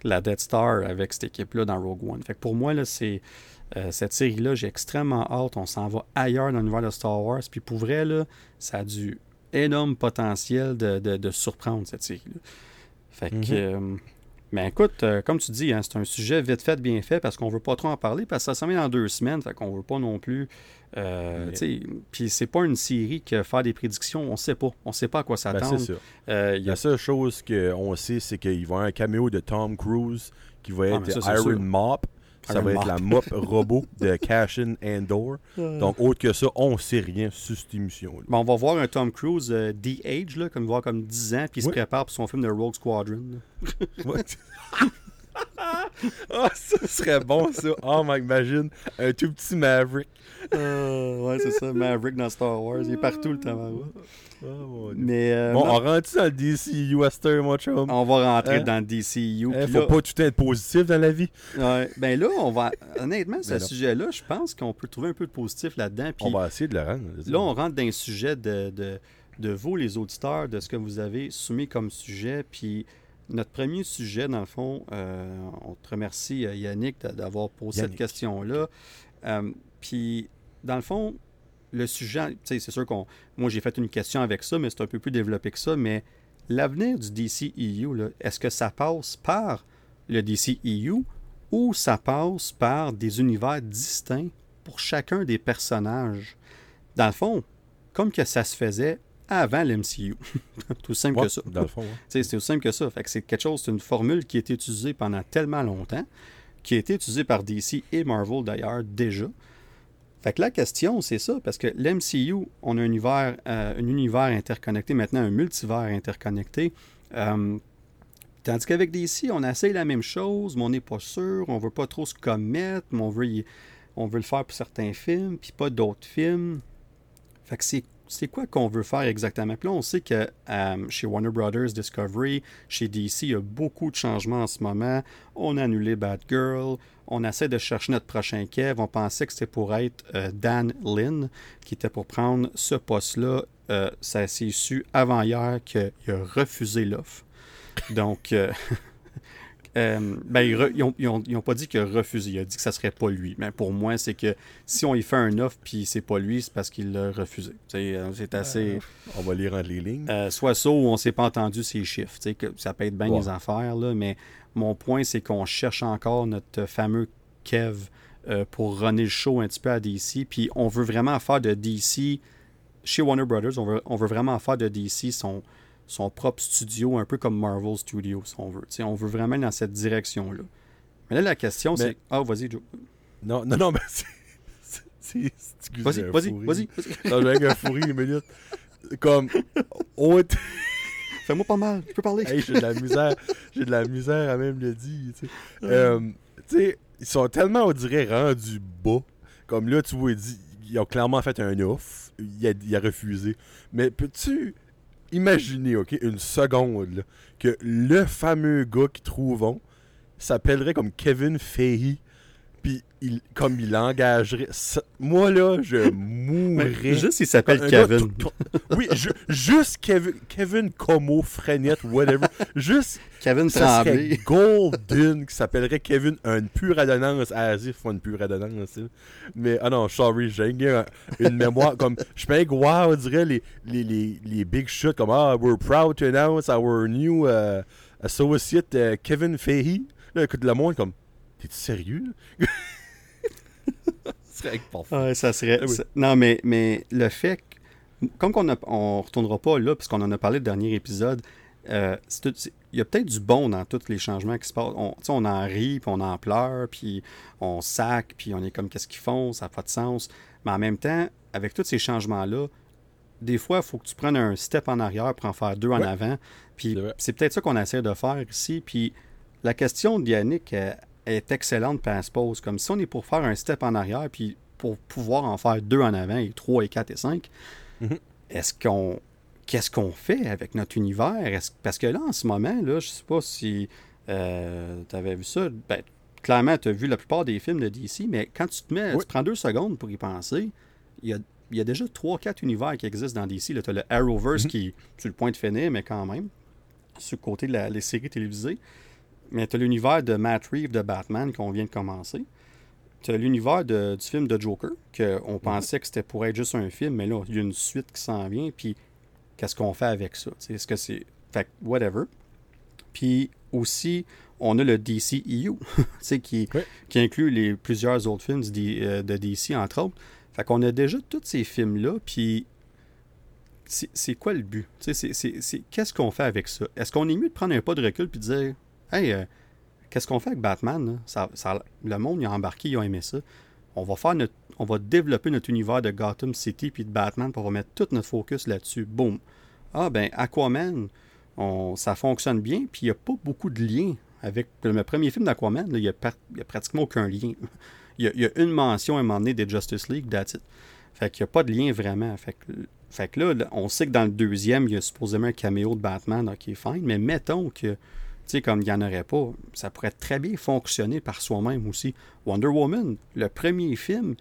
la Death Star avec cette équipe-là dans Rogue One. Fait que pour moi, là, c'est. euh, cette série-là, j'ai extrêmement hâte. On s'en va ailleurs dans l'univers de Star Wars. Puis pour vrai, là, ça a du énorme potentiel de, de- de surprendre cette série-là. Fait que. Mhm. euh, mais écoute, euh, comme tu dis, hein, c'est un sujet vite fait, bien fait, parce qu'on veut pas trop en parler, parce que ça s'en vient dans deux semaines, fait qu'on veut pas non plus. Euh, sais, Puis c'est pas une série qui faire des prédictions, on sait pas. On sait pas à quoi Ben, s'attendre. Euh, il y a- La seule chose qu'on sait, c'est qu'il va y avoir un caméo de Tom Cruise qui va Ah, être ça, Iron sûr. Mop. Ça Iron va être la mop robot de Cashin Andor. Donc, autre que ça, on sait rien sur cette émission-là. Bon, on va voir un Tom Cruise euh, D-Age, là, comme voir comme 10 ans, puis il se prépare pour son film de Rogue Squadron. Ah, ça serait bon, ça. Oh, my, imagine un tout petit Maverick. Euh, ouais, c'est ça, Maverick dans Star Wars, il est partout le. Oh, mon Dieu. Mais euh, Bon, on rentre dans le DCU Western, mon chum? on va rentrer Hein? dans le DCU. Eh, puis faut là, pas tout être positif dans la vie. ouais, ben là, on va. Honnêtement, ce Ben sujet-là, je pense qu'on peut trouver un peu de positif là-dedans. Puis On va essayer de le rendre. là, on rentre dans un sujet de, de, de vous, les auditeurs, de ce que vous avez soumis comme sujet. Puis notre premier sujet, dans le fond, euh, on te remercie, euh, Yannick, d'a- d'avoir posé Yannick. cette question-là. Euh, puis, dans le fond, le sujet, c'est sûr qu'on. Moi, j'ai fait une question avec ça, mais c'est un peu plus développé que ça. Mais l'avenir du DCEU, est-ce que ça passe par le DCEU ou ça passe par des univers distincts pour chacun des personnages? Dans le fond, comme que ça se faisait avant l'MCU. Tout simple Ouais, que ça. Dans le fond, ouais. C'est aussi simple que ça. Fait que c'est quelque chose, c'est une formule qui a été utilisée pendant tellement longtemps, qui a été utilisée par DC et Marvel d'ailleurs déjà. Fait que la question, c'est ça, parce que l'MCU, on a un univers, euh, un univers interconnecté, maintenant un multivers interconnecté. Euh, tandis qu'avec DC, on essaye la même chose, mais on n'est pas sûr, on veut pas trop se commettre, mais on veut, y- on veut le faire pour certains films, puis pas d'autres films. Fait que c'est c'est quoi qu'on veut faire exactement? Puis là, on sait que euh, chez Warner Brothers Discovery, chez DC, il y a beaucoup de changements en ce moment. On a annulé Batgirl. On essaie de chercher notre prochain Kev. On pensait que c'était pour être euh, Dan Lynn, qui était pour prendre ce poste-là. Euh, ça s'est su avant hier qu'il a refusé l'offre. Donc, euh, euh, ben, ils, re- ils ont, ils ont- ils ont pas dit qu'il a refusé. Il a dit que ça serait pas lui. Mais pour moi, c'est que si on y fait un offre puis c'est pas lui, c'est parce qu'il l'a refusé. Euh, C'est assez. On va lire entre les lignes. Euh, soit ça ou on s'est pas entendu ses chiffres. Que ça peut être bien Ouais. les affaires, là, mais mon point, c'est qu'on cherche encore notre fameux Kev euh, pour runner le show un petit peu à DC. Puis on veut vraiment faire de DC, chez Warner Brothers, on veut, on veut vraiment faire de DC son, son propre studio, un peu comme Marvel Studios, si on veut. sais, on veut vraiment dans cette direction-là. Mais là, la question, Mais- c'est. Ah, vas-y, Joe. Non, non, non, mais c'est. Vas-y, vas-y, vas-y. Non, j'ai un fou rire, une minute. Comme, on Fais-moi pas mal, je peux parler. Hey, j'ai de la misère. J'ai de la misère à même le dire, tu sais. Euh, ils sont tellement, on dirait, rendus bas. Comme là, tu vois, ils ont clairement fait un off. Il a, il a refusé. Mais peux-tu imaginer, OK, une seconde, que le fameux gars qu'ils trouvent s'appellerait comme Kevin Feige, puis il, comme il engagerait... ça- Moi, là, je mourrais... juste, il s'appelle Kevin. tout- tout- oui, ju- juste Kevin, Kevin Como, Frenette, whatever. juste, Kevin ça Tremblay. Golden qui s'appellerait Kevin une pure adonnance. Ah, vas-y, faut une pure adonnance. Mais, ah non, sorry, j'ai une, une mémoire comme. Je pense que, wow, on dirait les, les, les, les big shots comme, ah, we're proud to announce our new uh, associate uh, Kevin Feige. Là, écoute, le monde comme, t'es-tu sérieux? là? Ce serait. Ouais, ça serait. Ah oui. ça- Non, mais, mais le fait que. Comme qu'on on retournera pas là, puisqu'on en a parlé le dernier épisode, euh, il y a peut-être du bon dans tous les changements qui se passent. On, tu sais, on en rit, puis on en pleure, puis on sac, puis on est comme qu'est-ce qu'ils font, ça n'a pas de sens. Mais en même temps, avec tous ces changements-là, des fois, il faut que tu prennes un step en arrière pour en faire deux en avant. Puis c'est peut-être ça qu'on essaie de faire ici. Puis la question de Yannick euh, est excellente, puis elle se pose. Comme si on est pour faire un step en arrière, puis pour pouvoir en faire deux en avant, et trois, et quatre, et cinq, Mhm. est-ce qu'on. Qu'est-ce qu'on fait avec notre univers? Est-ce- Parce que là, en ce moment, là, je sais pas si tu avais vu ça. Ben, clairement, tu as vu la plupart des films de DC, mais quand tu te mets, Oui. tu prends deux secondes pour y penser, il y a, il y a déjà trois, quatre univers qui existent dans DC. Tu as le Arrowverse Mhm. qui est sur le point de finir, mais quand même, sur le côté de la- les séries télévisées. Mais tu as l'univers de Matt Reeves de Batman qu'on vient de commencer. Tu as l'univers du film de Joker, qu'on pensait que c'était pour être juste un film, mais là, il y a une suite qui s'en vient, puis qu'est-ce qu'on fait avec ça? Est-ce que c'est. Fait que, whatever. Puis aussi, on a le DCEU, qui, qui inclut les, plusieurs autres films euh, de DC, entre autres. Fait qu'on a déjà tous ces films-là, puis c'est quoi le but? Qu'est-ce qu'on fait avec ça? Est-ce qu'on est mieux de prendre un pas de recul puis de dire Hey, euh, qu'est-ce qu'on fait avec Batman? Ça, le monde, il a embarqué, il a aimé ça. On va faire notre, on va développer notre univers de Gotham City puis de Batman, puis on va mettre tout notre focus là-dessus. Boum. Ah ben Aquaman, ça fonctionne bien, puis il n'y a pas beaucoup de liens avec le premier film d'Aquaman. Il n'y a, pratiquement aucun lien. Il y, a, une mention à un moment donné des Justice League, that's it. Fait qu'il n'y a pas de lien vraiment. Fait que, fait que là, on sait que dans le deuxième, il y a supposément un caméo de Batman, ok, fine, mais mettons que, sais, comme il n'y en aurait pas, ça pourrait très bien fonctionner par soi-même aussi. Wonder Woman, le premier film,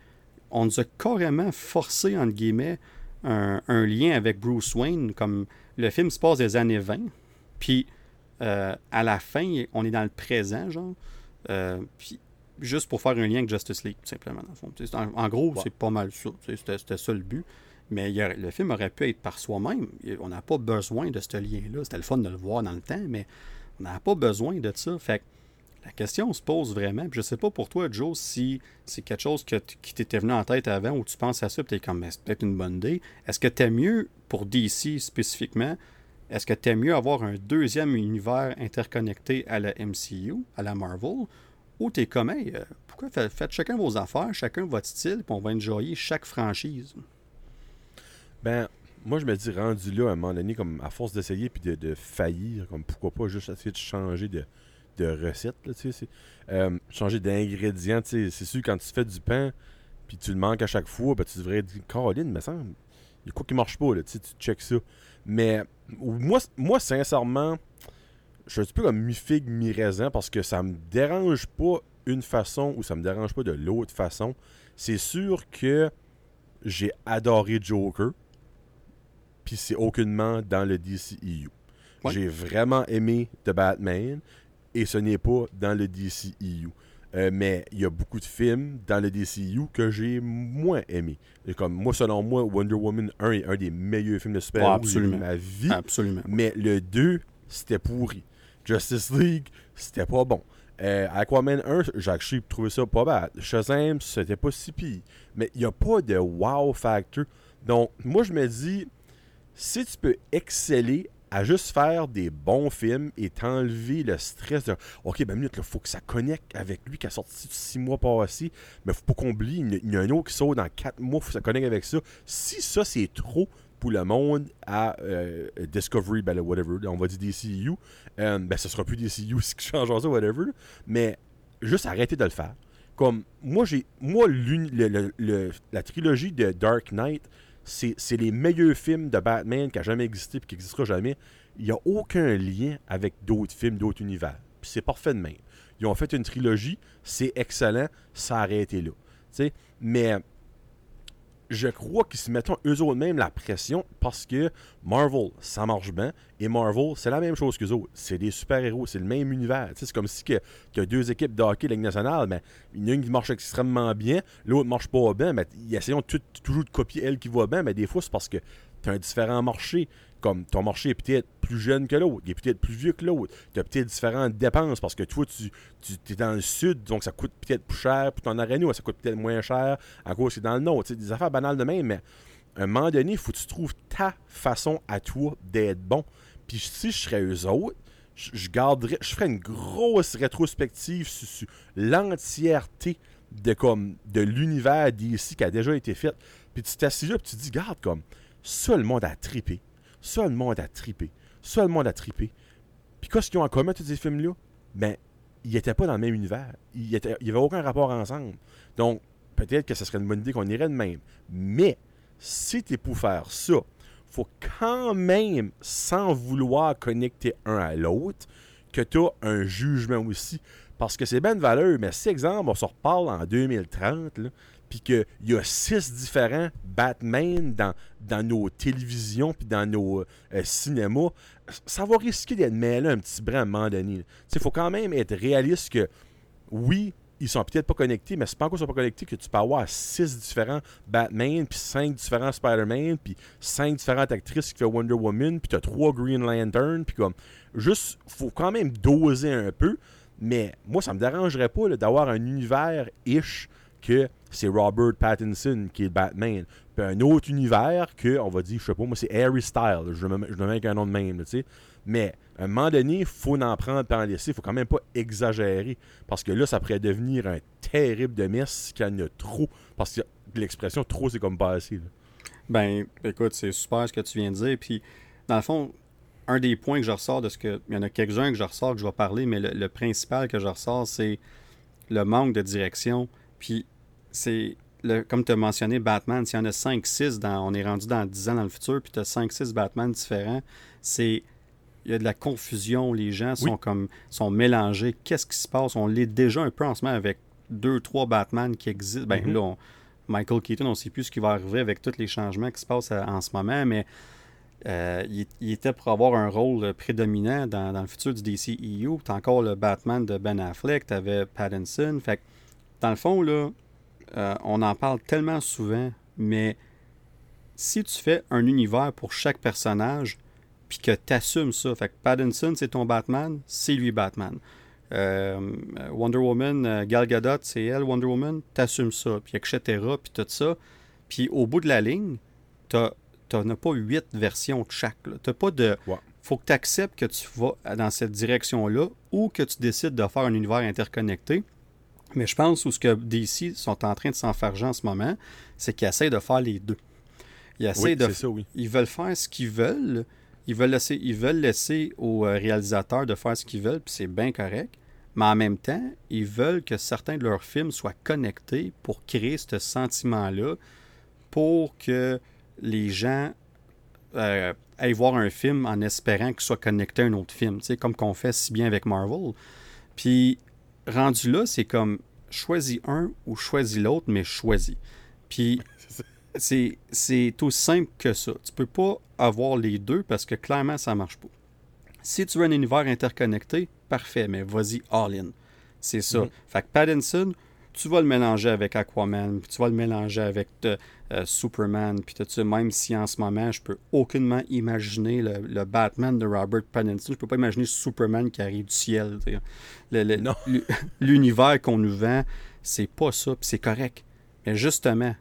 on nous a carrément forcé, entre guillemets, un, un lien avec Bruce Wayne, comme le film se passe des années 20, puis euh, à la fin, on est dans le présent, genre, euh, puis juste pour faire un lien avec Justice League, tout simplement, dans le fond. En, en gros, Ouais. c'est pas mal ça. C'était c'était ça le but. Mais il y a- le film aurait pu être par soi-même. On n'a pas besoin de ce lien-là. C'était le fun de le voir dans le temps, mais on n'a pas besoin de ça. Fait la question se pose vraiment. Puis je sais pas pour toi, Joe, si c'est quelque chose qui t'était venu en tête avant ou tu penses à ça et tu es comme, peut-être une bonne idée. Est-ce que tu es mieux, pour DC spécifiquement, est-ce que tu mieux avoir un deuxième univers interconnecté à la MCU, à la Marvel, ou tu es comme, hey, euh, pourquoi fa- faites chacun vos affaires, chacun votre style, puis on va enjoyer chaque franchise? Ben, moi, je me dis, rendu là, à un moment donné, comme à force d'essayer puis de, de faillir, comme pourquoi pas juste essayer de changer de, de recette, là, euh, changer d'ingrédients, c'est sûr, quand tu fais du pain, puis tu le manques à chaque fois, ben, tu devrais dire, Caroline, me semble, il y a quoi qui marche pas, là, tu checkes ça. Mais, moi, moi, sincèrement, je suis un petit peu comme mi-figue, mi-raisin, parce que ça me dérange pas une façon ou ça me dérange pas de l'autre façon. C'est sûr que j'ai adoré Joker, puis c'est aucunement dans le DCEU. Ouais. J'ai vraiment aimé The Batman, et ce n'est pas dans le DCEU. Euh, mais il y a beaucoup de films dans le DCU que j'ai moins aimé. Et comme moi, selon moi, Wonder Woman 1 est un des meilleurs films de super-héros de ma vie. Absolument. Mais le 2, c'était pourri. Justice League, c'était pas bon. Euh, Aquaman 1, j'ai actually trouvé ça pas bad. Shazam, c'était pas si pire. Mais il n'y a pas de wow factor. Donc, moi, je me dis, si tu peux exceller à juste faire des bons films et t'enlever le stress de OK, ben minute, il faut que ça connecte avec lui qui a sorti six mois passés, mais faut pas qu'on oublie, il y a un autre qui sort dans quatre mois, faut que ça connecte avec ça. Si ça, c'est trop pour le monde à euh, Discovery, ben whatever, on va dire DCU, euh, ben ce sera plus DCU si qui change ça, whatever, mais juste arrêter de le faire. Comme, moi, j'ai moi la trilogie de Dark Knight, c'est les meilleurs films de Batman qui a jamais existé et qui n'existera jamais. Il n'y a aucun lien avec d'autres films, d'autres univers. C'est parfait de même. Ils ont fait une trilogie, c'est excellent, ça a arrêté là. Mais je crois qu'ils se mettent eux autres même la pression parce que Marvel, ça marche bien. Et Marvel, c'est la même chose qu'eux autres. C'est des super-héros, c'est le même univers. C'est comme si tu as deux équipes de hockey Ligue nationale, mais a une qui marche extrêmement bien, l'autre marche pas bien, mais ils essayent toujours de copier elle qui va bien, mais des fois, c'est parce que tu as un différent marché. Comme ton marché est peut-être plus jeune que l'autre, il est peut-être plus vieux que l'autre. Tu as peut-être différentes dépenses parce que toi, tu, tu es dans le sud, donc ça coûte peut-être plus cher. Puis ton aréno, ça coûte peut-être moins cher à cause c'est dans le nord. des affaires banales de même, mais à un moment donné, il faut que tu trouves ta façon à toi d'être bon. Puis si je serais eux autres, je, garderais, je ferais une grosse rétrospective sur, l'entièreté de comme de l'univers d'ici qui a déjà été fait. Puis tu t'assises là et tu te dis, garde comme ça le monde a trippé. Ça le monde a trippé. Ça le monde a trippé. Puis qu'est-ce qu'ils ont en commun tous ces films-là? Ben, ils n'étaient pas dans le même univers. Il n'y avait aucun rapport ensemble. Donc, peut-être que ce serait une bonne idée qu'on irait de même. Mais, si tu es pour faire ça, faut quand même, sans vouloir connecter un à l'autre, que tu as un jugement aussi. Parce que c'est bien de valeur, mais si, exemple, on se reparle en 2030, puis qu'il y a six différents Batman dans, dans nos télévisions puis dans nos euh, cinémas, ça va risquer d'être mêlé un petit brin à un moment donné. Il faut quand même être réaliste que, oui, ils sont peut-être pas connectés, mais c'est pas encore sont pas connectés que tu peux avoir six différents Batman, puis cinq différents Spider-Man, puis cinq différentes actrices qui font Wonder Woman, puis tu as trois Green Lantern, puis comme juste faut quand même doser un peu, mais moi ça me dérangerait pas d'avoir un univers ish que c'est Robert Pattinson qui est Batman, puis un autre univers que on va dire je sais pas moi c'est Harry Styles, je me mets avec un nom de même, tu sais. Mais à un moment donné, il faut en prendre et en laisser. Il faut quand même pas exagérer. Parce que là, ça pourrait devenir un terrible de messe qu'il y en a trop. Parce que l'expression trop, c'est comme pas assez. Ben, écoute, c'est super ce que tu viens de dire. Puis, dans le fond, un des points que je ressors de ce que. Il y en a quelques-uns que je ressors que je vais parler, mais le, principal que je ressors, c'est le manque de direction. Puis, c'est. Le, comme tu as mentionné, Batman, s'il y en a 5-6, on est rendu dans 10 ans dans le futur, puis tu as 5-6 Batman différents, c'est il y a de la confusion, les gens sont comme sont mélangés. Qu'est-ce qui se passe? On l'est déjà un peu en ce moment avec deux, trois Batman qui existent. Ben mm-hmm. là, Michael Keaton, on ne sait plus ce qui va arriver avec tous les changements qui se passent euh, en ce moment, mais euh, il, était pour avoir un rôle prédominant dans, le futur du DCEU. Tu as encore le Batman de Ben Affleck, tu avais Pattinson. Fait dans le fond, là, euh, on en parle tellement souvent, mais si tu fais un univers pour chaque personnage, puis que tu assumes ça. Fait que Pattinson, c'est ton Batman, c'est lui Batman. Euh, Wonder Woman, euh, Gal Gadot, c'est elle, Wonder Woman, t'assumes ça, puis etc., puis tout ça. Puis au bout de la ligne, t'as n'as pas huit versions de chaque. T'as pas de... faut que tu acceptes que tu vas dans cette direction-là ou que tu décides de faire un univers interconnecté. Mais je pense où ce que DC sont en train de s'enfarger en ce moment, c'est qu'ils essaient de faire les deux. Ils essaient de... Ça, oui. Ils veulent faire ce qu'ils veulent, ils veulent laisser, ils veulent laisser aux euh, réalisateurs de faire ce qu'ils veulent, puis c'est bien correct. Mais en même temps, ils veulent que certains de leurs films soient connectés pour créer ce sentiment-là, pour que les gens euh, aillent voir un film en espérant qu'il soit connecté à un autre film, comme qu'on fait si bien avec Marvel. Puis, rendu là, c'est comme choisis un ou choisis l'autre, mais choisis. Puis, c'est aussi simple que ça. Tu peux pas avoir les deux parce que clairement, ça marche pas. Si tu veux un univers interconnecté, parfait, mais vas-y all-in. C'est ça. Mhm. Fait que Pattinson, tu vas le mélanger avec Aquaman, puis tu vas le mélanger avec euh, Superman, puis tout ça, même si en ce moment, je peux aucunement imaginer le, Batman de Robert Pattinson. Je peux pas imaginer Superman qui arrive du ciel. L'univers qu'on nous vend, c'est pas ça, puis c'est correct. Mais justement,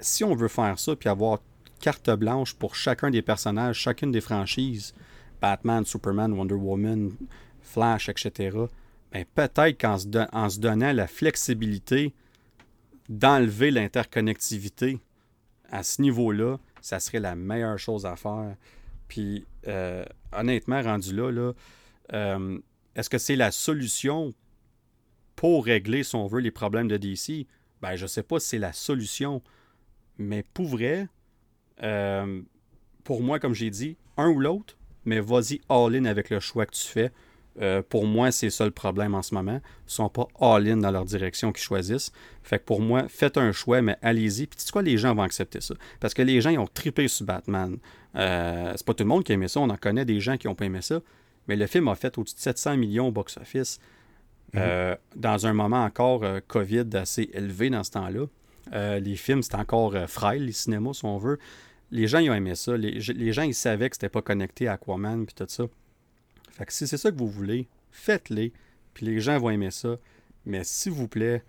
si on veut faire ça, puis avoir carte blanche pour chacun des personnages, chacune des franchises, Batman, Superman, Wonder Woman, Flash, etc., ben peut-être qu'en se, donnant la flexibilité d'enlever l'interconnectivité à ce niveau-là, ça serait la meilleure chose à faire. Puis, euh, honnêtement, rendu là, là euh, est-ce que c'est la solution pour régler, si on veut, les problèmes de DC? Ben, je sais pas si c'est la solution. Mais pour vrai, euh, pour moi, comme j'ai dit, un ou l'autre, mais vas-y all-in avec le choix que tu fais. Euh, pour moi, c'est ça le problème en ce moment. Ils sont pas all-in dans leur direction qu'ils choisissent. Fait que pour moi, faites un choix, mais allez-y. Puis tu sais quoi, les gens vont accepter ça. Parce que les gens, ils ont trippé sur Batman. Euh, c'est pas tout le monde qui a aimé ça. On en connaît des gens qui ont pas aimé ça. Mais le film a fait au-dessus de 700 millions au box-office. Mhm. Euh, dans un moment encore COVID assez élevé dans ce temps-là. les films, c'était encore frêle, les cinémas, si on veut. Les gens, ils ont aimé ça. Les, les gens, ils savaient que c'était pas connecté à Aquaman, puis tout ça. Fait que si c'est ça que vous voulez, faites-les, puis les gens vont aimer ça. Mais s'il vous plaît,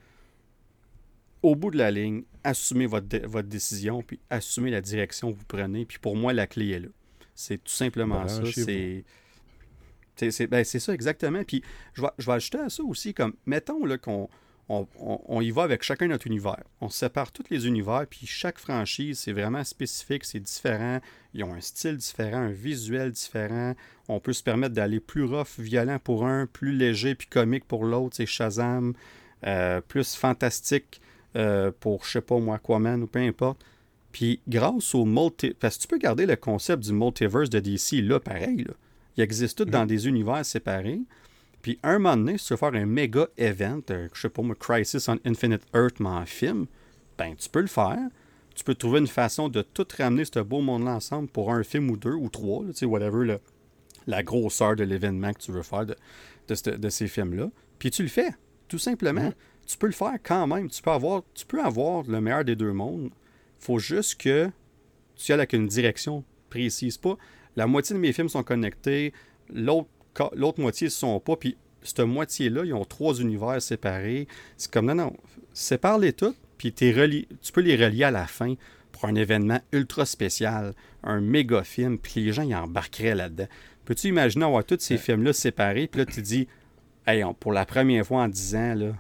au bout de la ligne, assumez votre, votre décision, puis assumez la direction que vous prenez. Puis pour moi, la clé est là. C'est tout simplement ça. C'est ben, ça exactement. Puis je vais, je vais ajouter à ça aussi, comme, mettons qu'on on, y va avec chacun notre univers. On sépare tous les univers, puis chaque franchise, c'est vraiment spécifique, c'est différent. Ils ont un style différent, un visuel différent. On peut se permettre d'aller plus rough, violent pour un, plus léger puis comique pour l'autre, c'est Shazam, euh, plus fantastique euh, pour, je sais pas moi, Aquaman ou peu importe. Puis grâce au multi... Parce que tu peux garder le concept du multiverse de DC là, pareil. Là. Il existe tout dans mm-hmm. des univers séparés. Puis un moment donné, si tu veux faire un méga event, euh, je sais pas moi, Crisis on Infinite Earth, mais en film, ben tu peux le faire. Tu peux trouver une façon de tout ramener ce beau monde-là ensemble pour un film ou deux ou trois, tu sais, whatever, la grosseur de l'événement que tu veux faire de, de, ces films-là. Puis tu le fais, tout simplement. Tu peux le faire quand même. Tu peux avoir, tu peux avoir le meilleur des deux mondes. faut juste que tu ailles avec une direction précise. Pas la moitié de mes films sont connectés, l'autre l'autre moitié ne sont pas. Puis cette moitié-là, ils ont trois univers séparés. C'est comme, non, non, sépare-les toutes, puis tu peux les relier à la fin pour un événement ultra spécial, un méga film, puis les gens y embarqueraient là-dedans. Peux-tu imaginer avoir tous ces films-là séparés, puis là, tu dis, hey, pour la première fois en 10 ans, là,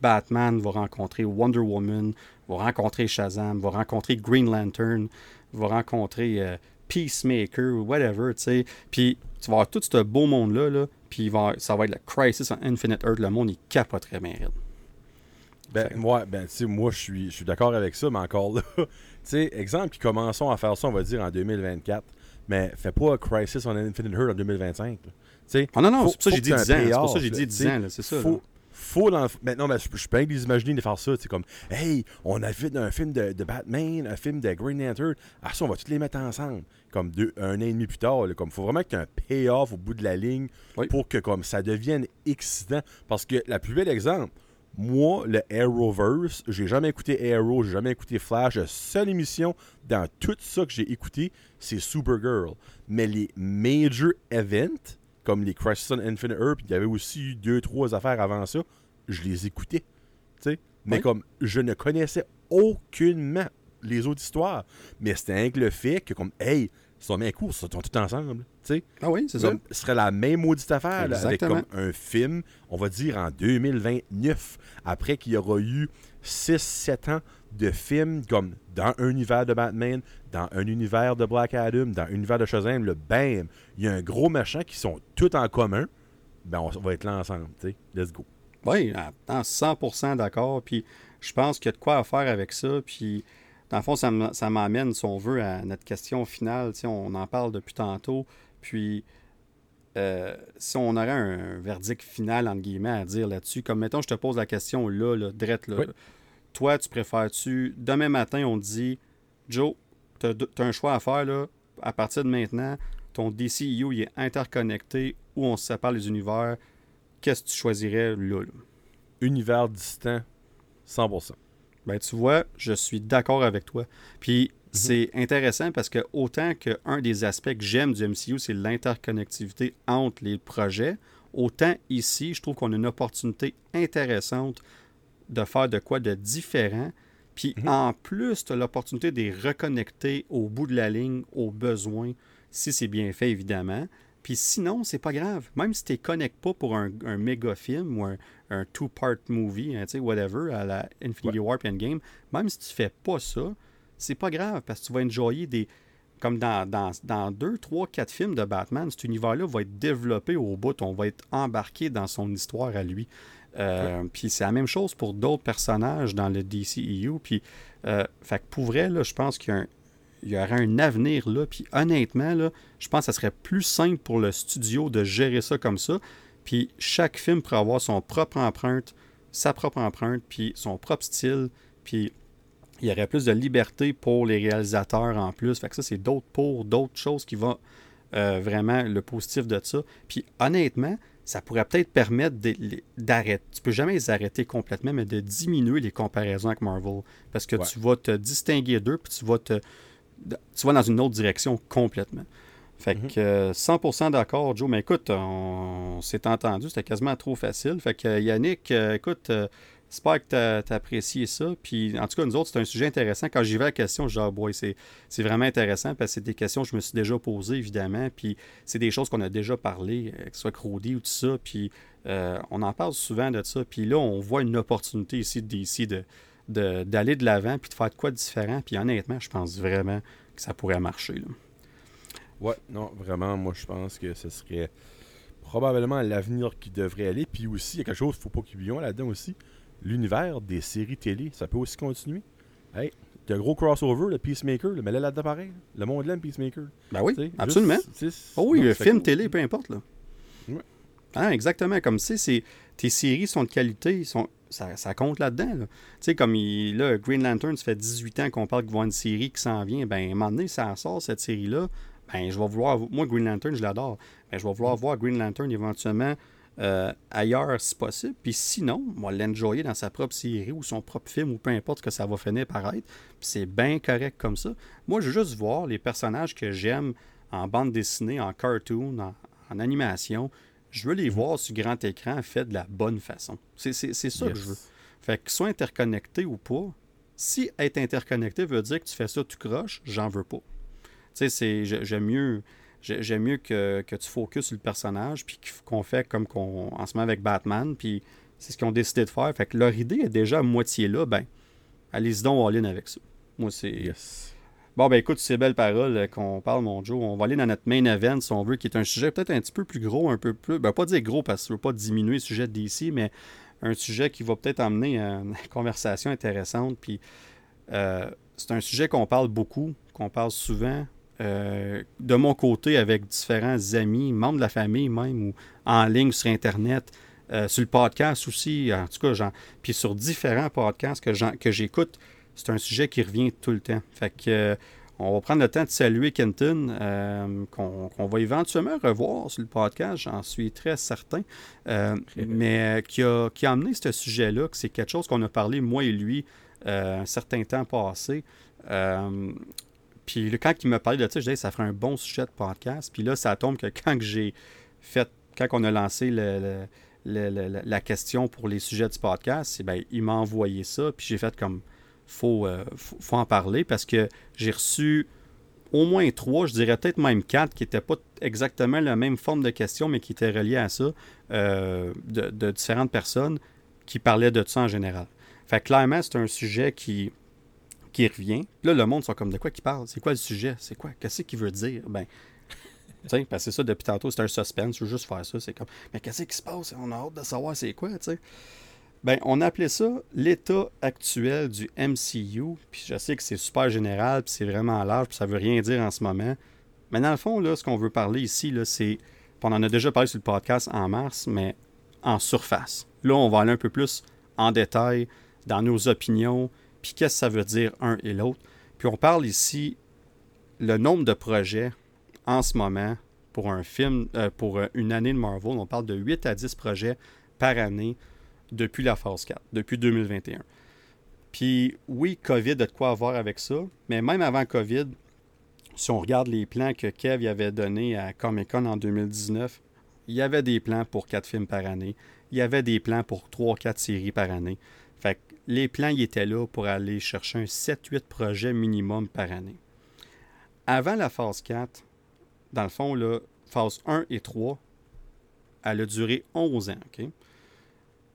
Batman va rencontrer Wonder Woman, va rencontrer Shazam, va rencontrer Green Lantern, va rencontrer euh, Peacemaker, whatever, tu sais. Puis tu vas avoir tout ce beau monde-là, là, puis ça va être la Crisis on Infinite Earth. Le monde, il capoterait bien Ben, moi, ben, moi je suis, je suis d'accord avec ça, mais encore là, tu sais, exemple, puis commençons à faire ça, on va dire, en 2024, mais fais pas Crisis on Infinite Earth en 2025. Ah non, non, c'est pour ça que j'ai dit 10 ans. C'est pour ça que j'ai dit 10 ans, c'est ça faut dans Maintenant, ben, je, peux pas imaginer de faire ça. C'est comme, hey, on a fait un film de, Batman, un film de Green Lantern. Ah, ça, on va tous les mettre ensemble. Comme deux, un an et demi plus tard. Il comme, faut vraiment qu'il y ait un payoff au bout de la ligne pour que comme ça devienne excitant. Parce que la plus belle exemple, moi, le Arrowverse, j'ai jamais écouté Arrow, j'ai jamais écouté Flash. La seule émission dans tout ça que j'ai écouté, c'est Supergirl. Mais les major events, comme les Crisis on Infinite Earth, il y avait aussi eu deux, trois affaires avant ça, je les écoutais. sais Mais comme je ne connaissais aucunement les autres histoires. Mais c'était avec le fait que, comme, hey, ils sont bien courts, ils sont tous ensemble. sais Ah oui, c'est ça. Ce serait la même maudite affaire avec comme un film, on va dire en 2029, après qu'il y aura eu 6-7 ans de films comme dans un univers de Batman, dans un univers de Black Adam, dans un univers de Shazam, le bam, il y a un gros machin qui sont tous en commun, ben on va être là ensemble, tu sais, let's go. Oui, 100% d'accord, puis je pense qu'il y a de quoi faire avec ça, puis dans le fond, ça m'amène, si on veut, à notre question finale, tu sais, on en parle depuis tantôt, puis euh, si on aurait un, verdict final, entre guillemets, à dire là-dessus, comme mettons, je te pose la question là, là drette, là, toi, tu préfères-tu, demain matin, on te dit, Joe, tu as, un choix à faire, là, à partir de maintenant, ton DCU il est interconnecté, où on se sépare les univers, qu'est-ce que tu choisirais là? Univers distant, 100%. Ben, tu vois, je suis d'accord avec toi. Puis, mhm. c'est intéressant parce que autant qu'un des aspects que j'aime du MCU, c'est l'interconnectivité entre les projets, autant ici, je trouve qu'on a une opportunité intéressante de faire de quoi de différent. Puis, mhm. en plus, tu as l'opportunité de les reconnecter au bout de la ligne, aux besoins, si c'est bien fait, évidemment. Puis sinon, c'est pas grave. Même si tu ne connectes pas pour un, méga film ou un, two-part movie, hein, sais, whatever, à la Infinity Warp Endgame, même si tu fais pas ça, c'est pas grave parce que tu vas enjoyer des. Comme dans, dans, dans deux, trois, quatre films de Batman, cet univers-là va être développé au bout. On va être embarqué dans son histoire à lui. Euh, puis c'est la même chose pour d'autres personnages dans le DCEU. Puis, euh, fait que pour vrai, là, je pense qu'il y a un, il y aurait un avenir là. Puis honnêtement, là, je pense que ça serait plus simple pour le studio de gérer ça comme ça. Puis chaque film pourrait avoir son propre empreinte, sa propre empreinte, puis son propre style. Puis il y aurait plus de liberté pour les réalisateurs en plus. Fait que ça, c'est d'autres pour, d'autres choses qui vont euh, vraiment le positif de ça. Puis honnêtement, ça pourrait peut-être permettre d'arrêter. Tu peux jamais les arrêter complètement, mais de diminuer les comparaisons avec Marvel. Parce que tu vas te distinguer d'eux, puis tu vas te tu vas dans une autre direction complètement. Fait mhm. que 100% d'accord, Joe. Mais écoute, on, s'est entendu, c'était quasiment trop facile. Fait que Yannick, euh, écoute, euh, j'espère que tu as, apprécié ça. Puis en tout cas, nous autres, c'est un sujet intéressant. Quand j'y vais à la question, je dis, ah, boy, c'est, vraiment intéressant parce que c'est des questions que je me suis déjà posées, évidemment. Puis c'est des choses qu'on a déjà parlé, euh, que ce soit Crody ou tout ça. Puis on en parle souvent de ça. Puis là, on voit une opportunité ici de d'aller de l'avant puis de faire de quoi de différent. Puis honnêtement, je pense vraiment que ça pourrait marcher. Là. Ouais, non, vraiment, moi je pense que ce serait probablement l'avenir qui devrait aller. Puis aussi, il y a quelque chose qu'il ne faut pas qu'il y là-dedans aussi. L'univers des séries télé, ça peut aussi continuer. Hey, il y a un gros crossover, le Peacemaker, mais là, là-dedans, pareil. Le monde l'aime, Peacemaker. Ben oui, absolument. oh oui, le film télé, peu importe. Là. Ah, exactement. Comme sais, tes séries sont de qualité, ils sont ça, compte là-dedans. Tu sais, comme il, Green Lantern, ça fait 18 ans qu'on parle qu'il va une série qui s'en vient. Ben, à un moment donné, ça sort, cette série-là. Ben, je vais vouloir. Moi, Green Lantern, je l'adore. Ben, je vais vouloir voir Green Lantern éventuellement euh, ailleurs si possible. Puis sinon, moi, l'enjoyer dans sa propre série ou son propre film ou peu importe que ça va finir par être. C'est bien correct comme ça. Moi, je veux juste voir les personnages que j'aime en bande dessinée, en cartoon, en animation je veux les mhm. voir sur grand écran fait de la bonne façon. C'est ça que je veux. Fait que soit interconnecté ou pas, si être interconnecté veut dire que tu fais ça, tu croches, j'en veux pas. Tu sais, j'aime mieux, j'aime mieux que, tu focuses sur le personnage, puis qu'on fait comme qu'on, en ce moment avec Batman, puis c'est ce qu'ils ont décidé de faire. Fait que leur idée est déjà à moitié là, ben, allez-y donc all-in avec ça. Moi, c'est. Bon, ben écoute, ces belles paroles euh, qu'on parle, mon Joe, on va aller dans notre main event, si on veut, qui est un sujet peut-être un petit peu plus gros, un peu plus. Ben, pas dire gros parce que je veux pas diminuer le sujet d'ici, mais un sujet qui va peut-être amener une conversation intéressante. Puis, euh, c'est un sujet qu'on parle beaucoup, qu'on parle souvent. Euh, de mon côté, avec différents amis, membres de la famille même, ou en ligne sur Internet, sur le podcast aussi, en tout cas, genre, puis sur différents podcasts que j'écoute c'est un sujet qui revient tout le temps. Fait que euh, on va prendre le temps de saluer Kenton, euh, qu'on va éventuellement revoir sur le podcast, j'en suis très certain, euh, mais qui a, qui a amené ce sujet-là, que c'est quelque chose qu'on a parlé, moi et lui, un certain temps passé. puis quand il m'a parlé de ça, je disais ça ferait un bon sujet de podcast. Puis là, ça tombe que quand j'ai fait, quand on a lancé la question pour les sujets du podcast, ben, il m'a envoyé ça, puis j'ai fait comme faut, euh, faut, en parler parce que j'ai reçu au moins trois, je dirais peut-être même quatre, qui n'étaient pas exactement la même forme de questions, mais qui étaient reliées à ça, euh, de, différentes personnes qui parlaient de ça en général. Fait clairement, c'est un sujet qui, qui revient. Là, le monde sont comme de quoi qui parle? C'est quoi le sujet? C'est quoi? Qu'est-ce qu'il veut dire? Ben, tu sais, parce que c'est ça, depuis tantôt, c'est un suspense, je veux juste faire ça. C'est comme, mais qu'est-ce qui se passe? On a hâte de savoir c'est quoi, tu sais. Ben, on appelait ça l'état actuel du MCU. Puis je sais que c'est super général, puis c'est vraiment large, puis ça veut rien dire en ce moment. Mais dans le fond, là, ce qu'on veut parler ici, c'est. On en a déjà parlé sur le podcast en mars, mais en surface. Là, on va aller un peu plus en détail dans nos opinions, puis qu'est-ce que ça veut dire un et l'autre. Puis on parle ici le nombre de projets en ce moment pour un film, euh, pour une année de Marvel. On parle de 8 à 10 projets par année depuis la phase 4, depuis 2021. Puis oui, COVID a de quoi avoir avec ça, mais même avant COVID, si on regarde les plans que Kev avait donnés à Comic Con en 2019, il y avait des plans pour quatre films par année. Il y avait des plans pour 3-4 séries par année. Fait que les plans ils étaient là pour aller chercher un 7-8 projets minimum par année. Avant la phase 4, dans le fond, là, phase 1 et 3, elle a duré 11 ans. ok?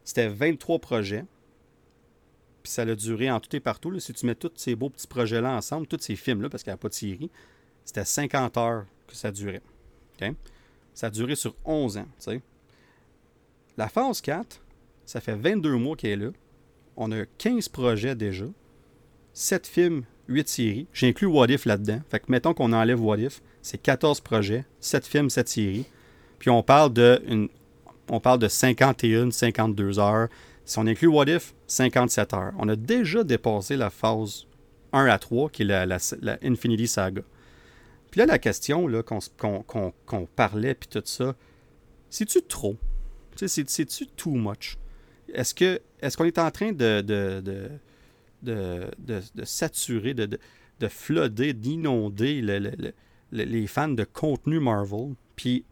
C'était 23 projets. Puis ça a duré en tout et partout. Si tu mets tous ces beaux petits projets-là ensemble, tous ces films-là, parce qu'il n'y a pas de série, c'était 50 heures que ça durait. Ça a duré sur 11 ans. La phase 4, ça fait 22 mois qu'elle est là. On a 15 projets déjà. 7 films, 8 séries. J'inclus What If là-dedans. Fait que mettons qu'on enlève What If, c'est 14 projets, 7 films, 7 séries. Puis on parle de une, on parle de 51, 52 heures. Si on inclut What If, 57 heures. On a déjà dépassé la phase 1 à 3, qui est la, Infinity Saga. Puis là, la question qu'on, qu'on- qu'on- qu'on parlait, puis tout ça, c'est-tu trop? C'est-tu too much? Est-ce, que, est-ce qu'on est en train de, de, de, saturer, de, de, flooder, d'inonder le- le- le- le- les fans de contenu Marvel? Puis,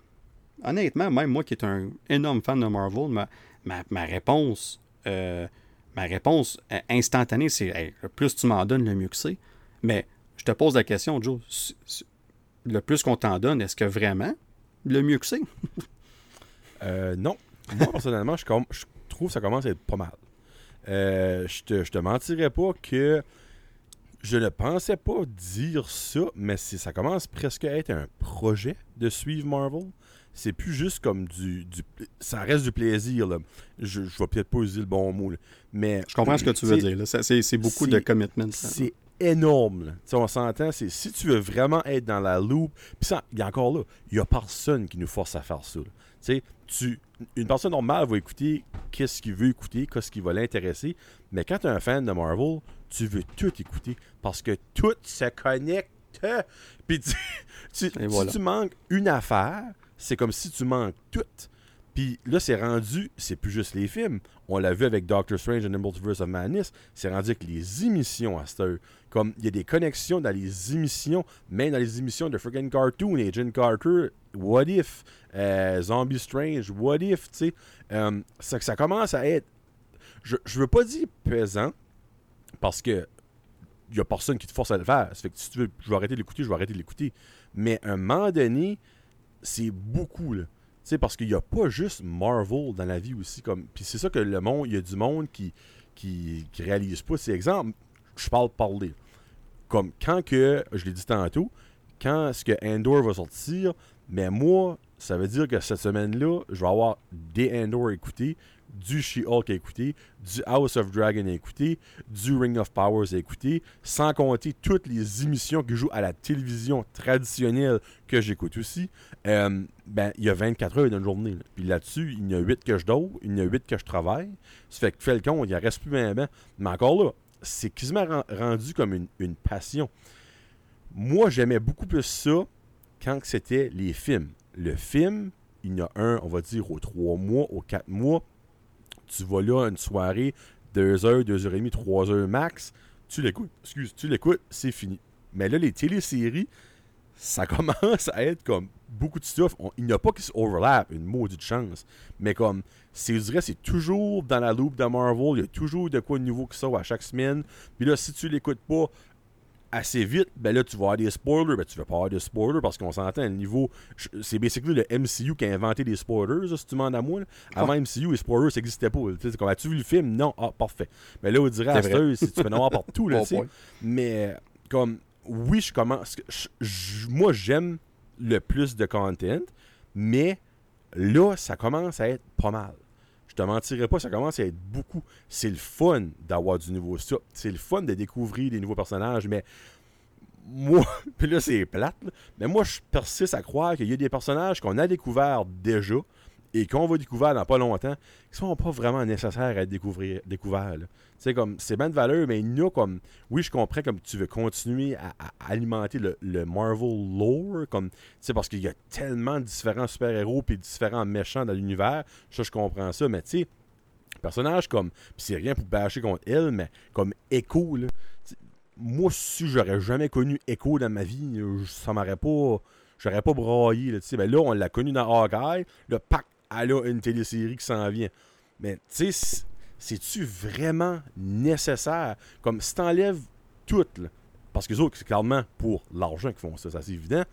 honnêtement, même moi qui est un énorme fan de Marvel, ma, ma, ma réponse, euh, ma réponse euh, instantanée, c'est Hey, le plus tu m'en donnes, le mieux que c'est. Mais je te pose la question, Joe, le plus qu'on t'en donne, est-ce que vraiment le mieux que c'est? Euh, non. Moi, personnellement, je, je trouve que ça commence à être pas mal. Je, te, je te mentirais pas que je ne pensais pas dire ça, mais ça commence presque à être un projet de suivre Marvel. C'est plus juste comme du, du Ça reste du plaisir, là. Je, je vais peut-être pas utiliser le bon mot, là. Mais. Je comprends ce que tu veux dire. C'est, beaucoup de commitment. ça. C'est énorme. on s'entend, c'est si tu veux vraiment être dans la loupe, puis ça, il y a encore là, il n'y a personne qui nous force à faire ça. Tu une personne normale va écouter qu'est-ce qu'il veut écouter, qu'est-ce qui va l'intéresser, mais quand tu es un fan de Marvel, tu veux tout écouter parce que tout se connecte. Puis tu, tu- si tu manques une affaire, c'est comme si tu manques tout. Puis là, c'est rendu, c'est plus juste les films. On l'a vu avec Doctor Strange and the Multiverse of Madness. C'est rendu avec les émissions à cette. Comme il y a des connexions dans les émissions, même dans les émissions de freaking cartoon, Agent Carter, What If, euh, Zombie Strange, What If, tu sais? Euh, ça, ça commence à être. Je, je veux pas dire pesant, parce que il y a personne qui te force à le faire. Ça fait que si tu veux, je vais arrêter de l'écouter, je vais arrêter de l'écouter. Mais un moment donné, c'est beaucoup, là. Tu sais, parce qu'il n'y a pas juste Marvel dans la vie aussi. Comme... Puis c'est ça que le monde, il y a du monde qui, qui, réalise pas. C'est exemple, je parle parler. Comme quand que, je l'ai dit tantôt, quand ce que Andor va sortir, mais moi, ça veut dire que cette semaine-là, je vais avoir des Andor à écouter, du She-Hulk à écouter, du House of Dragon à écouter, du Ring of Powers à écouter, sans compter toutes les émissions qui jouent à la télévision traditionnelle que j'écoute aussi. Euh, ben, il y a 24 heures dans une journée. Puis là-dessus, il y en a 8 que je dors, il y en a 8 que je travaille. Ça fait que fais le compte, il en reste plus bien. Mais encore là, c'est quasiment ren- rendu comme une, une passion. Moi, j'aimais beaucoup plus ça quand c'était les films. Le film, il y en a un, on va dire, aux 3 mois, aux 4 mois. Tu vas là, une soirée, 2 heures, 2 heures et demie, 3 heures max. Tu l'écoutes, excuse, tu l'écoutes, c'est fini. Mais là, les téléséries, ça commence à être comme beaucoup de stuff. Il n'y a pas qui se overlap, une maudite chance. Mais comme, je dirais, c'est toujours dans la loupe de Marvel. Il y a toujours de quoi de nouveau qui sort à chaque semaine. Puis là, si tu l'écoutes pas assez vite, ben là, tu vas avoir des spoilers. Ben, tu vas pas avoir de spoilers parce qu'on s'entend à le niveau. C'est basically le MCU qui a inventé les spoilers, là, si tu demandes à moi. là. Avant MCU, les spoilers, ça n'existait pas. là. Tu sais, C'est comme, as-tu vu le film? Non, ah, parfait. Mais là, on dirait à si tu peux en avoir partout. là, Bon. Mais comme oui, je commence. je- je- moi, j'aime le plus de content, mais là, ça commence à être pas mal. Je te mentirais pas, ça commence à être beaucoup. C'est le fun d'avoir du nouveau stuff. C'est le fun de découvrir des nouveaux personnages, mais moi, puis là, c'est plate, mais moi, je persiste à croire qu'il y a des personnages qu'on a découverts déjà et qu'on va découvrir dans pas longtemps qui sont pas vraiment nécessaires à être découvrir, découverts. sais, comme, c'est bien de valeur, mais il y a comme, oui, je comprends comme tu veux continuer à, alimenter le, Marvel lore, comme, tu parce qu'il y a tellement de différents super-héros puis différents méchants dans l'univers. Ça, je comprends ça, mais tu sais, personnage comme. Puis c'est rien pour bâcher contre elle, mais comme Echo. Moi, si j'aurais jamais connu Echo dans ma vie, ça m'aurait pas. J'aurais pas braillé. Là, ben là, on l'a connu dans Hawkeye. Le pack, elle a une télésérie qui s'en vient. Mais tu sais, c'est-tu vraiment nécessaire? Comme si t'enlèves tout, parce que les autres, c'est clairement pour l'argent qu'ils font ça, c'est évident.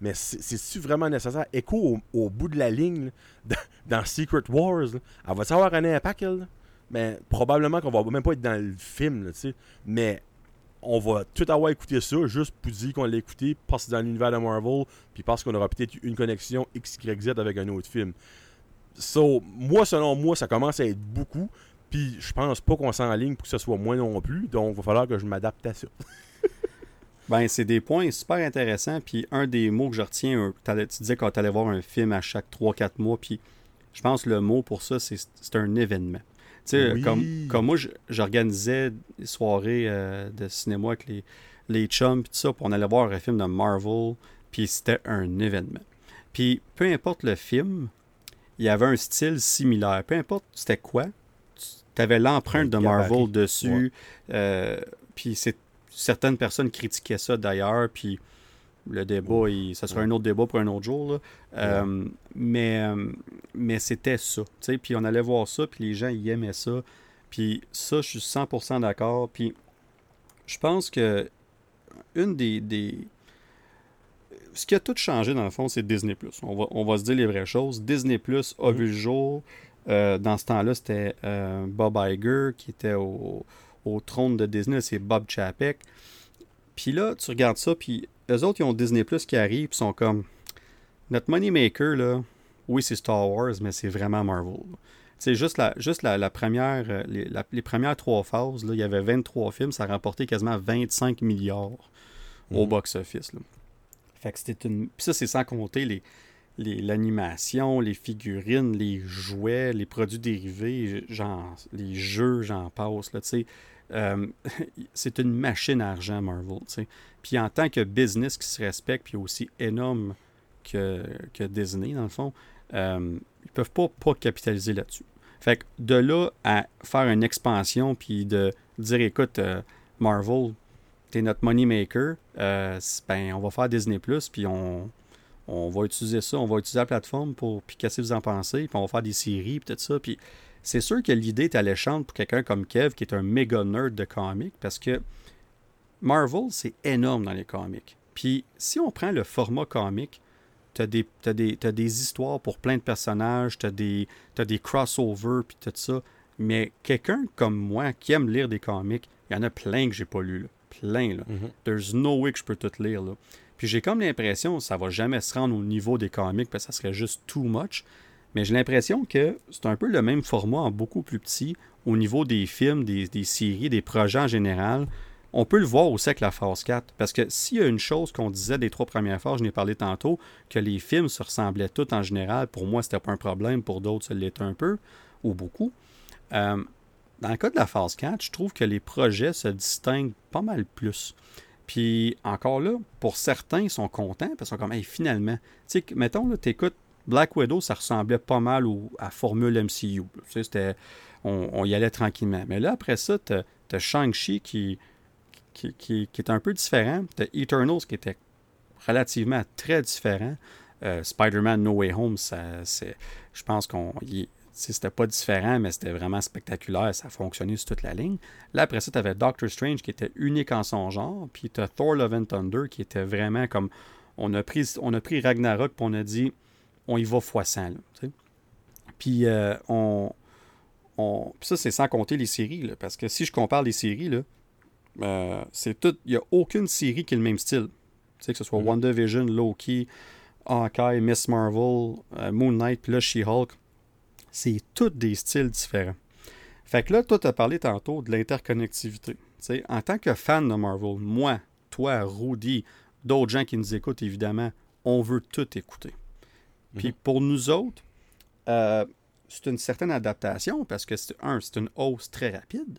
Mais c'est-tu vraiment nécessaire? Echo, au, bout de la ligne, dans, Secret Wars, elle va savoir un impact? Mais probablement qu'on va même pas être dans le film, tu sais. Mais on va tout avoir écouté ça juste pour dire qu'on l'a écouté parce que dans l'univers de Marvel, puis parce qu'on aura peut-être une connexion XYZ avec un autre film. So, moi, selon moi, ça commence à être beaucoup. Puis je pense pas qu'on ligne pour que ce soit moins non plus. Donc, il va falloir que je m'adapte à ça. ben, c'est des points super intéressants. Puis un des mots que je retiens, tu disais quand tu allais voir un film à chaque 3-4 mois. Puis je pense que le mot pour ça, c'est un événement. Tu sais, comme, comme moi, j'organisais des soirées euh, de cinéma avec les, les chums, puis tout ça, puis on allait voir un film de Marvel, puis c'était un événement. Puis peu importe le film, il y avait un style similaire. Peu importe c'était quoi, tu avais l'empreinte de Marvel dessus. Euh, puis certaines personnes critiquaient ça d'ailleurs, puis le débat, ça sera un autre débat pour un autre jour. Euh, mais euh, mais c'était ça. Puis on allait voir ça, puis les gens ils aimaient ça. Puis ça, je suis 100% d'accord. Puis je pense que une des, des, Ce qui a tout changé dans le fond, c'est Disney. On va, on va se dire les vraies choses. Disney Plus a mm-hmm. vu le jour. Euh, dans ce temps-là, c'était euh, Bob Iger qui était au, trône de Disney, c'est Bob Chapek. Puis là, tu regardes ça, puis eux autres, ils ont Disney Plus qui arrive, puis sont comme notre moneymaker, là, oui, c'est Star Wars, mais c'est vraiment Marvel. C'est juste la, juste la, première, euh, les, premières trois phases, là, il y avait 23 films, ça a rapporté quasiment 25 milliards au mhm. box-office. Fait que c'était une. Ça, c'est sans compter les, l'animation, les, figurines, les jouets, les produits dérivés, genre, les jeux, j'en passe. Là, euh, c'est une machine à argent, Marvel. Puis en tant que business qui se respecte, puis aussi énorme que, que Disney, dans le fond, euh, ils peuvent pas, pas capitaliser là-dessus. Fait que de là à faire une expansion, puis de dire, écoute, euh, Marvel, t'es notre money maker, euh, ben, on va faire Disney+, puis on, on va utiliser ça, on va utiliser la plateforme pour, puis qu'est-ce que vous en pensez, puis on va faire des séries, puis tout ça, puis c'est sûr que l'idée est alléchante pour quelqu'un comme Kev, qui est un méga nerd de comics, parce que Marvel, c'est énorme dans les comics. Puis si on prend le format comic, tu as des, des, des histoires pour plein de personnages, tu as des, as des crossovers, puis tout ça. Mais quelqu'un comme moi qui aime lire des comics, il y en a plein que j'ai pas lu. Plein. Là. Mm-hmm. There's no way que je peux tout lire. Là. Puis j'ai comme l'impression ça va jamais se rendre au niveau des comics parce que ça serait juste too much. Mais j'ai l'impression que c'est un peu le même format en beaucoup plus petit au niveau des films, des, séries, des projets en général. On peut le voir aussi avec la phase 4. Parce que s'il y a une chose qu'on disait des trois premières phases, je n'ai parlé tantôt, que les films se ressemblaient tous en général, pour moi, c'était pas un problème, pour d'autres, ça l'était un peu, ou beaucoup. Euh, dans le cas de la phase 4, je trouve que les projets se distinguent pas mal plus. Puis encore là, pour certains, ils sont contents parce qu'ils sont comme, finalement, tu sais, mettons, tu écoutes Black Widow, ça ressemblait pas mal à Formule MCU. Tu sais, c'était, on, y allait tranquillement. Mais là, après ça, tu as, Shang-Chi qui, qui, qui, est un peu différent. Tu as Eternals qui était relativement très différent. Euh, Spider-Man No Way Home, ça, je pense qu'on c'était pas différent, mais c'était vraiment spectaculaire. Ça a fonctionné sur toute la ligne. Là, après ça, tu avais Doctor Strange qui était unique en son genre. Puis tu as Thor Love and Thunder qui était vraiment comme. On a pris, on a pris Ragnarok puis on a dit on y va x 100. puis euh, on, on. ça, c'est sans compter les séries. Là, parce que si je compare les séries, là, euh, c'est tout. Il n'y a aucune série qui est le même style. que ce soit mm-hmm. WandaVision, Loki, Hawkeye, Miss Marvel, euh, Moon Knight, puis là, She-Hulk c'est tous des styles différents. Fait que là, toi, tu as parlé tantôt de l'interconnectivité. en tant que fan de Marvel, moi, toi, Rudy, d'autres gens qui nous écoutent, évidemment, on veut tout écouter. Puis mhm. pour nous autres, euh, c'est une certaine adaptation parce que, c'est, un, c'est une hausse très rapide.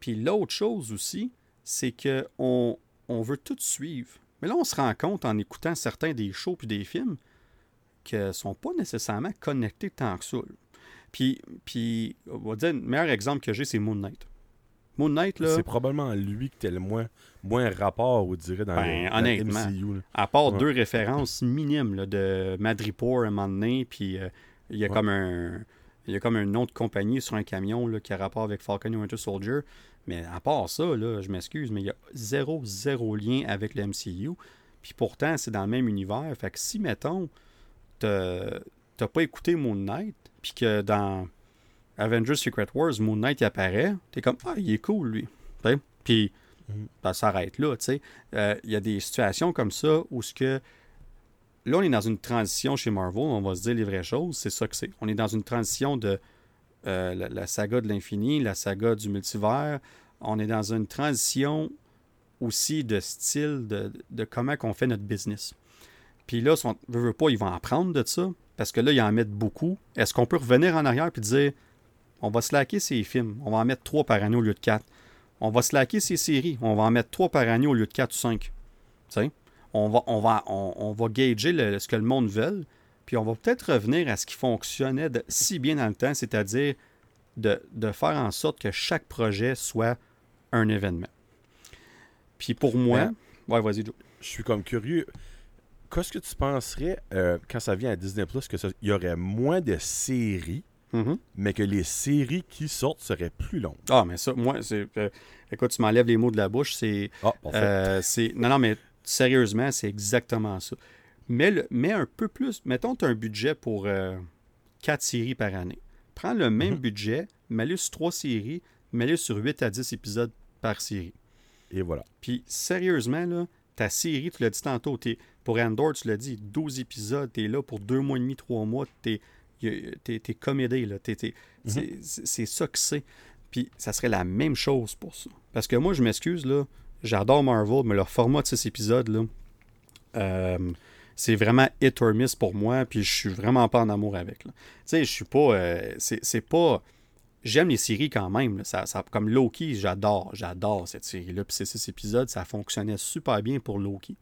Puis l'autre chose aussi, c'est qu'on on veut tout suivre. Mais là, on se rend compte en écoutant certains des shows puis des films qu'ils ne sont pas nécessairement connectés tant que ça Puis, puis, on va dire, le meilleur exemple que j'ai, c'est Moon Knight. Moon Knight, là, C'est probablement lui qui était le moins, moins rapport, on dirait, dans, Ben, le, honnêtement. MCU. là. à part Ouais. deux références minimes là, de Madripoor à un moment donné, puis euh, il y a Ouais. comme un il y a comme un nom de compagnie sur un camion là, qui a rapport avec Falcon et Winter Soldier. Mais à part ça, là, je m'excuse, mais il y a zéro, zéro lien avec le MCU. Puis pourtant, c'est dans le même univers. Fait que si, mettons, t'as t'as pas écouté Moon Knight, puis que dans Avengers Secret Wars, Moon Knight il apparaît, t'es comme Ah, il est cool, lui. Puis Mhm. ben, ça s'arrête là, tu sais. Euh, Il y a des situations comme ça où ce que. Là, on est dans une transition chez Marvel, on va se dire les vraies choses, c'est ça que c'est. On est dans une transition de euh, la, la saga de l'infini, la saga du multivers. On est dans une transition aussi de style, de, de comment qu'on fait notre business. Puis là, si on veut, veut pas, ils vont apprendre de ça, parce que là, ils en mettent beaucoup. Est-ce qu'on peut revenir en arrière et dire, on va slacker ces films, on va en mettre trois par année au lieu de quatre. On va slacker ces séries, on va en mettre trois par année au lieu de quatre ou cinq. On va, on va, on, on va gager le- ce que le monde veut, puis on va peut-être revenir à ce qui fonctionnait de- si bien dans le temps, c'est-à-dire de, de faire en sorte que chaque projet soit un événement. Puis pour moi, Ben, ouais, vas-y, Joe. Je suis comme curieux. Qu'est-ce que tu penserais, euh, quand ça vient à Disney Plus, que ça- il y aurait moins de séries, Mhm. mais que les séries qui sortent seraient plus longues? Ah, mais ça, moi, c'est. euh, écoute, tu m'enlèves les mots de la bouche. C'est. Ah, euh, non, non, mais sérieusement, c'est exactement ça. Le, mets un peu plus. Mettons, tu as un budget pour euh, quatre séries par année. Prends le même Mhm. budget, mets-le sur trois séries, mets-le sur 8 à 10 épisodes par série. Et voilà. Puis, sérieusement, là, ta série, tu l'as dit tantôt, pour Andor, tu l'as dit, 12 épisodes, t'es là pour deux mois et demi, trois mois, t'es es, comédé, là. T'es- c'est- ça que c'est. Puis, ça serait la même chose pour ça. Parce que moi, je m'excuse, là, j'adore Marvel, mais leur format de 6 épisodes, là, euh, c'est vraiment hit or miss pour moi, puis je suis vraiment pas en amour avec. Tu sais, je suis pas... euh, c'est pas... J'aime les séries quand même. Ça, comme Loki, j'adore, j'adore cette série-là. Puis ces six épisodes, ça fonctionnait super bien pour Loki.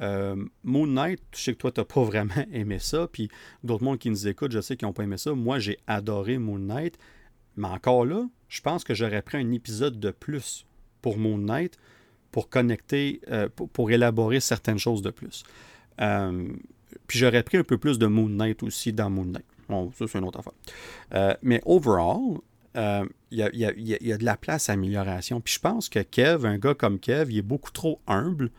Euh, Moon Knight, je sais que toi, t'as pas vraiment aimé ça. Puis d'autres mondes qui nous écoutent, je sais qu'ils n'ont pas aimé ça. Moi, j'ai adoré Moon Knight. Mais encore là, je pense que j'aurais pris un épisode de plus pour Moon Knight pour connecter, euh, pour, pour élaborer certaines choses de plus. Euh, puis j'aurais pris un peu plus de Moon Knight aussi dans Moon Knight. Bon, ça, c'est une autre affaire. Euh, mais overall, euh, il y, a, y de la place à amélioration. Puis je pense que Kev, un gars comme Kev, il est beaucoup trop humble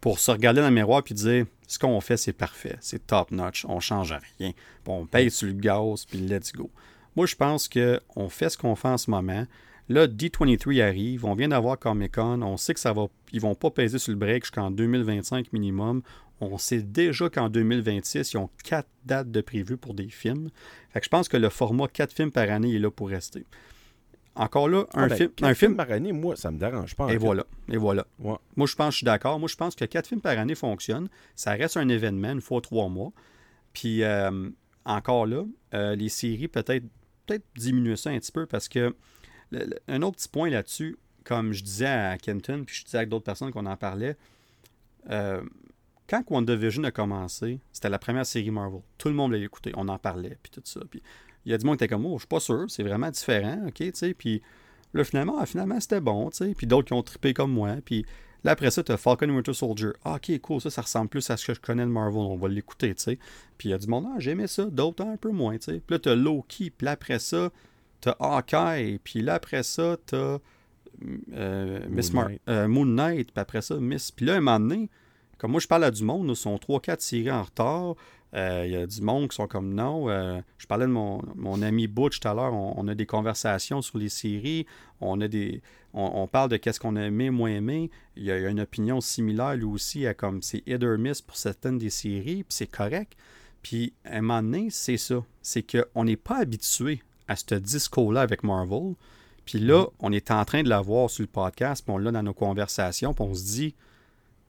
pour se regarder dans le miroir puis dire ce qu'on fait, c'est parfait, c'est top notch, on change rien. Puis on paye sur le gaz, puis let's go. Moi, je pense qu'on fait ce qu'on fait en ce moment. Là, D23 arrive, on vient d'avoir Comic Con, on sait que ça va, ils vont pas peser sur le break jusqu'en 2025 minimum. On sait déjà qu'en 2026, ils ont quatre dates de prévues pour des films. Fait que je pense que le format 4 films par année est là pour rester. Encore là, un, Ah, ben, film, quatre un film. par année, moi, ça me dérange pas. Et voilà. Et voilà. Ouais. Moi, je pense que je suis d'accord. Moi, je pense que quatre films par année fonctionnent. Ça reste un événement une fois trois mois. Puis, euh, encore là, euh, les séries, peut-être peut-être diminuer ça un petit peu parce que le- le- un autre petit point là-dessus, comme je disais à Kenton, puis je disais avec d'autres personnes qu'on en parlait, euh, quand WandaVision a commencé, c'était la première série Marvel. Tout le monde l'a écouté, on en parlait, puis tout ça. Puis il y a du monde qui était comme, oh, je suis pas sûr, c'est vraiment différent, ok, tu sais. Puis là, finalement, ah, finalement c'était bon, tu sais. Puis d'autres qui ont trippé comme moi. Puis là, après ça, tu as Falcon and Winter Soldier. Ah, ok, cool, ça, ça ressemble plus à ce que je connais de Marvel, on va l'écouter, tu sais. Puis il y a du monde, ah, j'aimais ça, d'autres un peu moins, tu sais. Puis là, tu as Loki, puis là, après ça, tu as Hawkeye, puis là, après ça, tu as Miss Mar- Knight. euh, Moon Knight, puis après ça, Miss. Puis là, un moment donné, comme moi, je parle à du monde, là, sont 3-4 séries en retard. Euh, Il y a du monde qui sont comme non. euh, je parlais de mon, mon ami Butch tout à l'heure. On, on a des conversations sur les séries. On a des. On, on parle de qu'est-ce qu'on a aimé, moins aimé. Il y a, il y a une opinion similaire lui aussi à comme c'est hit or miss pour certaines des séries, puis c'est correct. Puis à un moment donné, c'est ça. C'est qu'on n'est pas habitué à ce discours-là avec Marvel. Puis là, on est en train de l'avoir sur le podcast, puis on l'a dans nos conversations, puis on se dit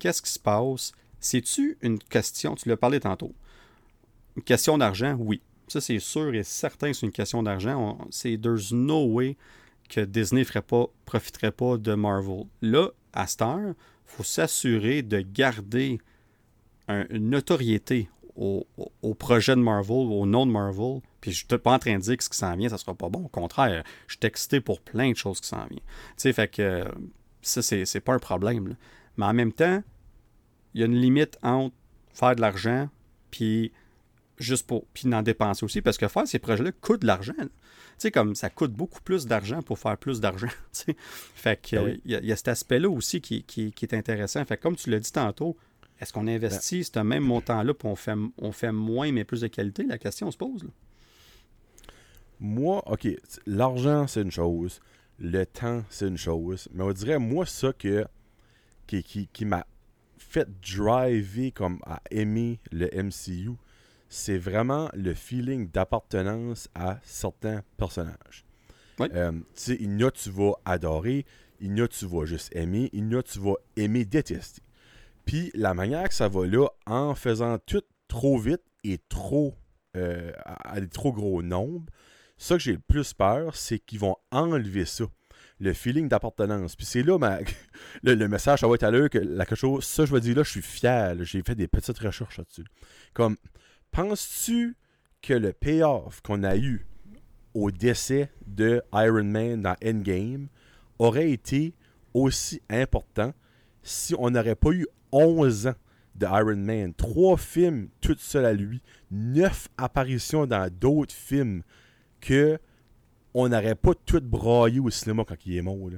qu'est-ce qui se passe? C'est-tu une question Tu l'as parlé tantôt. Une question d'argent Oui. Ça, c'est sûr et certain c'est une question d'argent. C'est there's no way que Disney ferait pas, profiterait pas de Marvel. Là, à cette heure, il faut s'assurer de garder un- une notoriété au, projet de Marvel, au nom de Marvel. Puis je suis pas en train de dire que ce qui s'en vient, ça sera pas bon. Au contraire, je suis excité pour plein de choses qui s'en viennent. Tu sais, fait que ça, c'est pas un problème. Mais en même temps, il y a une limite entre faire de l'argent puis juste pour puis d'en dépenser aussi parce que faire ces projets-là coûte de l'argent. Tu sais comme ça coûte beaucoup plus d'argent pour faire plus d'argent. Fait que ben il y, a cet aspect-là aussi qui, est intéressant. Fait comme tu l'as dit tantôt, est-ce qu'on investit ben ce même montant-là pour on fait, on fait moins mais plus de qualité? La question se pose. Moi, OK, l'argent, c'est une chose. Le temps, c'est une chose. Mais on dirait, moi, ça que, qui, qui m'a fait driver comme à aimer le MCU, c'est vraiment le feeling d'appartenance à certains personnages. Euh, il y a tu vas adorer, il y a tu vas juste aimer, il y a tu vas aimer détester. Puis la manière que ça va là, en faisant tout trop vite et trop euh, à des trop gros nombres, ça que j'ai le plus peur, c'est qu'ils vont enlever ça le feeling d'appartenance. Puis c'est là le, message, ça va être à l'heure que la chose, ça je vais dire là, je suis fier. J'ai fait des petites recherches là-dessus. Comme, penses-tu que le payoff qu'on a eu au décès de Iron Man dans Endgame aurait été aussi important si on n'aurait pas eu 11 ans de Iron Man, trois films tout seul à lui, neuf apparitions dans d'autres films que on n'aurait pas tout braillé au cinéma quand il est mort.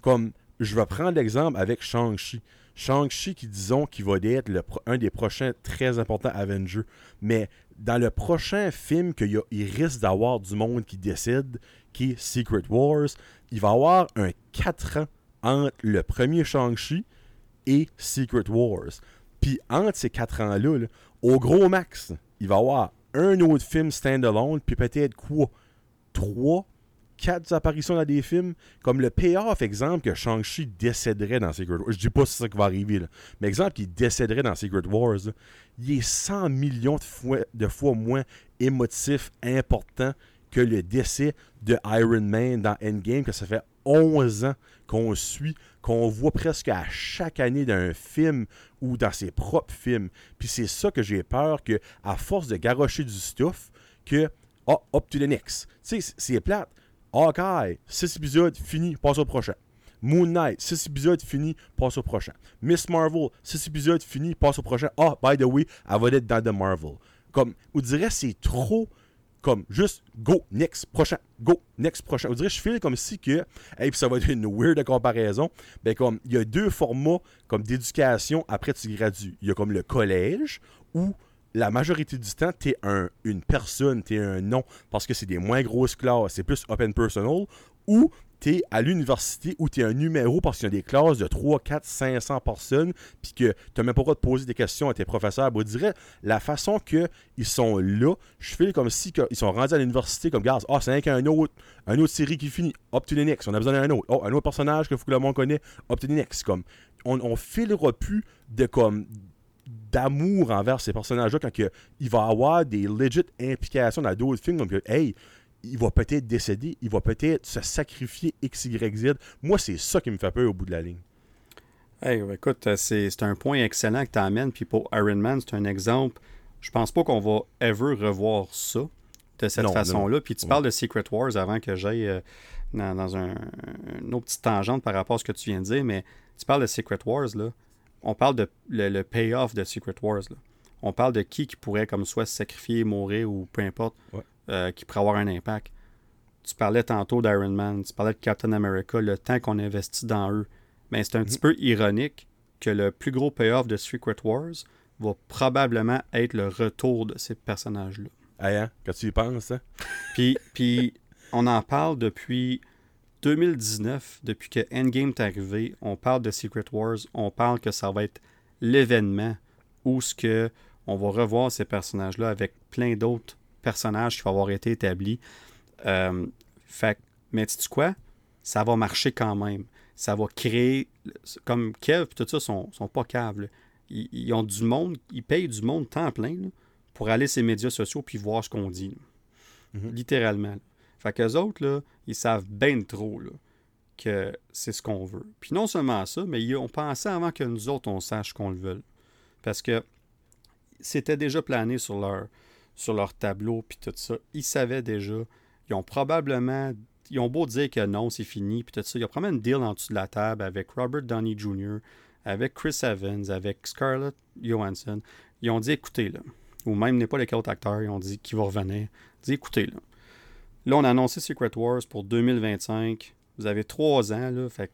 Comme, je vais prendre l'exemple avec Shang-Chi. Shang-Chi qui, disons, qui va être un des prochains très importants Avengers. Mais dans le prochain film qu'il risque d'avoir du monde qui décide, qui est Secret Wars, il va avoir un 4 ans entre le premier Shang-Chi et Secret Wars. Puis entre ces 4 ans-là, au gros max, il va avoir un autre film standalone, puis peut-être quoi? Trois quatre apparitions dans des films, comme le payoff, exemple, que Shang-Chi décéderait dans Secret Wars. Je dis pas si c'est ça qui va arriver, mais exemple qu'il décéderait dans Secret Wars, il est 100 millions de fois, de fois moins émotif, important que le décès de Iron Man dans Endgame, que ça fait 11 ans qu'on suit, qu'on voit presque à chaque année d'un film ou dans ses propres films. Puis c'est ça que j'ai peur que, à force de garrocher du stuff, que, oh, up to the next. Tu sais, c'est plate. Hawkeye, 6 épisodes, fini, passe au prochain. Moon Knight, 6 épisodes, fini, passe au prochain. Miss Marvel, 6 épisodes, fini, passe au prochain. Ah, by the way, elle va être dans The Marvel. Comme, on dirait c'est trop comme juste go, next, prochain, go, next, prochain. On dirait je file comme si que, et puis ça va être une weird comparaison, ben comme, il y a deux formats comme d'éducation après tu gradues. Il y a comme le collège où la majorité du temps, tu es un, une personne, tu es un nom, parce que c'est des moins grosses classes, c'est plus open personal, ou tu es à l'université où tu es un numéro parce qu'il y a des classes de 3, 4, 500 personnes, puis que tu même pas le droit de poser des questions à tes professeurs. Je dirais, la façon qu'ils sont là, je fais comme si ils sont rendus à l'université comme, gars, ah, c'est un autre, un autre série qui finit, up to the next, on a besoin d'un autre. Oh, un autre personnage que, faut que le connaît, up to the next. Comme, on, on filera plus de comme d'amour envers ces personnages-là quand il va avoir des legit implications dans d'autres films. Donc, hey, il va peut-être décéder, il va peut-être se sacrifier X, Y, Z. Moi, c'est ça qui me fait peur au bout de la ligne. Hey, écoute, c'est un point excellent que tu amènes. Puis pour Iron Man, c'est un exemple. Je pense pas qu'on va ever revoir ça de cette façon-là. Puis tu parles de Secret Wars avant que j'aille euh, dans, un, une autre petite tangente par rapport à ce que tu viens de dire, mais tu parles de Secret Wars, là on parle de le, payoff de Secret Wars. On parle de qui qui pourrait comme soit se sacrifier, mourir ou peu importe, euh, qui pourrait avoir un impact. Tu parlais tantôt d'Iron Man, tu parlais de Captain America, le temps qu'on investit dans eux. Mais c'est un petit mhm. peu ironique que le plus gros payoff de Secret Wars va probablement être le retour de ces personnages-là. Ah, hein? Quand tu y penses, hein? puis, puis on en parle depuis 2019, depuis que Endgame est arrivé, on parle de Secret Wars, on parle que ça va être l'événement où ce que on va revoir ces personnages-là avec plein d'autres personnages qui vont avoir été établis. Euh, fait, mais tu quoi? Ça va marcher quand même. Ça va créer. Comme Kev et tout ça sont, sont pas câbles. Ils, ont du monde, ils payent du monde temps plein pour aller sur les médias sociaux puis voir ce qu'on dit. Mm-hmm. Littéralement. Fait qu'eux autres, là, ils savent bien trop là, que c'est ce qu'on veut. Puis non seulement ça, mais ils ont pensé avant que nous autres, on sache qu'on le veut. Parce que c'était déjà plané sur leur, sur leur tableau, puis tout ça. Ils savaient déjà. Ils ont probablement. Ils ont beau dire que non, c'est fini, puis tout ça. Il y a probablement une deal en dessous de la table avec Robert Downey Jr., avec Chris Evans, avec Scarlett Johansson. Ils ont dit écoutez, là. Ou même n'est pas les autre acteur, ils ont dit qu'il va revenir. Ils dit écoutez, là. Là, on a annoncé Secret Wars pour 2025. Vous avez trois ans, là. Fait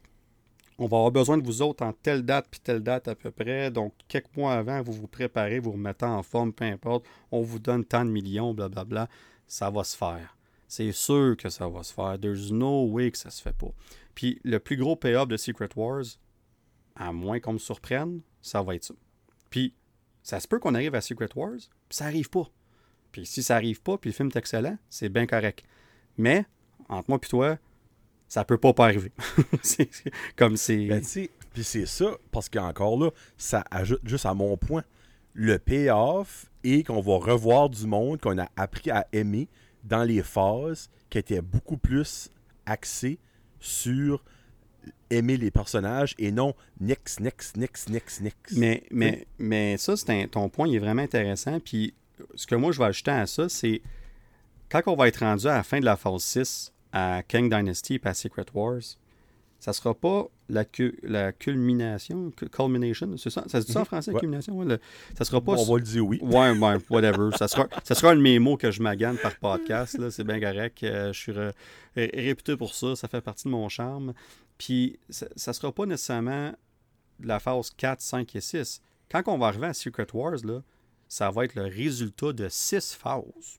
on va avoir besoin de vous autres en telle date puis telle date à peu près. Donc, quelques mois avant, vous vous préparez, vous remettez en forme, peu importe. On vous donne tant de millions, blablabla. Ça va se faire. C'est sûr que ça va se faire. There's no way que ça se fait pas. Puis, le plus gros payoff de Secret Wars, à moins qu'on me surprenne, ça va être ça. Puis, ça se peut qu'on arrive à Secret Wars, puis ça arrive pas. Puis, si ça arrive pas, puis le film est excellent, c'est bien correct. Mais, entre moi et toi, ça peut pas pas arriver. c'est comme c'est. Ben, puis c'est ça, parce qu'encore là, ça ajoute juste à mon point. Le payoff et qu'on va revoir du monde qu'on a appris à aimer dans les phases qui étaient beaucoup plus axées sur aimer les personnages et non nix, nix, nix, nix, nix. Mais, mais, mais ça, c'est ton point, il est vraiment intéressant. Puis ce que moi, je vais ajouter à ça, c'est quand on va être rendu à la fin de la phase 6, à King Dynasty et à Secret Wars, ça sera pas la, la culmination, culmination, c'est ça? Ça se dit ça en mhm. français, culmination? Ouais, ça sera pas... on va le dire oui. Ouais, ouais, whatever. ça, sera, ça sera un de mes mots que je magane par podcast, c'est bien correct. Euh, je suis réputé pour ça, ça fait partie de mon charme. Puis, ça, ne sera pas nécessairement la phase 4, 5 et 6. Quand on va arriver à Secret Wars, là, ça va être le résultat de 6 phases.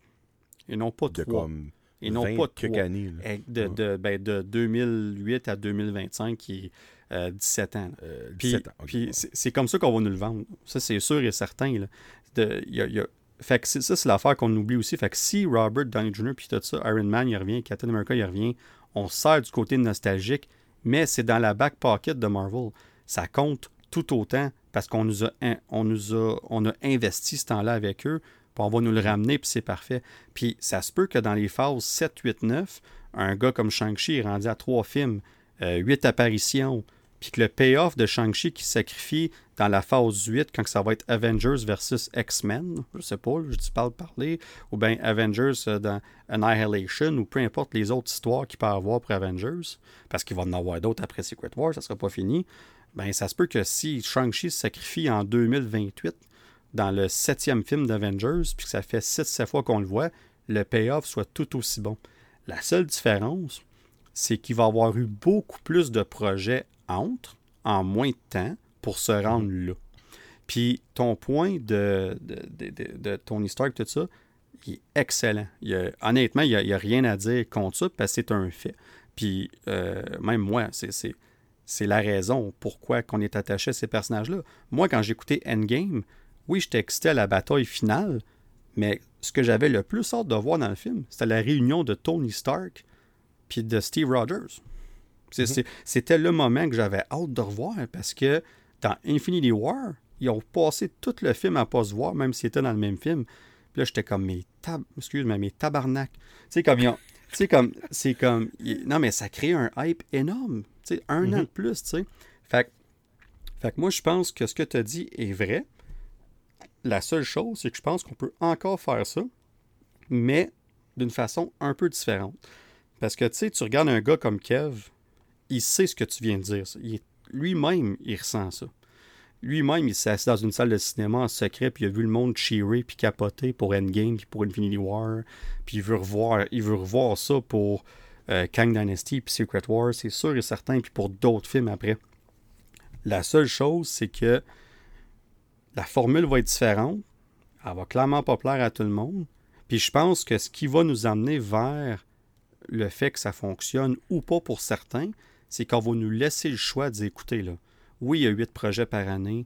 Et non pas de 3. Comme et non pas de, années, de, de, ben, de, 2008 à 2025, qui est 17 euh, ans. Euh, puis, c'est comme ça qu'on va nous le vendre. Ça, c'est sûr et certain. Là. De, y a, y a... Fait que ça, c'est l'affaire qu'on oublie aussi. Fait que si Robert Downey Jr. puis tout ça, Iron Man, il revient, Captain America, il revient, on sert du côté nostalgique, mais c'est dans la back pocket de Marvel. Ça compte tout autant parce qu'on nous a, on nous a, on a investi ce temps-là avec eux on va nous le ramener, puis c'est parfait. Puis ça se peut que dans les phases 7, 8, 9, un gars comme Shang-Chi est rendu à trois films, euh, huit apparitions, puis que le payoff de Shang-Chi qui sacrifie dans la phase 8, quand ça va être Avengers versus X-Men, je sais pas, je dis pas parler, ou bien Avengers euh, dans Annihilation, ou peu importe les autres histoires qu'il peut avoir pour Avengers, parce qu'il va en avoir d'autres après Secret War, ça sera pas fini, ben ça se peut que si Shang-Chi se sacrifie en 2028, dans le septième film d'Avengers, puis que ça fait 6-7 fois qu'on le voit, le payoff soit tout aussi bon. La seule différence, c'est qu'il va avoir eu beaucoup plus de projets entre, en moins de temps, pour se rendre là. Puis ton point de, de, ton histoire et tout ça, il est excellent. honnêtement, il n'y a, rien à dire contre ça parce que c'est un fait. Puis euh, même moi, c'est la raison pourquoi qu'on est attaché à ces personnages-là. Moi, quand j'écoutais Endgame, oui, j'étais excité à la bataille finale, mais ce que j'avais le plus hâte de voir dans le film, c'était la réunion de Tony Stark puis de Steve Rogers. Mhm. C'était le moment que j'avais hâte de revoir parce que dans Infinity War, ils ont passé tout le film à pas se voir, même s'ils étaient dans le même film. Puis là, j'étais comme, mes tab... excuse-moi, mes tabarnak. Tu sais, comme ils ont... Tu sais, comme, c'est comme, non, mais ça crée un hype énorme. Tu sais, un an mhm. de plus, tu sais. Fait, fait que moi, je pense que ce que tu as dit est vrai. La seule chose, c'est que je pense qu'on peut encore faire ça, mais d'une façon un peu différente. Parce que, tu sais, tu regardes un gars comme Kev, il sait ce que tu viens de dire. Lui-même, il ressent ça. Lui-même, il s'est assis dans une salle de cinéma en secret, puis il a vu le monde cheerer, puis capoter pour Endgame, puis pour Infinity War, puis il veut revoir, il veut revoir ça pour euh, Kang Dynasty, puis Secret War, c'est sûr et certain, puis pour d'autres films après. La seule chose, c'est que la formule va être différente. Elle va clairement pas plaire à tout le monde. Puis je pense que ce qui va nous amener vers le fait que ça fonctionne ou pas pour certains, c'est qu'on va nous laisser le choix d'écouter. Là. Oui, il y a huit projets par année,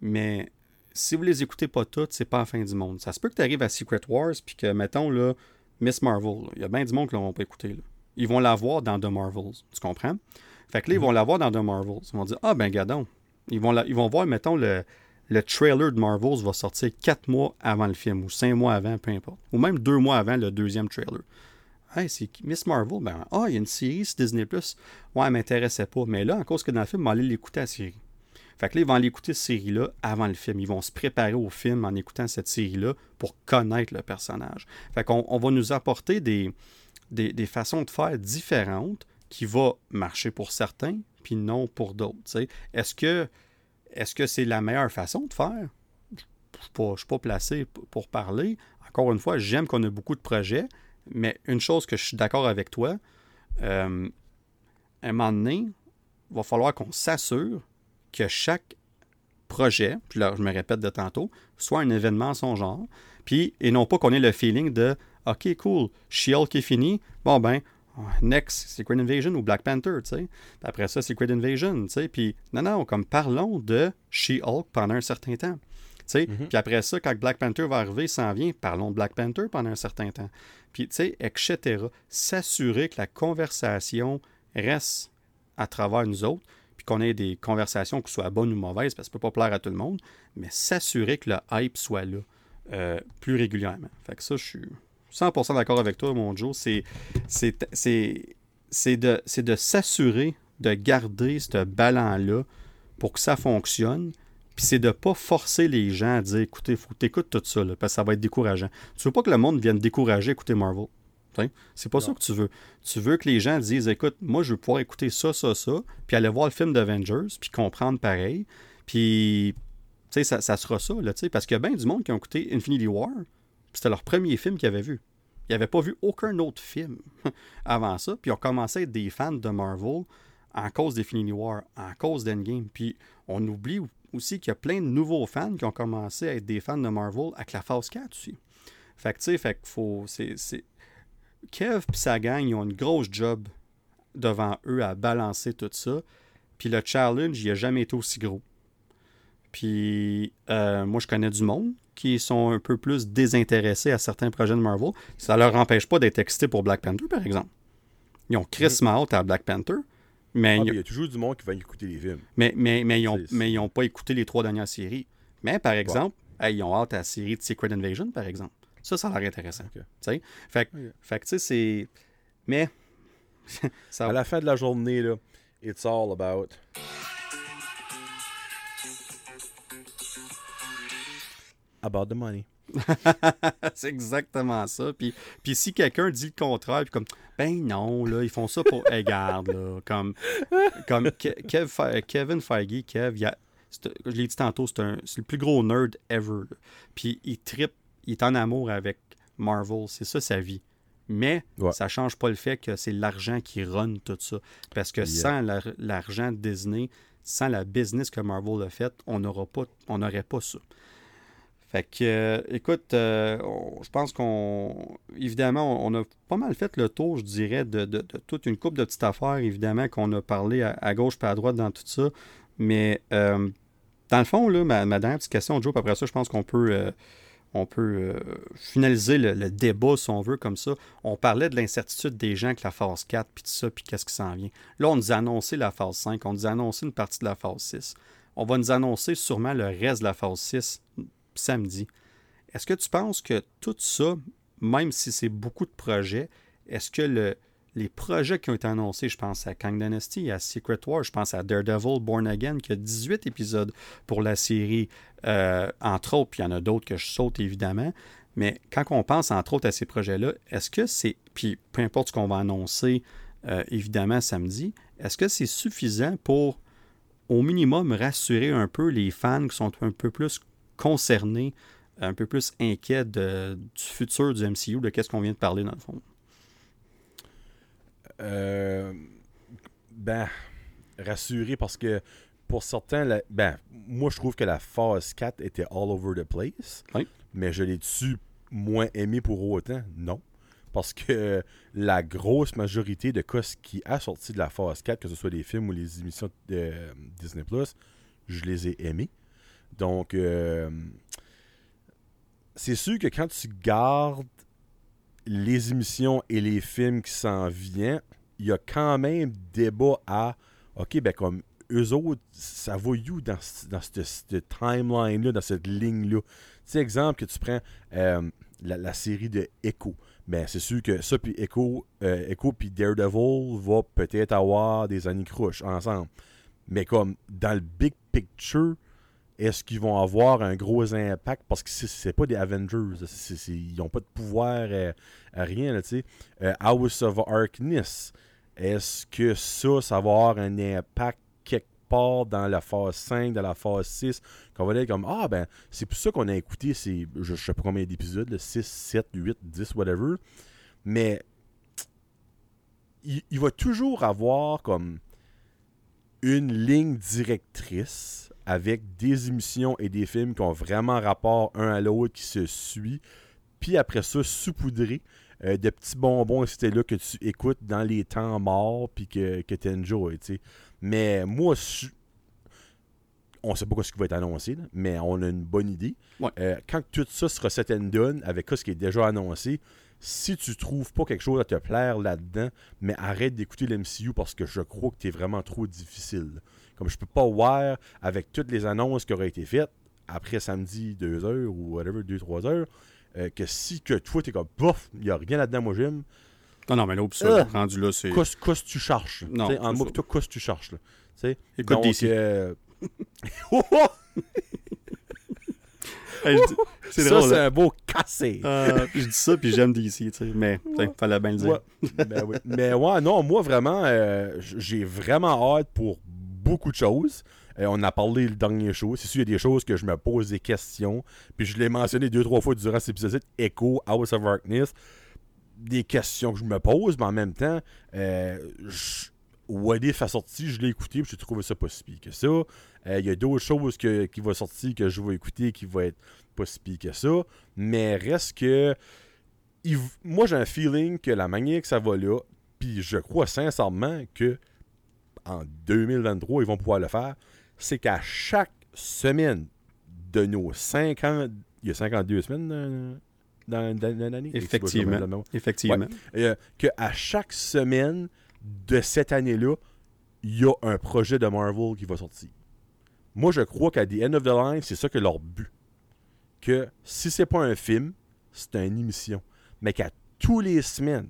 mais si vous les écoutez pas tous, c'est pas la fin du monde. Ça se peut que tu arrives à Secret Wars puis que, mettons, là, Miss Marvel, il y a bien du monde qui l'ont pas écouté. Ils vont la voir dans The Marvels. Tu comprends? Fait que là, ils vont la voir dans The Marvels. Ils vont dire Ah, ben, gadon. Ils vont, ils vont voir, mettons, le, le trailer de Marvels va sortir quatre mois avant le film, ou cinq mois avant, peu importe. Ou même deux mois avant le deuxième trailer. Hey, c'est Miss Marvel, ben, ah, il y a une série sur Disney+. Ouais, elle m'intéressait pas. Mais là, en cause que dans le film, aller l'écouter à la série. Fait que là, ils vont aller écouter cette série-là avant le film. Ils vont se préparer au film en écoutant cette série-là pour connaître le personnage. Fait qu'on on va nous apporter des, des, des façons de faire différentes qui vont marcher pour certains, puis non pour d'autres. Est-ce que est-ce que c'est la meilleure façon de faire? Je ne suis pas placé pour parler. Encore une fois, j'aime qu'on a beaucoup de projets, mais une chose que je suis d'accord avec toi, euh, à un moment donné, il va falloir qu'on s'assure que chaque projet, puis là, je me répète de tantôt, soit un événement en son genre, puis, et non pas qu'on ait le feeling de OK, cool, She-Hulk est fini, bon ben, next, Secret Invasion ou Black Panther, tu sais. Après ça, Secret Invasion, tu sais. Puis, non, non, comme parlons de She-Hulk pendant un certain temps. Tu sais, Mhm. puis après ça, quand Black Panther va arriver, s'en vient, parlons de Black Panther pendant un certain temps. Puis, tu sais, etc. S'assurer que la conversation reste à travers nous autres, puis qu'on ait des conversations qui soient bonnes ou mauvaises, parce que ça peut pas plaire à tout le monde, mais s'assurer que le hype soit là euh, plus régulièrement. Fait que ça, je suis 100% d'accord avec toi, mon Joe. C'est, c'est, c'est, c'est de, c'est de s'assurer de garder ce ballon-là pour que ça fonctionne. Puis c'est de ne pas forcer les gens à dire écoutez, il faut que tu écoutes tout ça, là, parce que ça va être décourageant. Tu veux pas que le monde vienne décourager écouter Marvel. T'sais? C'est pas ça que tu veux. Tu veux que les gens disent écoute, moi je veux pouvoir écouter ça, ça, ça, puis aller voir le film d'Avengers, puis comprendre pareil. Puis, tu sais, ça, ça sera ça, là, tu sais, parce qu'il y a bien du monde qui ont écouté Infinity War, c'était leur premier film qu'ils avaient vu. Ils n'avaient pas vu aucun autre film avant ça, puis ils ont commencé à être des fans de Marvel en cause d'Infinity War, en cause d'Endgame. Puis on oublie aussi qu'il y a plein de nouveaux fans qui ont commencé à être des fans de Marvel avec la phase 4 aussi. Fait que, tu sais, qu'il faut. Kev et sa gang, ils ont une grosse job devant eux à balancer tout ça. Puis le challenge, il n'a jamais été aussi gros. Puis euh, moi, je connais du monde qui sont un peu plus désintéressés à certains projets de Marvel. Ça leur empêche pas d'être excités pour Black Panther, par exemple. Ils ont crissement hâte à Black Panther, mais, Ah, il y a toujours du monde qui va écouter les films. mais, mais, mais ils n'ont mais ils ont pas écouté les trois dernières séries. Mais par exemple, hey, ils ont hâte à la série de Secret Invasion, par exemple. Ça, ça a l'air intéressant. Ok. Tu sais? Fait, que- Ok. fait tu sais, c'est. Mais. ça À la fin de la journée, là, it's all about. About the money. c'est exactement ça. Puis, puis si quelqu'un dit le contraire, puis comme, ben non, là, ils font ça pour. Hey, garde, là. Comme, comme Ke- Kev Kevin Feige, Kev, il a- c'est- je l'ai dit tantôt, c'est un- c'est le plus gros nerd ever. là. Puis il tripe, il est en amour avec Marvel. C'est ça sa vie. Mais Ouais. ça change pas le fait que c'est l'argent qui run tout ça. Parce que Yeah. sans l'ar- l'argent de Disney, sans la business que Marvel a faite, on n'aura pas, on n'aurait pas ça. Fait que, euh, écoute, euh, je pense qu'on. Évidemment, on, a pas mal fait le tour, je dirais, de, toute une coupe de petites affaires, évidemment, qu'on a parlé à, gauche et à droite dans tout ça. Mais, euh, dans le fond, là, ma, dernière petite question, Joe, après ça, je pense qu'on peut, on peut finaliser le, débat, si on veut, comme ça. On parlait de l'incertitude des gens avec la phase 4, puis tout ça, puis qu'est-ce qui s'en vient. Là, on nous a annoncé la phase 5, on nous a annoncé une partie de la phase 6. On va nous annoncer sûrement le reste de la phase 6 samedi. Est-ce que tu penses que tout ça, même si c'est beaucoup de projets, est-ce que le, les projets qui ont été annoncés, je pense à Kang Dynasty, à Secret War, je pense à Daredevil Born Again, qui a 18 épisodes pour la série, euh, entre autres, puis il y en a d'autres que je saute évidemment, mais quand on pense entre autres à ces projets-là, est-ce que c'est, puis peu importe ce qu'on va annoncer euh, évidemment samedi, est-ce que c'est suffisant pour au minimum rassurer un peu les fans qui sont un peu plus concernés, un peu plus inquiets de- du futur du MCU, de qu'est-ce qu'on vient de parler dans le fond? Euh, ben, rassuré parce que pour certains, la- ben, moi je trouve que la phase 4 était all over the place. Oui. Mais je l'ai-tu moins aimé pour autant? Non. Parce que la grosse majorité de cas qui a sorti de la phase 4, que ce soit les films ou les émissions de euh, Disney je les ai aimés. Donc, euh, c'est sûr que quand tu gardes les émissions et les films qui s'en viennent, il y a quand même débat à OK, ben comme eux autres, ça va où dans, dans cette, timeline-là, dans cette ligne-là? Tu sais, exemple que tu prends euh, la, la série de Echo. Ben, c'est sûr que ça, puis Echo, euh, Echo puis Daredevil va peut-être avoir des années croches ensemble. Mais comme dans le big picture, est-ce qu'ils vont avoir un gros impact? Parce que c'est pas des Avengers. ils n'ont pas de pouvoir euh, à, rien. Là, euh, House of Arkness, est-ce que ça, ça va avoir un impact quelque part dans la phase 5, dans la phase 6, qu'on va dire comme Ah ben, c'est pour ça qu'on a écouté ces, je, sais pas combien d'épisodes, 6, 7, 8, 10, whatever. Mais il, il va toujours avoir comme une ligne directrice avec des émissions et des films qui ont vraiment rapport un à l'autre, qui se suivent. Puis après ça, saupoudrer euh, de petits bonbons, c'était là que tu écoutes dans les temps morts, puis que, que tu enjoy. Mais moi, on sait pas ce qui va être annoncé, mais on a une bonne idée. Euh, quand tout ça sera set and done avec ce qui est déjà annoncé, si tu trouves pas quelque chose à te plaire là-dedans, mais arrête d'écouter l'MCU parce que je crois que tu es vraiment trop difficile. Comme je peux pas voir avec toutes les annonces qui auraient été faites après samedi 2 heures ou whatever, 2-3 heures, euh, que si que toi t'es comme bof, il n'y a rien là-dedans, moi j'aime. Non, non, mais là, ça, ah! rendu là, c'est. Qu'est-ce que tu cherches? Non. En moi, toi, qu'est-ce que tu cherches là? T'sais? Écoute Donc, euh... c'est ça, c'est un beau cassé. Euh, je dis ça, puis j'aime DC, tu sais. Mais, il fallait bien le dire. ben oui. Mais ouais, non, moi, vraiment, euh, j'ai vraiment hâte pour beaucoup de choses. Euh, on a parlé le dernier show. C'est sûr, il y a des choses que je me pose des questions. Puis je l'ai mentionné deux, trois fois durant cet épisode Echo, House of Darkness. Des questions que je me pose, mais en même temps, euh, je, What If a sorti, je l'ai écouté, puis j'ai trouvé ça pas si que ça. Il y a d'autres choses que, qui vont sortir que je vais écouter qui vont être pas si que ça. Mais reste que. moi, j'ai un feeling que la manière que ça va là, puis je crois sincèrement que en 2023, ils vont pouvoir le faire, c'est qu'à chaque semaine de nos 50, il y a 52 semaines dans, l'année. Effectivement. Effectivement. Euh, qu'à chaque semaine de cette année-là, il y a un projet de Marvel qui va sortir. Moi, je crois qu'à The End of the Line, c'est ça que leur but. Que si c'est pas un film, c'est une émission. Mais qu'à tous les semaines,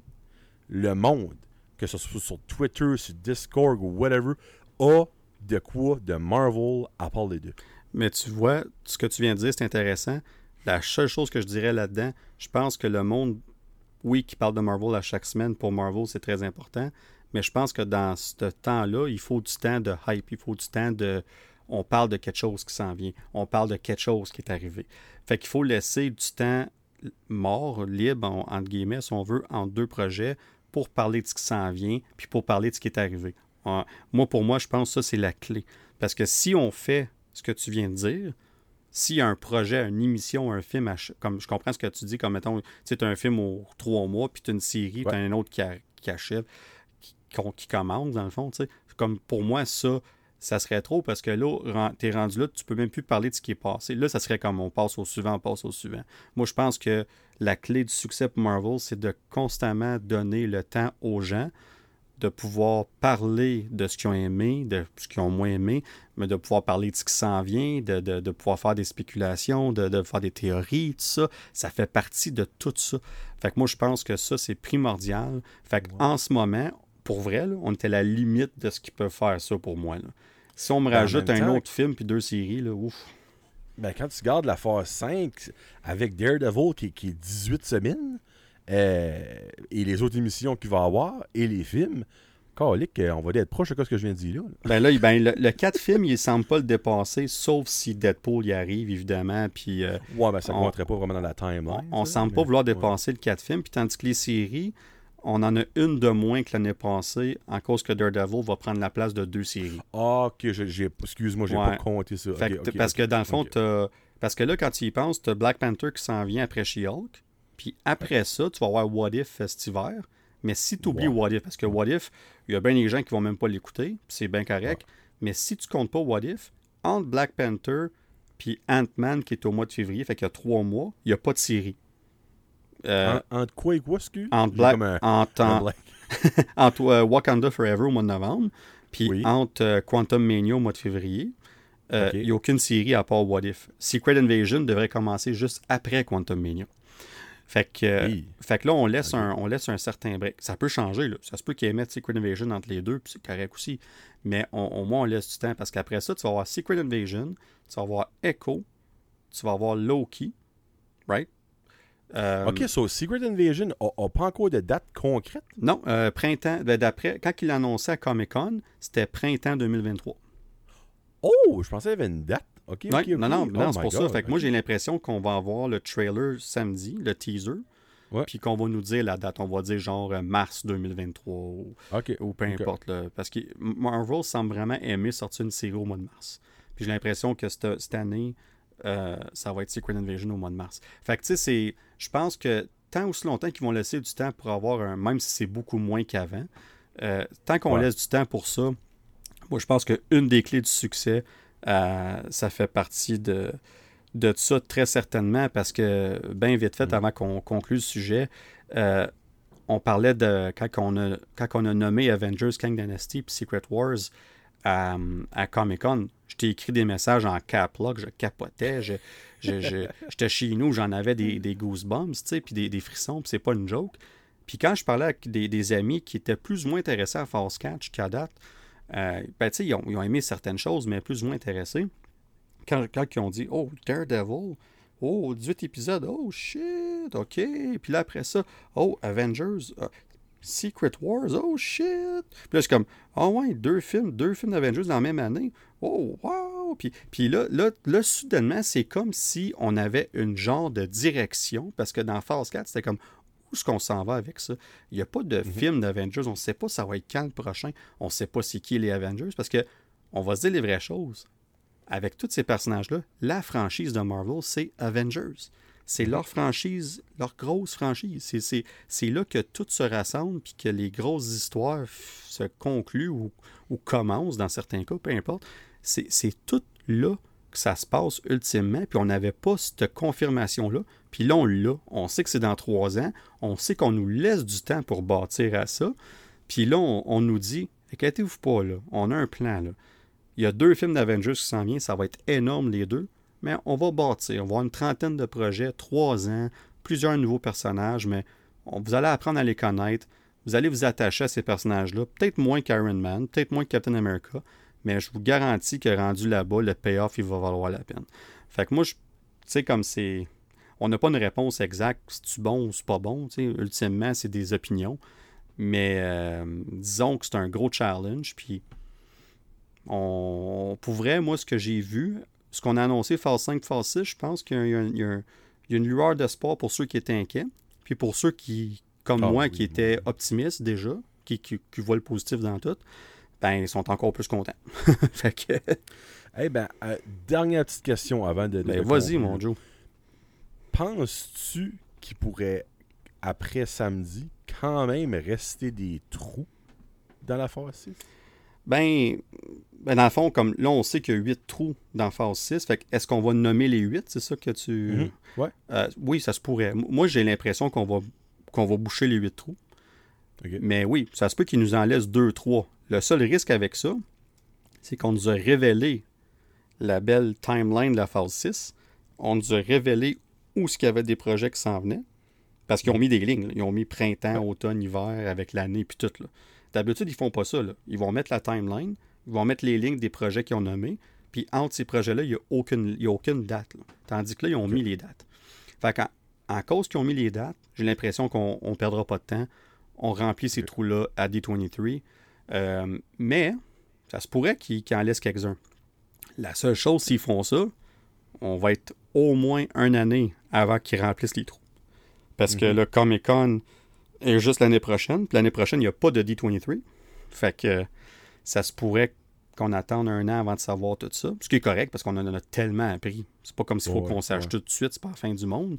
le monde que ce soit sur Twitter, sur Discord ou whatever, a de quoi de Marvel à parler d'eux. Mais tu vois, ce que tu viens de dire, c'est intéressant. La seule chose que je dirais là-dedans, je pense que le monde, oui, qui parle de Marvel à chaque semaine, pour Marvel, c'est très important. Mais je pense que dans ce temps-là, il faut du temps de hype, il faut du temps de. On parle de quelque chose qui s'en vient, on parle de quelque chose qui est arrivé. Fait qu'il faut laisser du temps mort, libre, entre guillemets, si on veut, en deux projets pour parler de ce qui s'en vient, puis pour parler de ce qui est arrivé. Moi, pour moi, je pense que ça, c'est la clé. Parce que si on fait ce que tu viens de dire, s'il y a un projet, une émission, un film, comme je comprends ce que tu dis, comme mettons, tu as un film aux trois mois, puis tu as une série, tu as un autre qui, achève, qui, qui, commence, dans le fond, tu sais. Comme pour moi, ça, ça serait trop parce que là, tu es rendu là, tu peux même plus parler de ce qui est passé. Là, ça serait comme on passe au suivant, on passe au suivant. Moi, je pense que la clé du succès pour Marvel, c'est de constamment donner le temps aux gens de pouvoir parler de ce qu'ils ont aimé, de ce qu'ils ont moins aimé, mais de pouvoir parler de ce qui s'en vient, de, pouvoir faire des spéculations, de, faire des théories, tout ça. Ça fait partie de tout ça. Fait que moi, je pense que ça, c'est primordial. Fait qu'en ce moment, pour vrai, on était à la limite de ce qu'ils peuvent faire ça pour moi. Si on me ben, rajoute un autre film puis deux séries, là, ouf. Ben, quand tu gardes la phase 5 avec Daredevil qui, qui est 18 semaines, euh, et les autres émissions qu'il va avoir, et les films, Calique, on va être proche de ce que je viens de dire là. Ben là, ben, le, le 4 film, il ne semble pas le dépasser, sauf si Deadpool y arrive, évidemment. Puis, euh, ouais, ben ça ne rentrerait pas vraiment dans la timeline. On ne semble pas vouloir dépasser le 4 films, puis tandis que les séries, on en a une de moins que l'année passée en cause que Daredevil va prendre la place de deux séries. Ah, ok, excuse-moi, j'ai pas compté ça. parce que dans le fond, parce que là, quand tu y penses, tu as Black Panther qui s'en vient après She-Hulk, puis après ça, tu vas avoir What If cet hiver. Mais si tu oublies What If, parce que What If, il y a bien des gens qui vont même pas l'écouter, c'est bien correct. Mais si tu comptes pas What If, entre Black Panther puis Ant-Man qui est au mois de février, fait qu'il y a trois mois, il n'y a pas de série. Euh, entre quoi et quoi, Entre, Black, entre, entre euh, Wakanda Forever au mois de novembre, puis entre euh, Quantum Mania au mois de février. Il n'y a aucune série à part What If. Secret Invasion devrait commencer juste après Quantum Mania. Fait que, Oui. fait que là, on laisse, un, on laisse un certain break. Ça peut changer, là. Ça se peut qu'ils émettent Secret Invasion entre les deux, puis c'est correct aussi. Mais on- au moins, on laisse du temps, parce qu'après ça, tu vas avoir Secret Invasion, tu vas avoir Echo, tu vas avoir Loki, right? Euh, Ok, so Secret Invasion n'a pas encore de date concrète? Non, euh, printemps, ben, d'après, quand il l'annonçait à Comic-Con, c'était printemps 2023. Oh, je pensais qu'il y avait une date. Ok, Ouais. Non, non, Oh non, c'est pour ça. Fait que moi, j'ai l'impression qu'on va avoir le trailer samedi, le teaser, puis qu'on va nous dire la date. On va dire genre euh, mars 2023 ou, ou peu importe. là. parce que Marvel semble vraiment aimer sortir une série au mois de mars. Puis j'ai l'impression que cette, cette année, euh, ça va être Secret Invasion au mois de mars. Fait que tu sais, c'est. Je pense que tant aussi longtemps qu'ils vont laisser du temps pour avoir un. Même si c'est beaucoup moins qu'avant, euh, tant qu'on Ouais. laisse du temps pour ça, moi je pense qu'une des clés du succès, euh, ça fait partie de, de ça très certainement parce que, bien vite fait, Mhm. avant qu'on conclue le sujet, on parlait de quand on a, quand on a nommé Avengers, Kang Dynasty puis Secret Wars à, à Comic Con. Je t'ai écrit des messages en cap lock, je capotais, je- j'étais chez nous, j'en avais des, des goosebumps, tu sais, puis des, des frissons, puis c'est pas une joke. Puis quand je parlais avec des, des amis qui étaient plus ou moins intéressés à Fast Catch qu'à date, euh, ben, tu sais, ils ont, ils ont aimé certaines choses, mais plus ou moins intéressés. Quand, quand ils ont dit, oh, Daredevil, oh, 18 épisodes, oh, shit, ok. Puis là, après ça, oh, Avengers, euh, Secret Wars, oh, shit. Puis là, c'est comme, oh, ouais, deux films, deux films d'Avengers dans la même année. Oh, wow. Puis, puis là, là, là, soudainement, c'est comme si on avait une genre de direction, parce que dans Phase 4, c'était comme, où est-ce qu'on s'en va avec ça? Il n'y a pas de film d'Avengers. On ne sait pas ça va être quand le prochain. On ne sait pas c'est qui les Avengers. Parce que on va se dire les vraies choses. Avec tous ces personnages-là, la franchise de Marvel, c'est Avengers. C'est leur franchise, leur grosse franchise. C'est- là que tout se rassemble puis que les grosses histoires se concluent ou, commencent dans certains cas, peu importe. C'est tout là que ça se passe ultimement. Puis on n'avait pas cette confirmation-là. Puis là, on l'a. On sait que c'est dans trois ans. On sait qu'on nous laisse du temps pour bâtir à ça. Puis là, on, nous dit, inquiétez-vous pas. On a un plan. Il y a deux films d'Avengers qui s'en viennent. Ça va être énorme, les deux. Mais on va bâtir. On va avoir une trentaine de projets, trois ans, plusieurs nouveaux personnages, mais vous allez apprendre à les connaître. Vous allez vous attacher à ces personnages-là. Peut-être moins qu'Iron Man, peut-être moins que Captain America, mais je vous garantis que rendu là-bas, le payoff, il va valoir la peine. Fait que moi, tu sais, comme c'est. On n'a pas une réponse exacte, si tu bon ou c'est pas bon. tu sais. Ultimement, c'est des opinions. Mais euh, disons que c'est un gros challenge. Puis, on, pour vrai, moi, ce que j'ai vu, ce qu'on a annoncé, phase 5, phase 6, je pense qu'il y a, y y une lueur d'espoir pour ceux qui étaient inquiets. Puis pour ceux qui, comme Ah moi, oui, qui oui, étaient optimistes déjà, qui, qui, qui voient le positif dans tout, ben, ils sont encore plus contents. fait que, Eh ben, euh, dernière petite question avant de. de- ben, de vas-y, mon Joe. Penses-tu qu'il pourrait, après samedi, quand même rester des trous dans la phase 6? Ben, ben, dans le fond, comme là, on sait qu'il y a 8 trous dans phase 6. Fait est-ce qu'on va nommer les 8 C'est ça que tu. Ouais. Euh, oui, ça se pourrait. Moi, j'ai l'impression qu'on va, qu'on va boucher les 8 trous. Mais oui, ça se peut qu'il nous en laisse 2-3. Le seul risque avec ça, c'est qu'on nous a révélé la belle timeline de la phase 6. On nous a révélé où ce qu'il y avait des projets qui s'en venaient. Parce qu'ils ont mis des lignes. là. Ils ont mis printemps, automne, hiver, avec l'année, puis tout. là. D'habitude, ils font pas ça. là. Ils vont mettre la timeline, ils vont mettre les lignes des projets qu'ils ont nommés, puis entre ces projets-là, il n'y a, aucune- il y a aucune date. là. Tandis que là, ils ont mis les dates. Fait qu'en en cause qu'ils ont mis les dates, j'ai l'impression qu'on ne perdra pas de temps. On remplit ces trous-là à D23. Euh, mais ça se pourrait qu'ils qu'ils en laissent quelques-uns. La seule chose, s'ils font ça, on va être au moins une année avant qu'ils remplissent les trous. Parce que Mhm. le Comic Con est juste l'année prochaine. Puis l'année prochaine, il n'y a pas de D23. Fait que ça se pourrait qu'on attende un an avant de savoir tout ça. Ce qui est correct parce qu'on en a tellement appris. C'est pas comme s'il faut Ouais, qu'on sache ouais. tout de suite, c'est pas la fin du monde.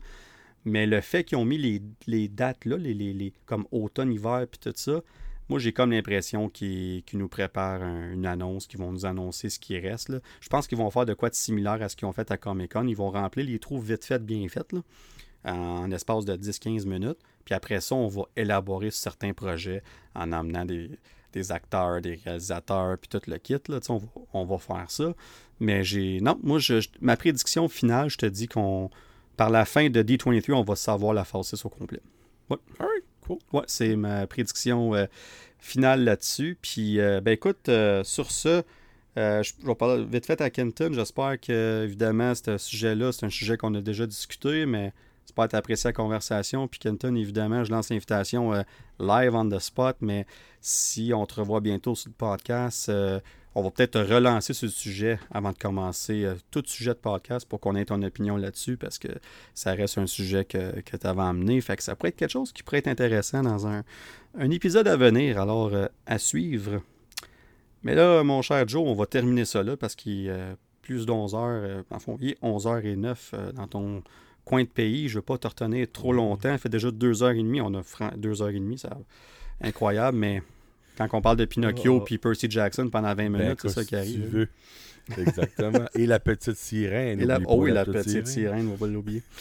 Mais le fait qu'ils ont mis les, les dates là, les, les- les- comme automne, hiver, puis tout ça, moi j'ai comme l'impression qu'ils nous préparent un- une annonce, qu'ils vont nous annoncer ce qui reste. là. Je pense qu'ils vont faire de quoi de similaire à ce qu'ils ont fait à Comic Con. Ils vont remplir les trous vite fait, bien fait, là, en espace de 10-15 minutes. Puis après ça, on va élaborer certains projets en amenant des, des acteurs, des réalisateurs, puis tout le kit. Là, on, va, on va faire ça. Mais j'ai. Non, moi, je, ma prédiction finale, je te dis qu'on par la fin de D23, on va savoir la phase 6 au complet. Ouais. Cool. Ouais, c'est ma prédiction euh, finale là-dessus. Puis, euh, ben écoute, euh, sur ce, euh, je je vais parler vite fait à Kenton. J'espère que, évidemment, ce sujet-là, c'est un sujet qu'on a déjà discuté, mais j'espère que tu apprécié la conversation. Puis, Kenton, évidemment, je lance l'invitation euh, live on the spot, mais si on te revoit bientôt sur le podcast, euh, on va peut-être te relancer sur le sujet avant de commencer euh, tout sujet de podcast pour qu'on ait ton opinion là-dessus parce que ça reste un sujet que, que tu avais amené. Fait que ça pourrait être quelque chose qui pourrait être intéressant dans un, un épisode à venir. Alors, à suivre. Mais là, mon cher Joe, on va terminer ça là parce qu'il est plus d'11 heures. en fond, il est 11h09 euh, dans ton coin de pays. Je ne veux pas te retenir trop longtemps. Ça fait déjà 2h30. On a 2h30. C'est incroyable, mais quand on parle de Pinocchio Oh. puis Percy Jackson pendant 20 Ben, minutes, c'est ça qui arrive. tu veux. Exactement. Et la petite sirène. Et la, oh oui, la petite sirène, on va pas l'oublier.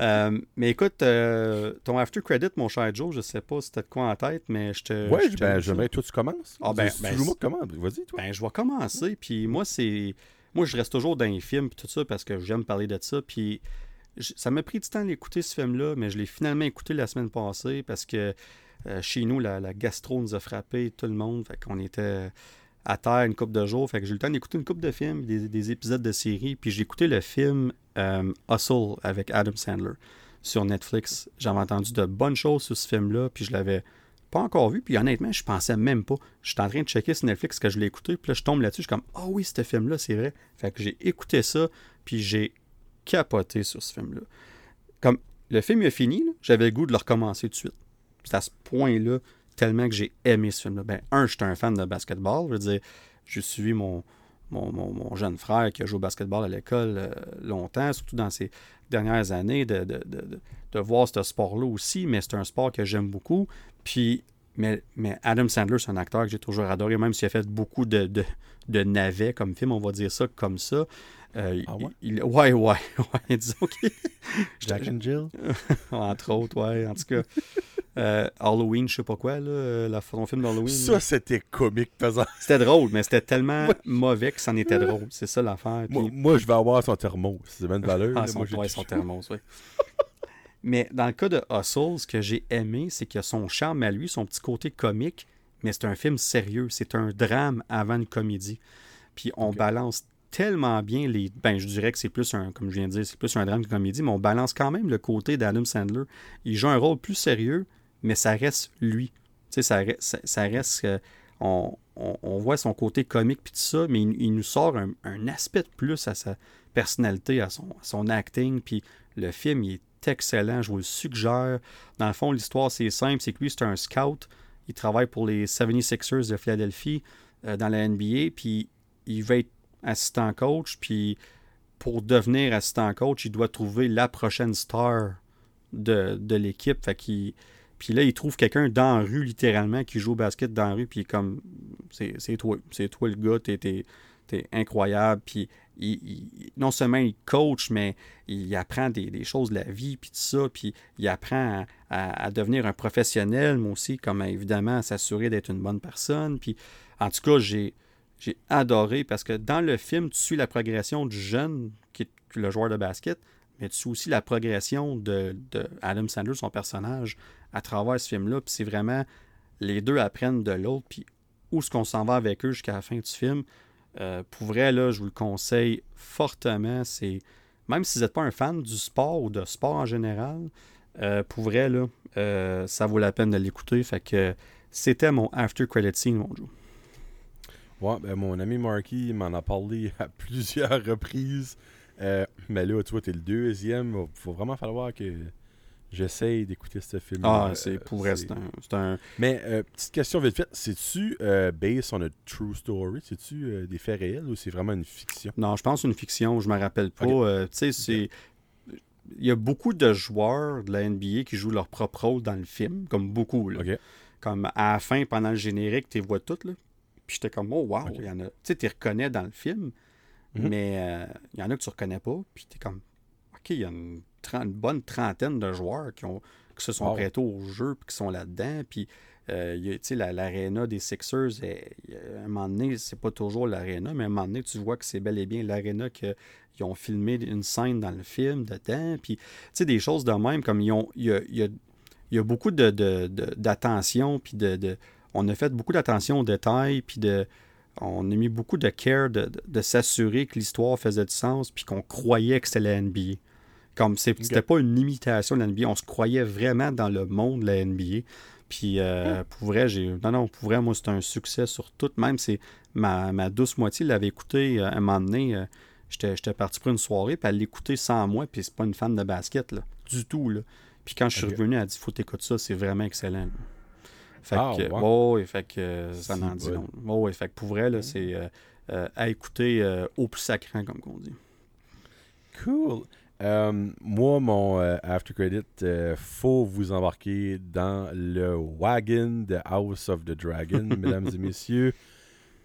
Euh, mais écoute, euh, ton after credit, mon cher Joe, je sais pas si t'as de quoi en tête, mais je te. Te- ben, j'aimerais que toi tu commences. Ah, ben, ben, moi. Vas-y, toi. Ben, je vais commencer. Puis moi, c'est. Moi, je reste toujours dans les films, puis tout ça, parce que j'aime parler de ça. Puis ça m'a pris du temps d'écouter ce film-là, mais je l'ai finalement écouté la semaine passée parce que euh, chez nous, la, gastro nous a frappé, tout le monde. Fait qu'on était à terre une couple de jours. Fait que j'ai eu le temps d'écouter une couple de films, des, des épisodes de séries. Puis j'ai écouté le film euh, Hustle avec Adam Sandler sur Netflix. J'avais entendu de bonnes choses sur ce film-là, puis je l'avais pas encore vu. Puis honnêtement, je pensais même pas. J'étais en train de checker sur Netflix que je l'ai écouté, puis là, je tombe là-dessus. Je suis comme, ah oui, ce film-là, c'est vrai. Fait que j'ai écouté ça, puis j'ai capoté sur ce film-là. Comme le film est fini, j'avais le goût de le recommencer tout de suite. C'est à ce point-là, tellement que j'ai aimé ce film-là. Ben, un, j'étais un fan de basketball. Je veux dire, j'ai suivi mon, mon, mon- jeune frère qui a joué au basketball à l'école euh, longtemps, surtout dans ces dernières années, de, de, de, de- voir ce sport-là aussi, mais c'est un sport que j'aime beaucoup. Puis, mais, mais Adam Sandler, c'est un acteur que j'ai toujours adoré, même s'il a fait beaucoup de, de navets comme film, on va dire ça comme ça. Euh, Ah ouais? il- ouais, ouais, ouais, disons que... Jack and Jill? Entre autres, ouais, en tout cas. euh, Halloween, je sais pas quoi, là, euh, la, son film d'Halloween. Ça, c'était comique, pesant. C'était drôle, mais c'était tellement mauvais que c'en était drôle. C'est ça l'affaire. Puis- Moi, moi, je vais avoir son thermos. C'est même valeur. Ah, là. son, Moi, ouais, son thermos, oui. mais dans le cas de Hustle, ce que j'ai aimé, c'est qu'il a son charme à lui, son petit côté comique, mais c'est un film sérieux. C'est un drame avant une comédie. Puis on balance tellement bien les. Ben, je dirais que c'est plus un, comme je viens de dire, c'est plus un drame qu'une comédie, mais on balance quand même le côté d'Adam Sandler. Il joue un rôle plus sérieux, mais ça reste lui. Tu sais, ça, ça, reste. on, on- voit son côté comique puis tout ça, mais il, nous sort un, aspect de plus à sa personnalité, à son, son acting. Puis le film, il est excellent, je vous le suggère. Dans le fond, l'histoire, c'est simple, c'est que lui, c'est un scout. Il travaille pour les 76ers de Philadelphie euh, dans la NBA, puis il va être assistant coach, puis pour devenir assistant coach, il doit trouver la prochaine star de, de l'équipe. Fait qu'il puis là, il trouve quelqu'un dans la rue, littéralement, qui joue au basket dans la rue, puis comme, c'est toi, c'est toi le gars, t'es incroyable. Puis non seulement il coach, mais il apprend des, choses de la vie, puis tout ça, puis il apprend à, à- à devenir un professionnel, mais aussi, comme évidemment, à s'assurer d'être une bonne personne. Puis en tout cas, j'ai j'ai adoré parce que dans le film, tu suis la progression du jeune, qui est le joueur de basket, mais tu suis aussi la progression de, Adam Sandler, son personnage, à travers ce film-là. Puis c'est vraiment, les deux apprennent de l'autre, puis où est-ce qu'on s'en va avec eux jusqu'à la fin du film. Euh, pour vrai, là, je vous le conseille fortement. C'est Même si vous n'êtes pas un fan du sport ou de sport en général, euh, pour vrai, là, euh, ça vaut la peine de l'écouter. Fait que c'était mon after credit scene, mon Joe. Ouais, ben, mon ami Marky m'en a parlé à plusieurs reprises. Euh, mais là, tu vois, t'es le deuxième. Il faut vraiment falloir que j'essaye d'écouter ce film. Ah, c'est pour vrai, c'est un, c'est un- Mais, euh, petite question vite fait. C'est-tu euh, based on a true story? C'est-tu euh, des faits réels ou c'est vraiment une fiction? Non, je pense une fiction, je me rappelle pas. Euh, tu sais, c'est. Il y a beaucoup de joueurs de la NBA qui jouent leur propre rôle dans le film, comme beaucoup. Là. Comme à la fin, pendant le générique, tu les vois toutes. Là. Puis j'étais comme, oh wow, il y en a. Tu sais, tu reconnais dans le film, Mhm. mais euh, il y en a que tu reconnais pas. Puis tu es comme, ok, il y a une, une bonne trentaine de joueurs qui, ont, qui se sont Wow. prêtés au jeu puis qui sont là-dedans. Puis, euh, tu sais, la- l'aréna des Sixers, est- a un moment donné, c'est pas toujours l'aréna, mais à un moment donné, tu vois que c'est bel et bien l'aréna qu'ils ont filmé une scène dans le film dedans. Puis, tu sais, des choses de même, comme ils ont. Il y a, il y a, beaucoup d'attention, de, puis de, On a fait beaucoup d'attention aux détails, puis de. On a mis beaucoup de care de, s'assurer que l'histoire faisait du sens, puis qu'on croyait que c'était la NBA. Comme c'était pas une imitation de la NBA, on se croyait vraiment dans le monde de la NBA. Puis euh, pour vrai, j'ai. Non, non, pour vrai, moi, c'est un succès sur tout. Même c'est ma, ma, douce moitié l'avait écouté euh, un moment donné. Euh, j'étais parti pour une soirée, puis elle l'écoutait sans moi, puis c'est pas une fan de basket, là, du tout. Là. Puis quand je suis revenu, elle a dit Faut t'écouter ça, c'est vraiment excellent. Fait ah, que, oh, fait que ça n'en dit long. Oh, fait que pour vrai, là, c'est à écouter au plus sacré, comme on dit. Cool. Euh, moi, mon euh, after credit, euh, faut vous embarquer dans le wagon de House of the Dragon, mesdames et messieurs.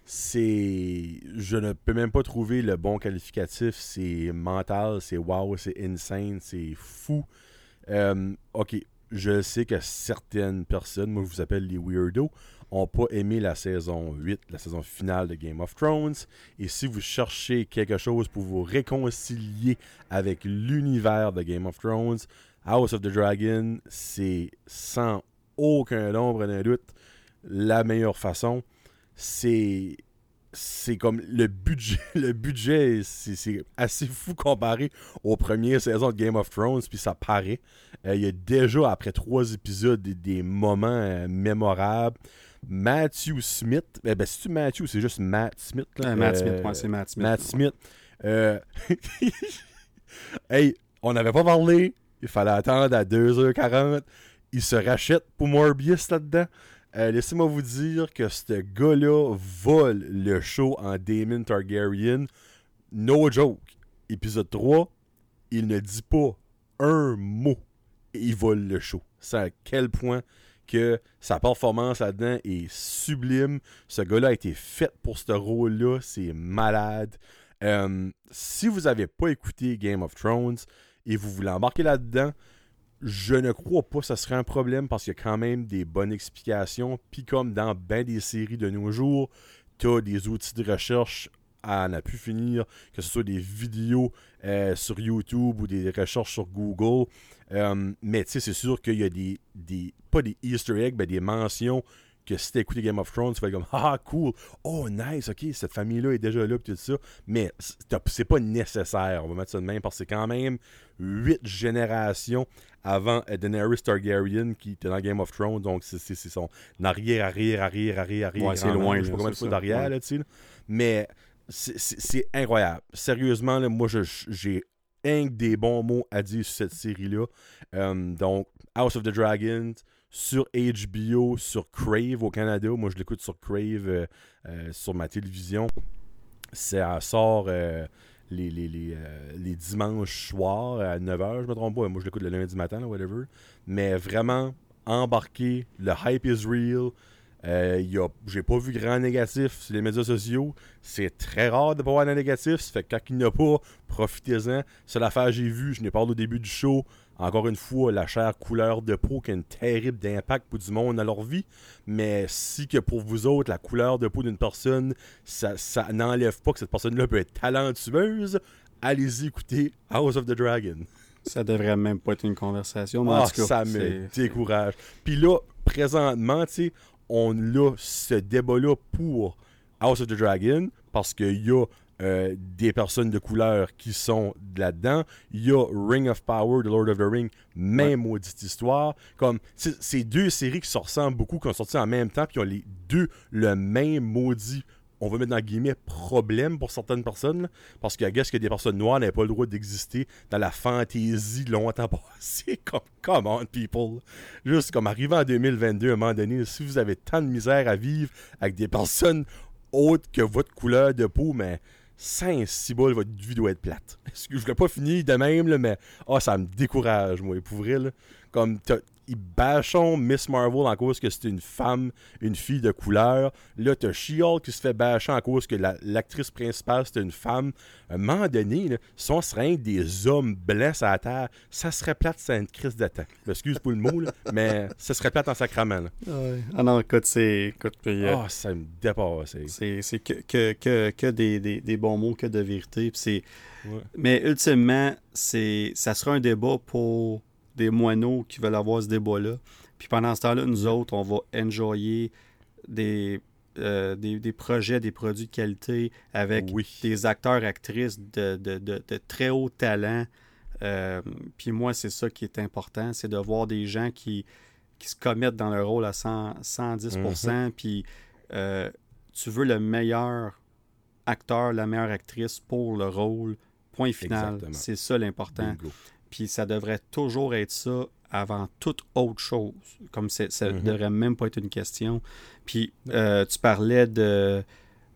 C'est. Je ne peux même pas trouver le bon qualificatif. C'est mental, c'est wow, c'est insane, c'est fou. ok, je sais que certaines personnes, moi je vous appelle les weirdos, n'ont pas aimé la saison 8, la saison finale de Game of Thrones. Et si vous cherchez quelque chose pour vous réconcilier avec l'univers de Game of Thrones, House of the Dragon, c'est sans aucun nombre d'un doute la meilleure façon. C'est c'est comme le budget, le budget, c'est assez fou comparé aux premières saisons de Game of Thrones, puis ça paraît. Euh, il y a déjà, après trois épisodes, des, moments euh, mémorables. Matthew Smith. Eh ben, c'est-tu Matthew ou c'est juste Matt Smith? Matt Smith, moi, c'est Matt Smith. Matt Smith. Euh, hey, on n'avait pas parlé. Il fallait attendre à 2h40. Il se rachète pour Morbius là-dedans. Euh, laissez-moi vous dire que ce gars-là vole le show en Damon Targaryen. No joke. Épisode 3, il ne dit pas un mot. Et il vole le show. C'est à quel point que sa performance là-dedans est sublime. Ce gars-là a été fait pour ce rôle-là. C'est malade. Euh, si vous n'avez pas écouté Game of Thrones et vous voulez embarquer là-dedans, je ne crois pas que ce serait un problème parce qu'il y a quand même des bonnes explications. Puis comme dans bien des séries de nos jours, tu as des outils de recherche à n'a pu finir, que ce soit des vidéos euh, sur YouTube ou des recherches sur Google. Euh, mais tu sais, c'est sûr qu'il y a des, des, pas des Easter eggs, mais des mentions que si t'as écouté Game of Thrones, tu vas être comme Ah, cool, oh, nice, ok, cette famille-là est déjà là, tout ça. Mais c'est pas nécessaire, on va mettre ça de même, parce que c'est quand même huit générations avant Daenerys Targaryen qui était dans Game of Thrones, donc c'est son arrière, arrière, arrière, arrière, arrière. Ouais, c'est loin, je sais pas combien de fois d'arrière, là, tu sais. Mais c'est incroyable. Sérieusement, là, moi, j'ai un des bons mots à dire sur cette série-là. Euh, donc, House of the Dragons, sur HBO, sur Crave au Canada. Moi, je l'écoute sur Crave euh, euh, sur ma télévision. Ça sort les, les, les, dimanches soirs à 9h, je me trompe pas. Moi, je l'écoute le lundi matin, whatever. Mais vraiment, embarqué, le hype is real. Euh, J'ai pas vu grand négatif sur les médias sociaux. C'est très rare de pas voir un négatif. Fait que quand il n'y a pas, profitez-en. C'est l'affaire que j'ai vue. Je n'ai parlé au début du show. Encore une fois, la chair couleur de peau qui a une terrible d'impact pour du monde dans leur vie. Mais si que pour vous autres, la couleur de peau d'une personne, ça, ça n'enlève pas que cette personne-là peut être talentueuse, allez-y écouter House of the Dragon. Ça devrait même pas être une conversation. Ah, ça me décourage. Puis là, présentement, tu sais, on a ce débat-là pour House of the Dragon parce qu'il y a euh, des personnes de couleur qui sont là-dedans. Il y a Ring of Power de Lord of the Ring, même maudite histoire. Comme c'est deux séries qui se ressemblent beaucoup, qui ont sorti en même temps, puis ont les deux le même maudit on va mettre dans guillemets problème pour certaines personnes, parce que guess que des personnes noires n'avaient pas le droit d'exister dans la fantaisie longtemps passée. comme, come on, people. Juste comme arrivé en 2022, à un moment donné, si vous avez tant de misère à vivre avec des personnes autres que votre couleur de peau, mais saint bol votre vie doit être plate. Je l'ai pas fini de même, là, mais oh, ça me décourage, moi, pour vrai. Comme, ils bâchons Miss Marvel en cause que c'est une femme, une fille de couleur. Là, t'as She-Hulk qui se fait bâcher en cause que la- l'actrice principale, c'est une femme. À un moment donné, là, si on serait des hommes blancs à la terre, ça serait plate, c'est une crise d'attaque. Excuse pour le mot, là, mais ça serait plate en sacrament. là. Ah non, écoute, c'est. Écoute, puis, euh, Ah, ça me dépasse. c'est- que, que, que, que des, des, des bons mots, que de vérité. Ouais. Mais ultimement, ça sera un débat pour des moineaux qui veulent avoir ce débat-là. Puis pendant ce temps-là, nous autres, on va enjoyer des, euh, des, des projets, des produits de qualité avec Oui. des acteurs, actrices de, de, de, de très haut talent. Euh, puis moi, c'est ça qui est important, c'est de voir des gens qui, qui se commettent dans leur rôle à 100, 110%. Puis euh, tu veux le meilleur acteur, la meilleure actrice pour le rôle. Point final. C'est ça l'important. Puis ça devrait toujours être ça avant toute autre chose. Comme ça ne Mhm. devrait même pas être une question. Puis euh, tu parlais de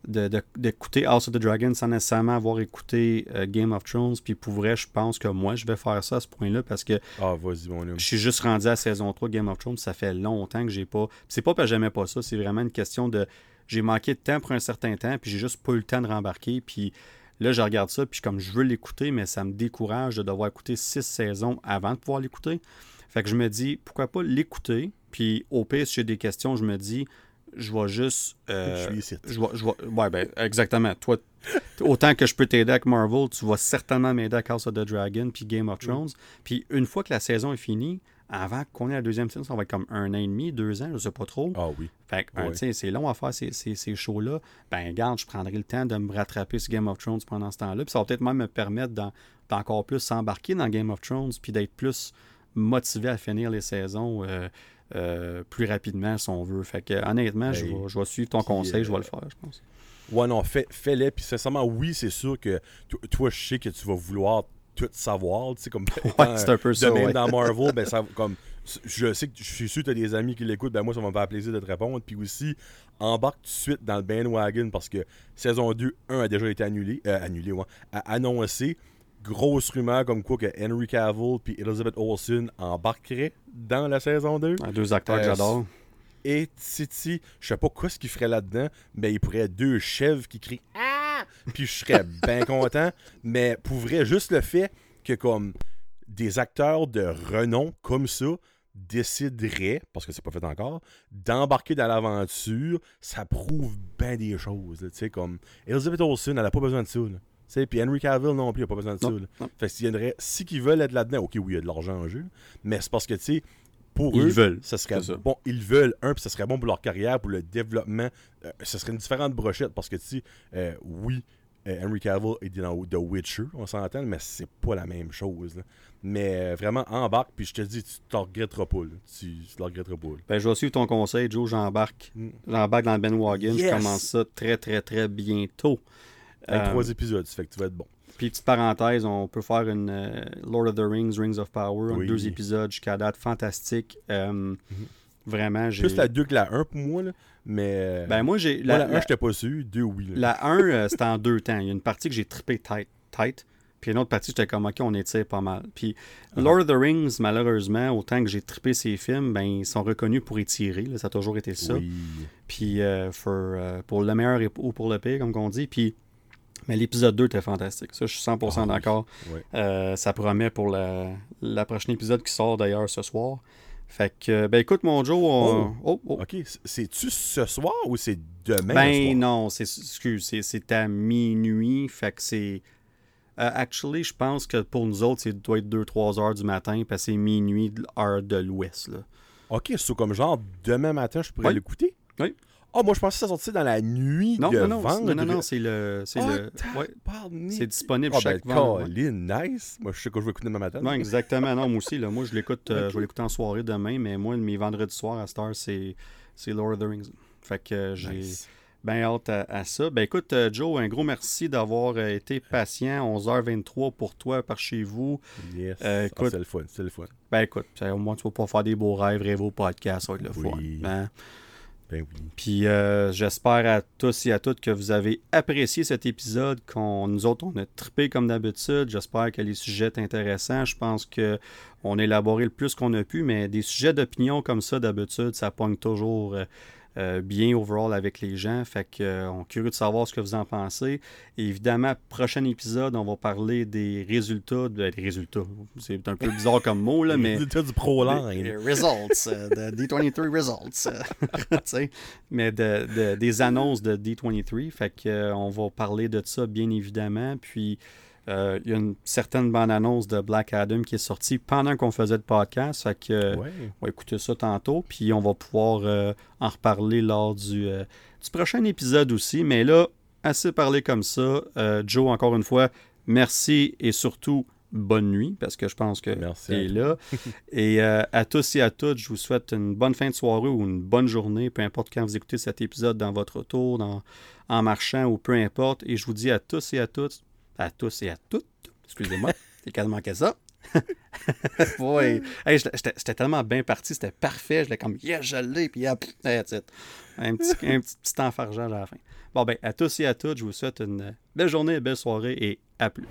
de- de- d'écouter House of the Dragon sans nécessairement avoir écouté euh, Game of Thrones. Puis pour vrai, je pense que moi, je vais faire ça à ce point-là parce que Ah, vas-y, mon homme. je suis juste rendu à saison 3 de Game of Thrones. Ça fait longtemps que j'ai pas. C'est pas parce que j'aimais pas ça, c'est vraiment une question de. J'ai manqué de temps pour un certain temps, puis j'ai juste pas eu le temps de rembarquer. Puis là, je regarde ça, puis comme je veux l'écouter, mais ça me décourage de devoir écouter six saisons avant de pouvoir l'écouter. Fait que je me dis, pourquoi pas l'écouter, puis au pire, si j'ai des questions, je me dis, je vais juste. euh, je suis ici. je vais, je vais- ouais, ben, exactement. Toi, autant que je peux t'aider avec Marvel, tu vas certainement m'aider avec House of the Dragon puis Game of Thrones. Puis une fois que la saison est finie, avant qu'on ait la deuxième saison, ça va être comme un an et demi, deux ans, je sais pas trop. Ah oui. Fait que, sais, c'est long à faire ces, ces, ces shows-là. Ben, garde, je prendrai le temps de me rattraper sur Game of Thrones pendant ce temps-là. Puis ça va peut-être même me permettre d'en- d'encore plus s'embarquer dans Game of Thrones, puis d'être plus motivé à finir les saisons euh, euh, plus rapidement, si on veut. Fait que, honnêtement, je, Hey. vais, je vais suivre ton conseil, je vais le faire, je pense. Ouais, non, fais- fais-les. Puis sincèrement, oui, c'est sûr que to- toi, je sais que tu vas vouloir tout savoir. Tu sais, comme. Ouais, c'est un peu de ça. même ouais. dans Marvel, ben, ça, comme, je sais que je suis sûr que tu as des amis qui l'écoutent, ben moi, ça va me faire plaisir de te répondre. Puis aussi, embarque tout de suite dans le bandwagon parce que saison 2, 1 a déjà été annulé, euh, annulé, ouais, a annoncé. Grosse rumeur comme quoi que Henry Cavill puis Elizabeth Olsen embarqueraient dans la saison 2. Ah, Deux acteurs que Euh, j'adore. Et Titi, je sais pas quoi ce qu'il ferait là-dedans, mais il pourrait être deux chèvres qui crient! Puis je serais bien content. Mais pour vrai, juste le fait que comme des acteurs de renom comme ça décideraient, parce que c'est pas fait encore, d'embarquer dans l'aventure, ça prouve bien des choses. Tu sais, comme Elizabeth Olsen, elle a pas besoin de ça. là. Tu sais, Puis Henry Cavill non plus, il a pas besoin de ça. Non, là. non. Fait que s'il y en aurait- si qu'ils veulent être là-dedans, ok, oui, il y a de l'argent en jeu, mais c'est parce que, tu sais, pour Ils eux, veulent, ça serait ça. bon. Ils veulent, un, puis ça serait bon pour leur carrière, pour le développement. Euh, ce serait une différente brochette parce que, tu sais, euh, oui, euh, Henry Cavill est dans The Witcher, on s'entend, mais c'est pas la même chose. là. Mais euh, vraiment, embarque, puis je te dis, tu t'en regretteras pas. là. Tu, tu t'en regretteras pas. là. Ben, je vais suivre ton conseil, Joe. J'embarque. Mm. J'embarque dans le bandwagon. Je Yes! commence ça très, très, très bientôt. Avec Euh, trois épisodes, ça fait que tu vas être bon. Puis, petite parenthèse, on peut faire une euh, Lord of the Rings, Rings of Power, en Oui. deux épisodes jusqu'à date. Fantastique. Euh, Vraiment, j'ai. Plus la 2 que la 1 pour moi, là, mais. euh, Ben, moi, j'ai. moi, La, la 1, j'étais pas sûr. 2, oui. là. la 1, euh, c'était en deux temps. Il y a une partie que j'ai trippé tight, tight. Puis une autre partie, j'étais comme, OK, on étire pas mal. Puis Ah. Lord of the Rings, malheureusement, autant que j'ai trippé ces films, ben, ils sont reconnus pour étirer. là. ça a toujours été ça. Oui. Puis for, pour le meilleur ou pour le pire, comme on dit. Puis, mais l'épisode 2 était fantastique. Ça, je suis 100% Ah d'accord. Euh, ça promet pour la, la prochaine épisode qui sort d'ailleurs ce soir. Fait que, ben écoute, mon Joe, on- oh, oh. Ok, c'est-tu ce soir ou c'est demain? Ben soir? non, c'est excuse, c'est- à minuit, fait que c'est euh, actually, je pense que pour nous autres, c'est doit être 2-3 heures du matin, parce que c'est minuit, heure de l'ouest. là. Ok, c'est comme genre demain matin, je pourrais Oui. l'écouter? Oui. Ah, moi je pensais que ça sortait dans la nuit Non, de non, non, vendredi. non, non, non, c'est le. C'est Ah, le ouais, disponible Ah, chaque ben, nice. Moi, je sais que je vais écouter demain matin. Non, exactement. Non, moi aussi, là, moi je l'écoute, euh, je vais l'écouter en soirée demain, mais moi, mes vendredis soirs à Star, c'est c'est Lord of the Rings. Fait que euh, j'ai Nice. bien hâte à, à ça. Ben écoute, euh, Joe, un gros merci d'avoir été patient. 11h23 pour toi par chez vous. Yes. Euh, Ah, c'est le fun, c'est le fun. Ben écoute, au moins tu vas pas faire des beaux rêves, rêver au podcast, ça va être le Oui. fun. hein. Ben. Puis euh, j'espère à tous et à toutes que vous avez apprécié cet épisode, qu'on nous autres on a trippé comme d'habitude. J'espère que les sujets sont intéressants. Je pense que on a élaboré le plus qu'on a pu, mais des sujets d'opinion comme ça d'habitude, ça pogne toujours. euh, euh, bien overall avec les gens. Fait que euh, on est curieux de savoir ce que vous en pensez. Et évidemment, prochain épisode, on va parler des résultats. de- des résultats. C'est un peu bizarre comme mot, là, mais. Résultat du Pro Les results, euh, de D23 results. tu sais, mais de, de- des annonces de D23. Fait que, euh, on va parler de ça, bien évidemment. Puis, euh, il y a une certaine bande-annonce de Black Adam qui est sortie pendant qu'on faisait le podcast. Fait que, euh, Ouais. on va écouter ça tantôt. Puis, on va pouvoir euh, en reparler lors du, euh, du prochain épisode aussi. Mais là, assez parlé comme ça. Joe, encore une fois, merci et surtout bonne nuit parce que je pense que Merci tu à es là. et à tous et à toutes, je vous souhaite une bonne fin de soirée ou une bonne journée, peu importe quand vous écoutez cet épisode dans votre auto, dans, en marchant ou peu importe. Et je vous dis à tous et à toutes, à tous et à toutes, excusez-moi, c'est quasiment que ça. oui. Hey, j'étais- tellement bien parti, c'était parfait. Je l'ai comme, yeah, je l'ai, puis hop, that's it. Un petit, un petit, petit enfargeage à la fin. Bon, ben, à tous et à toutes, je vous souhaite une belle journée, belle soirée et à plus.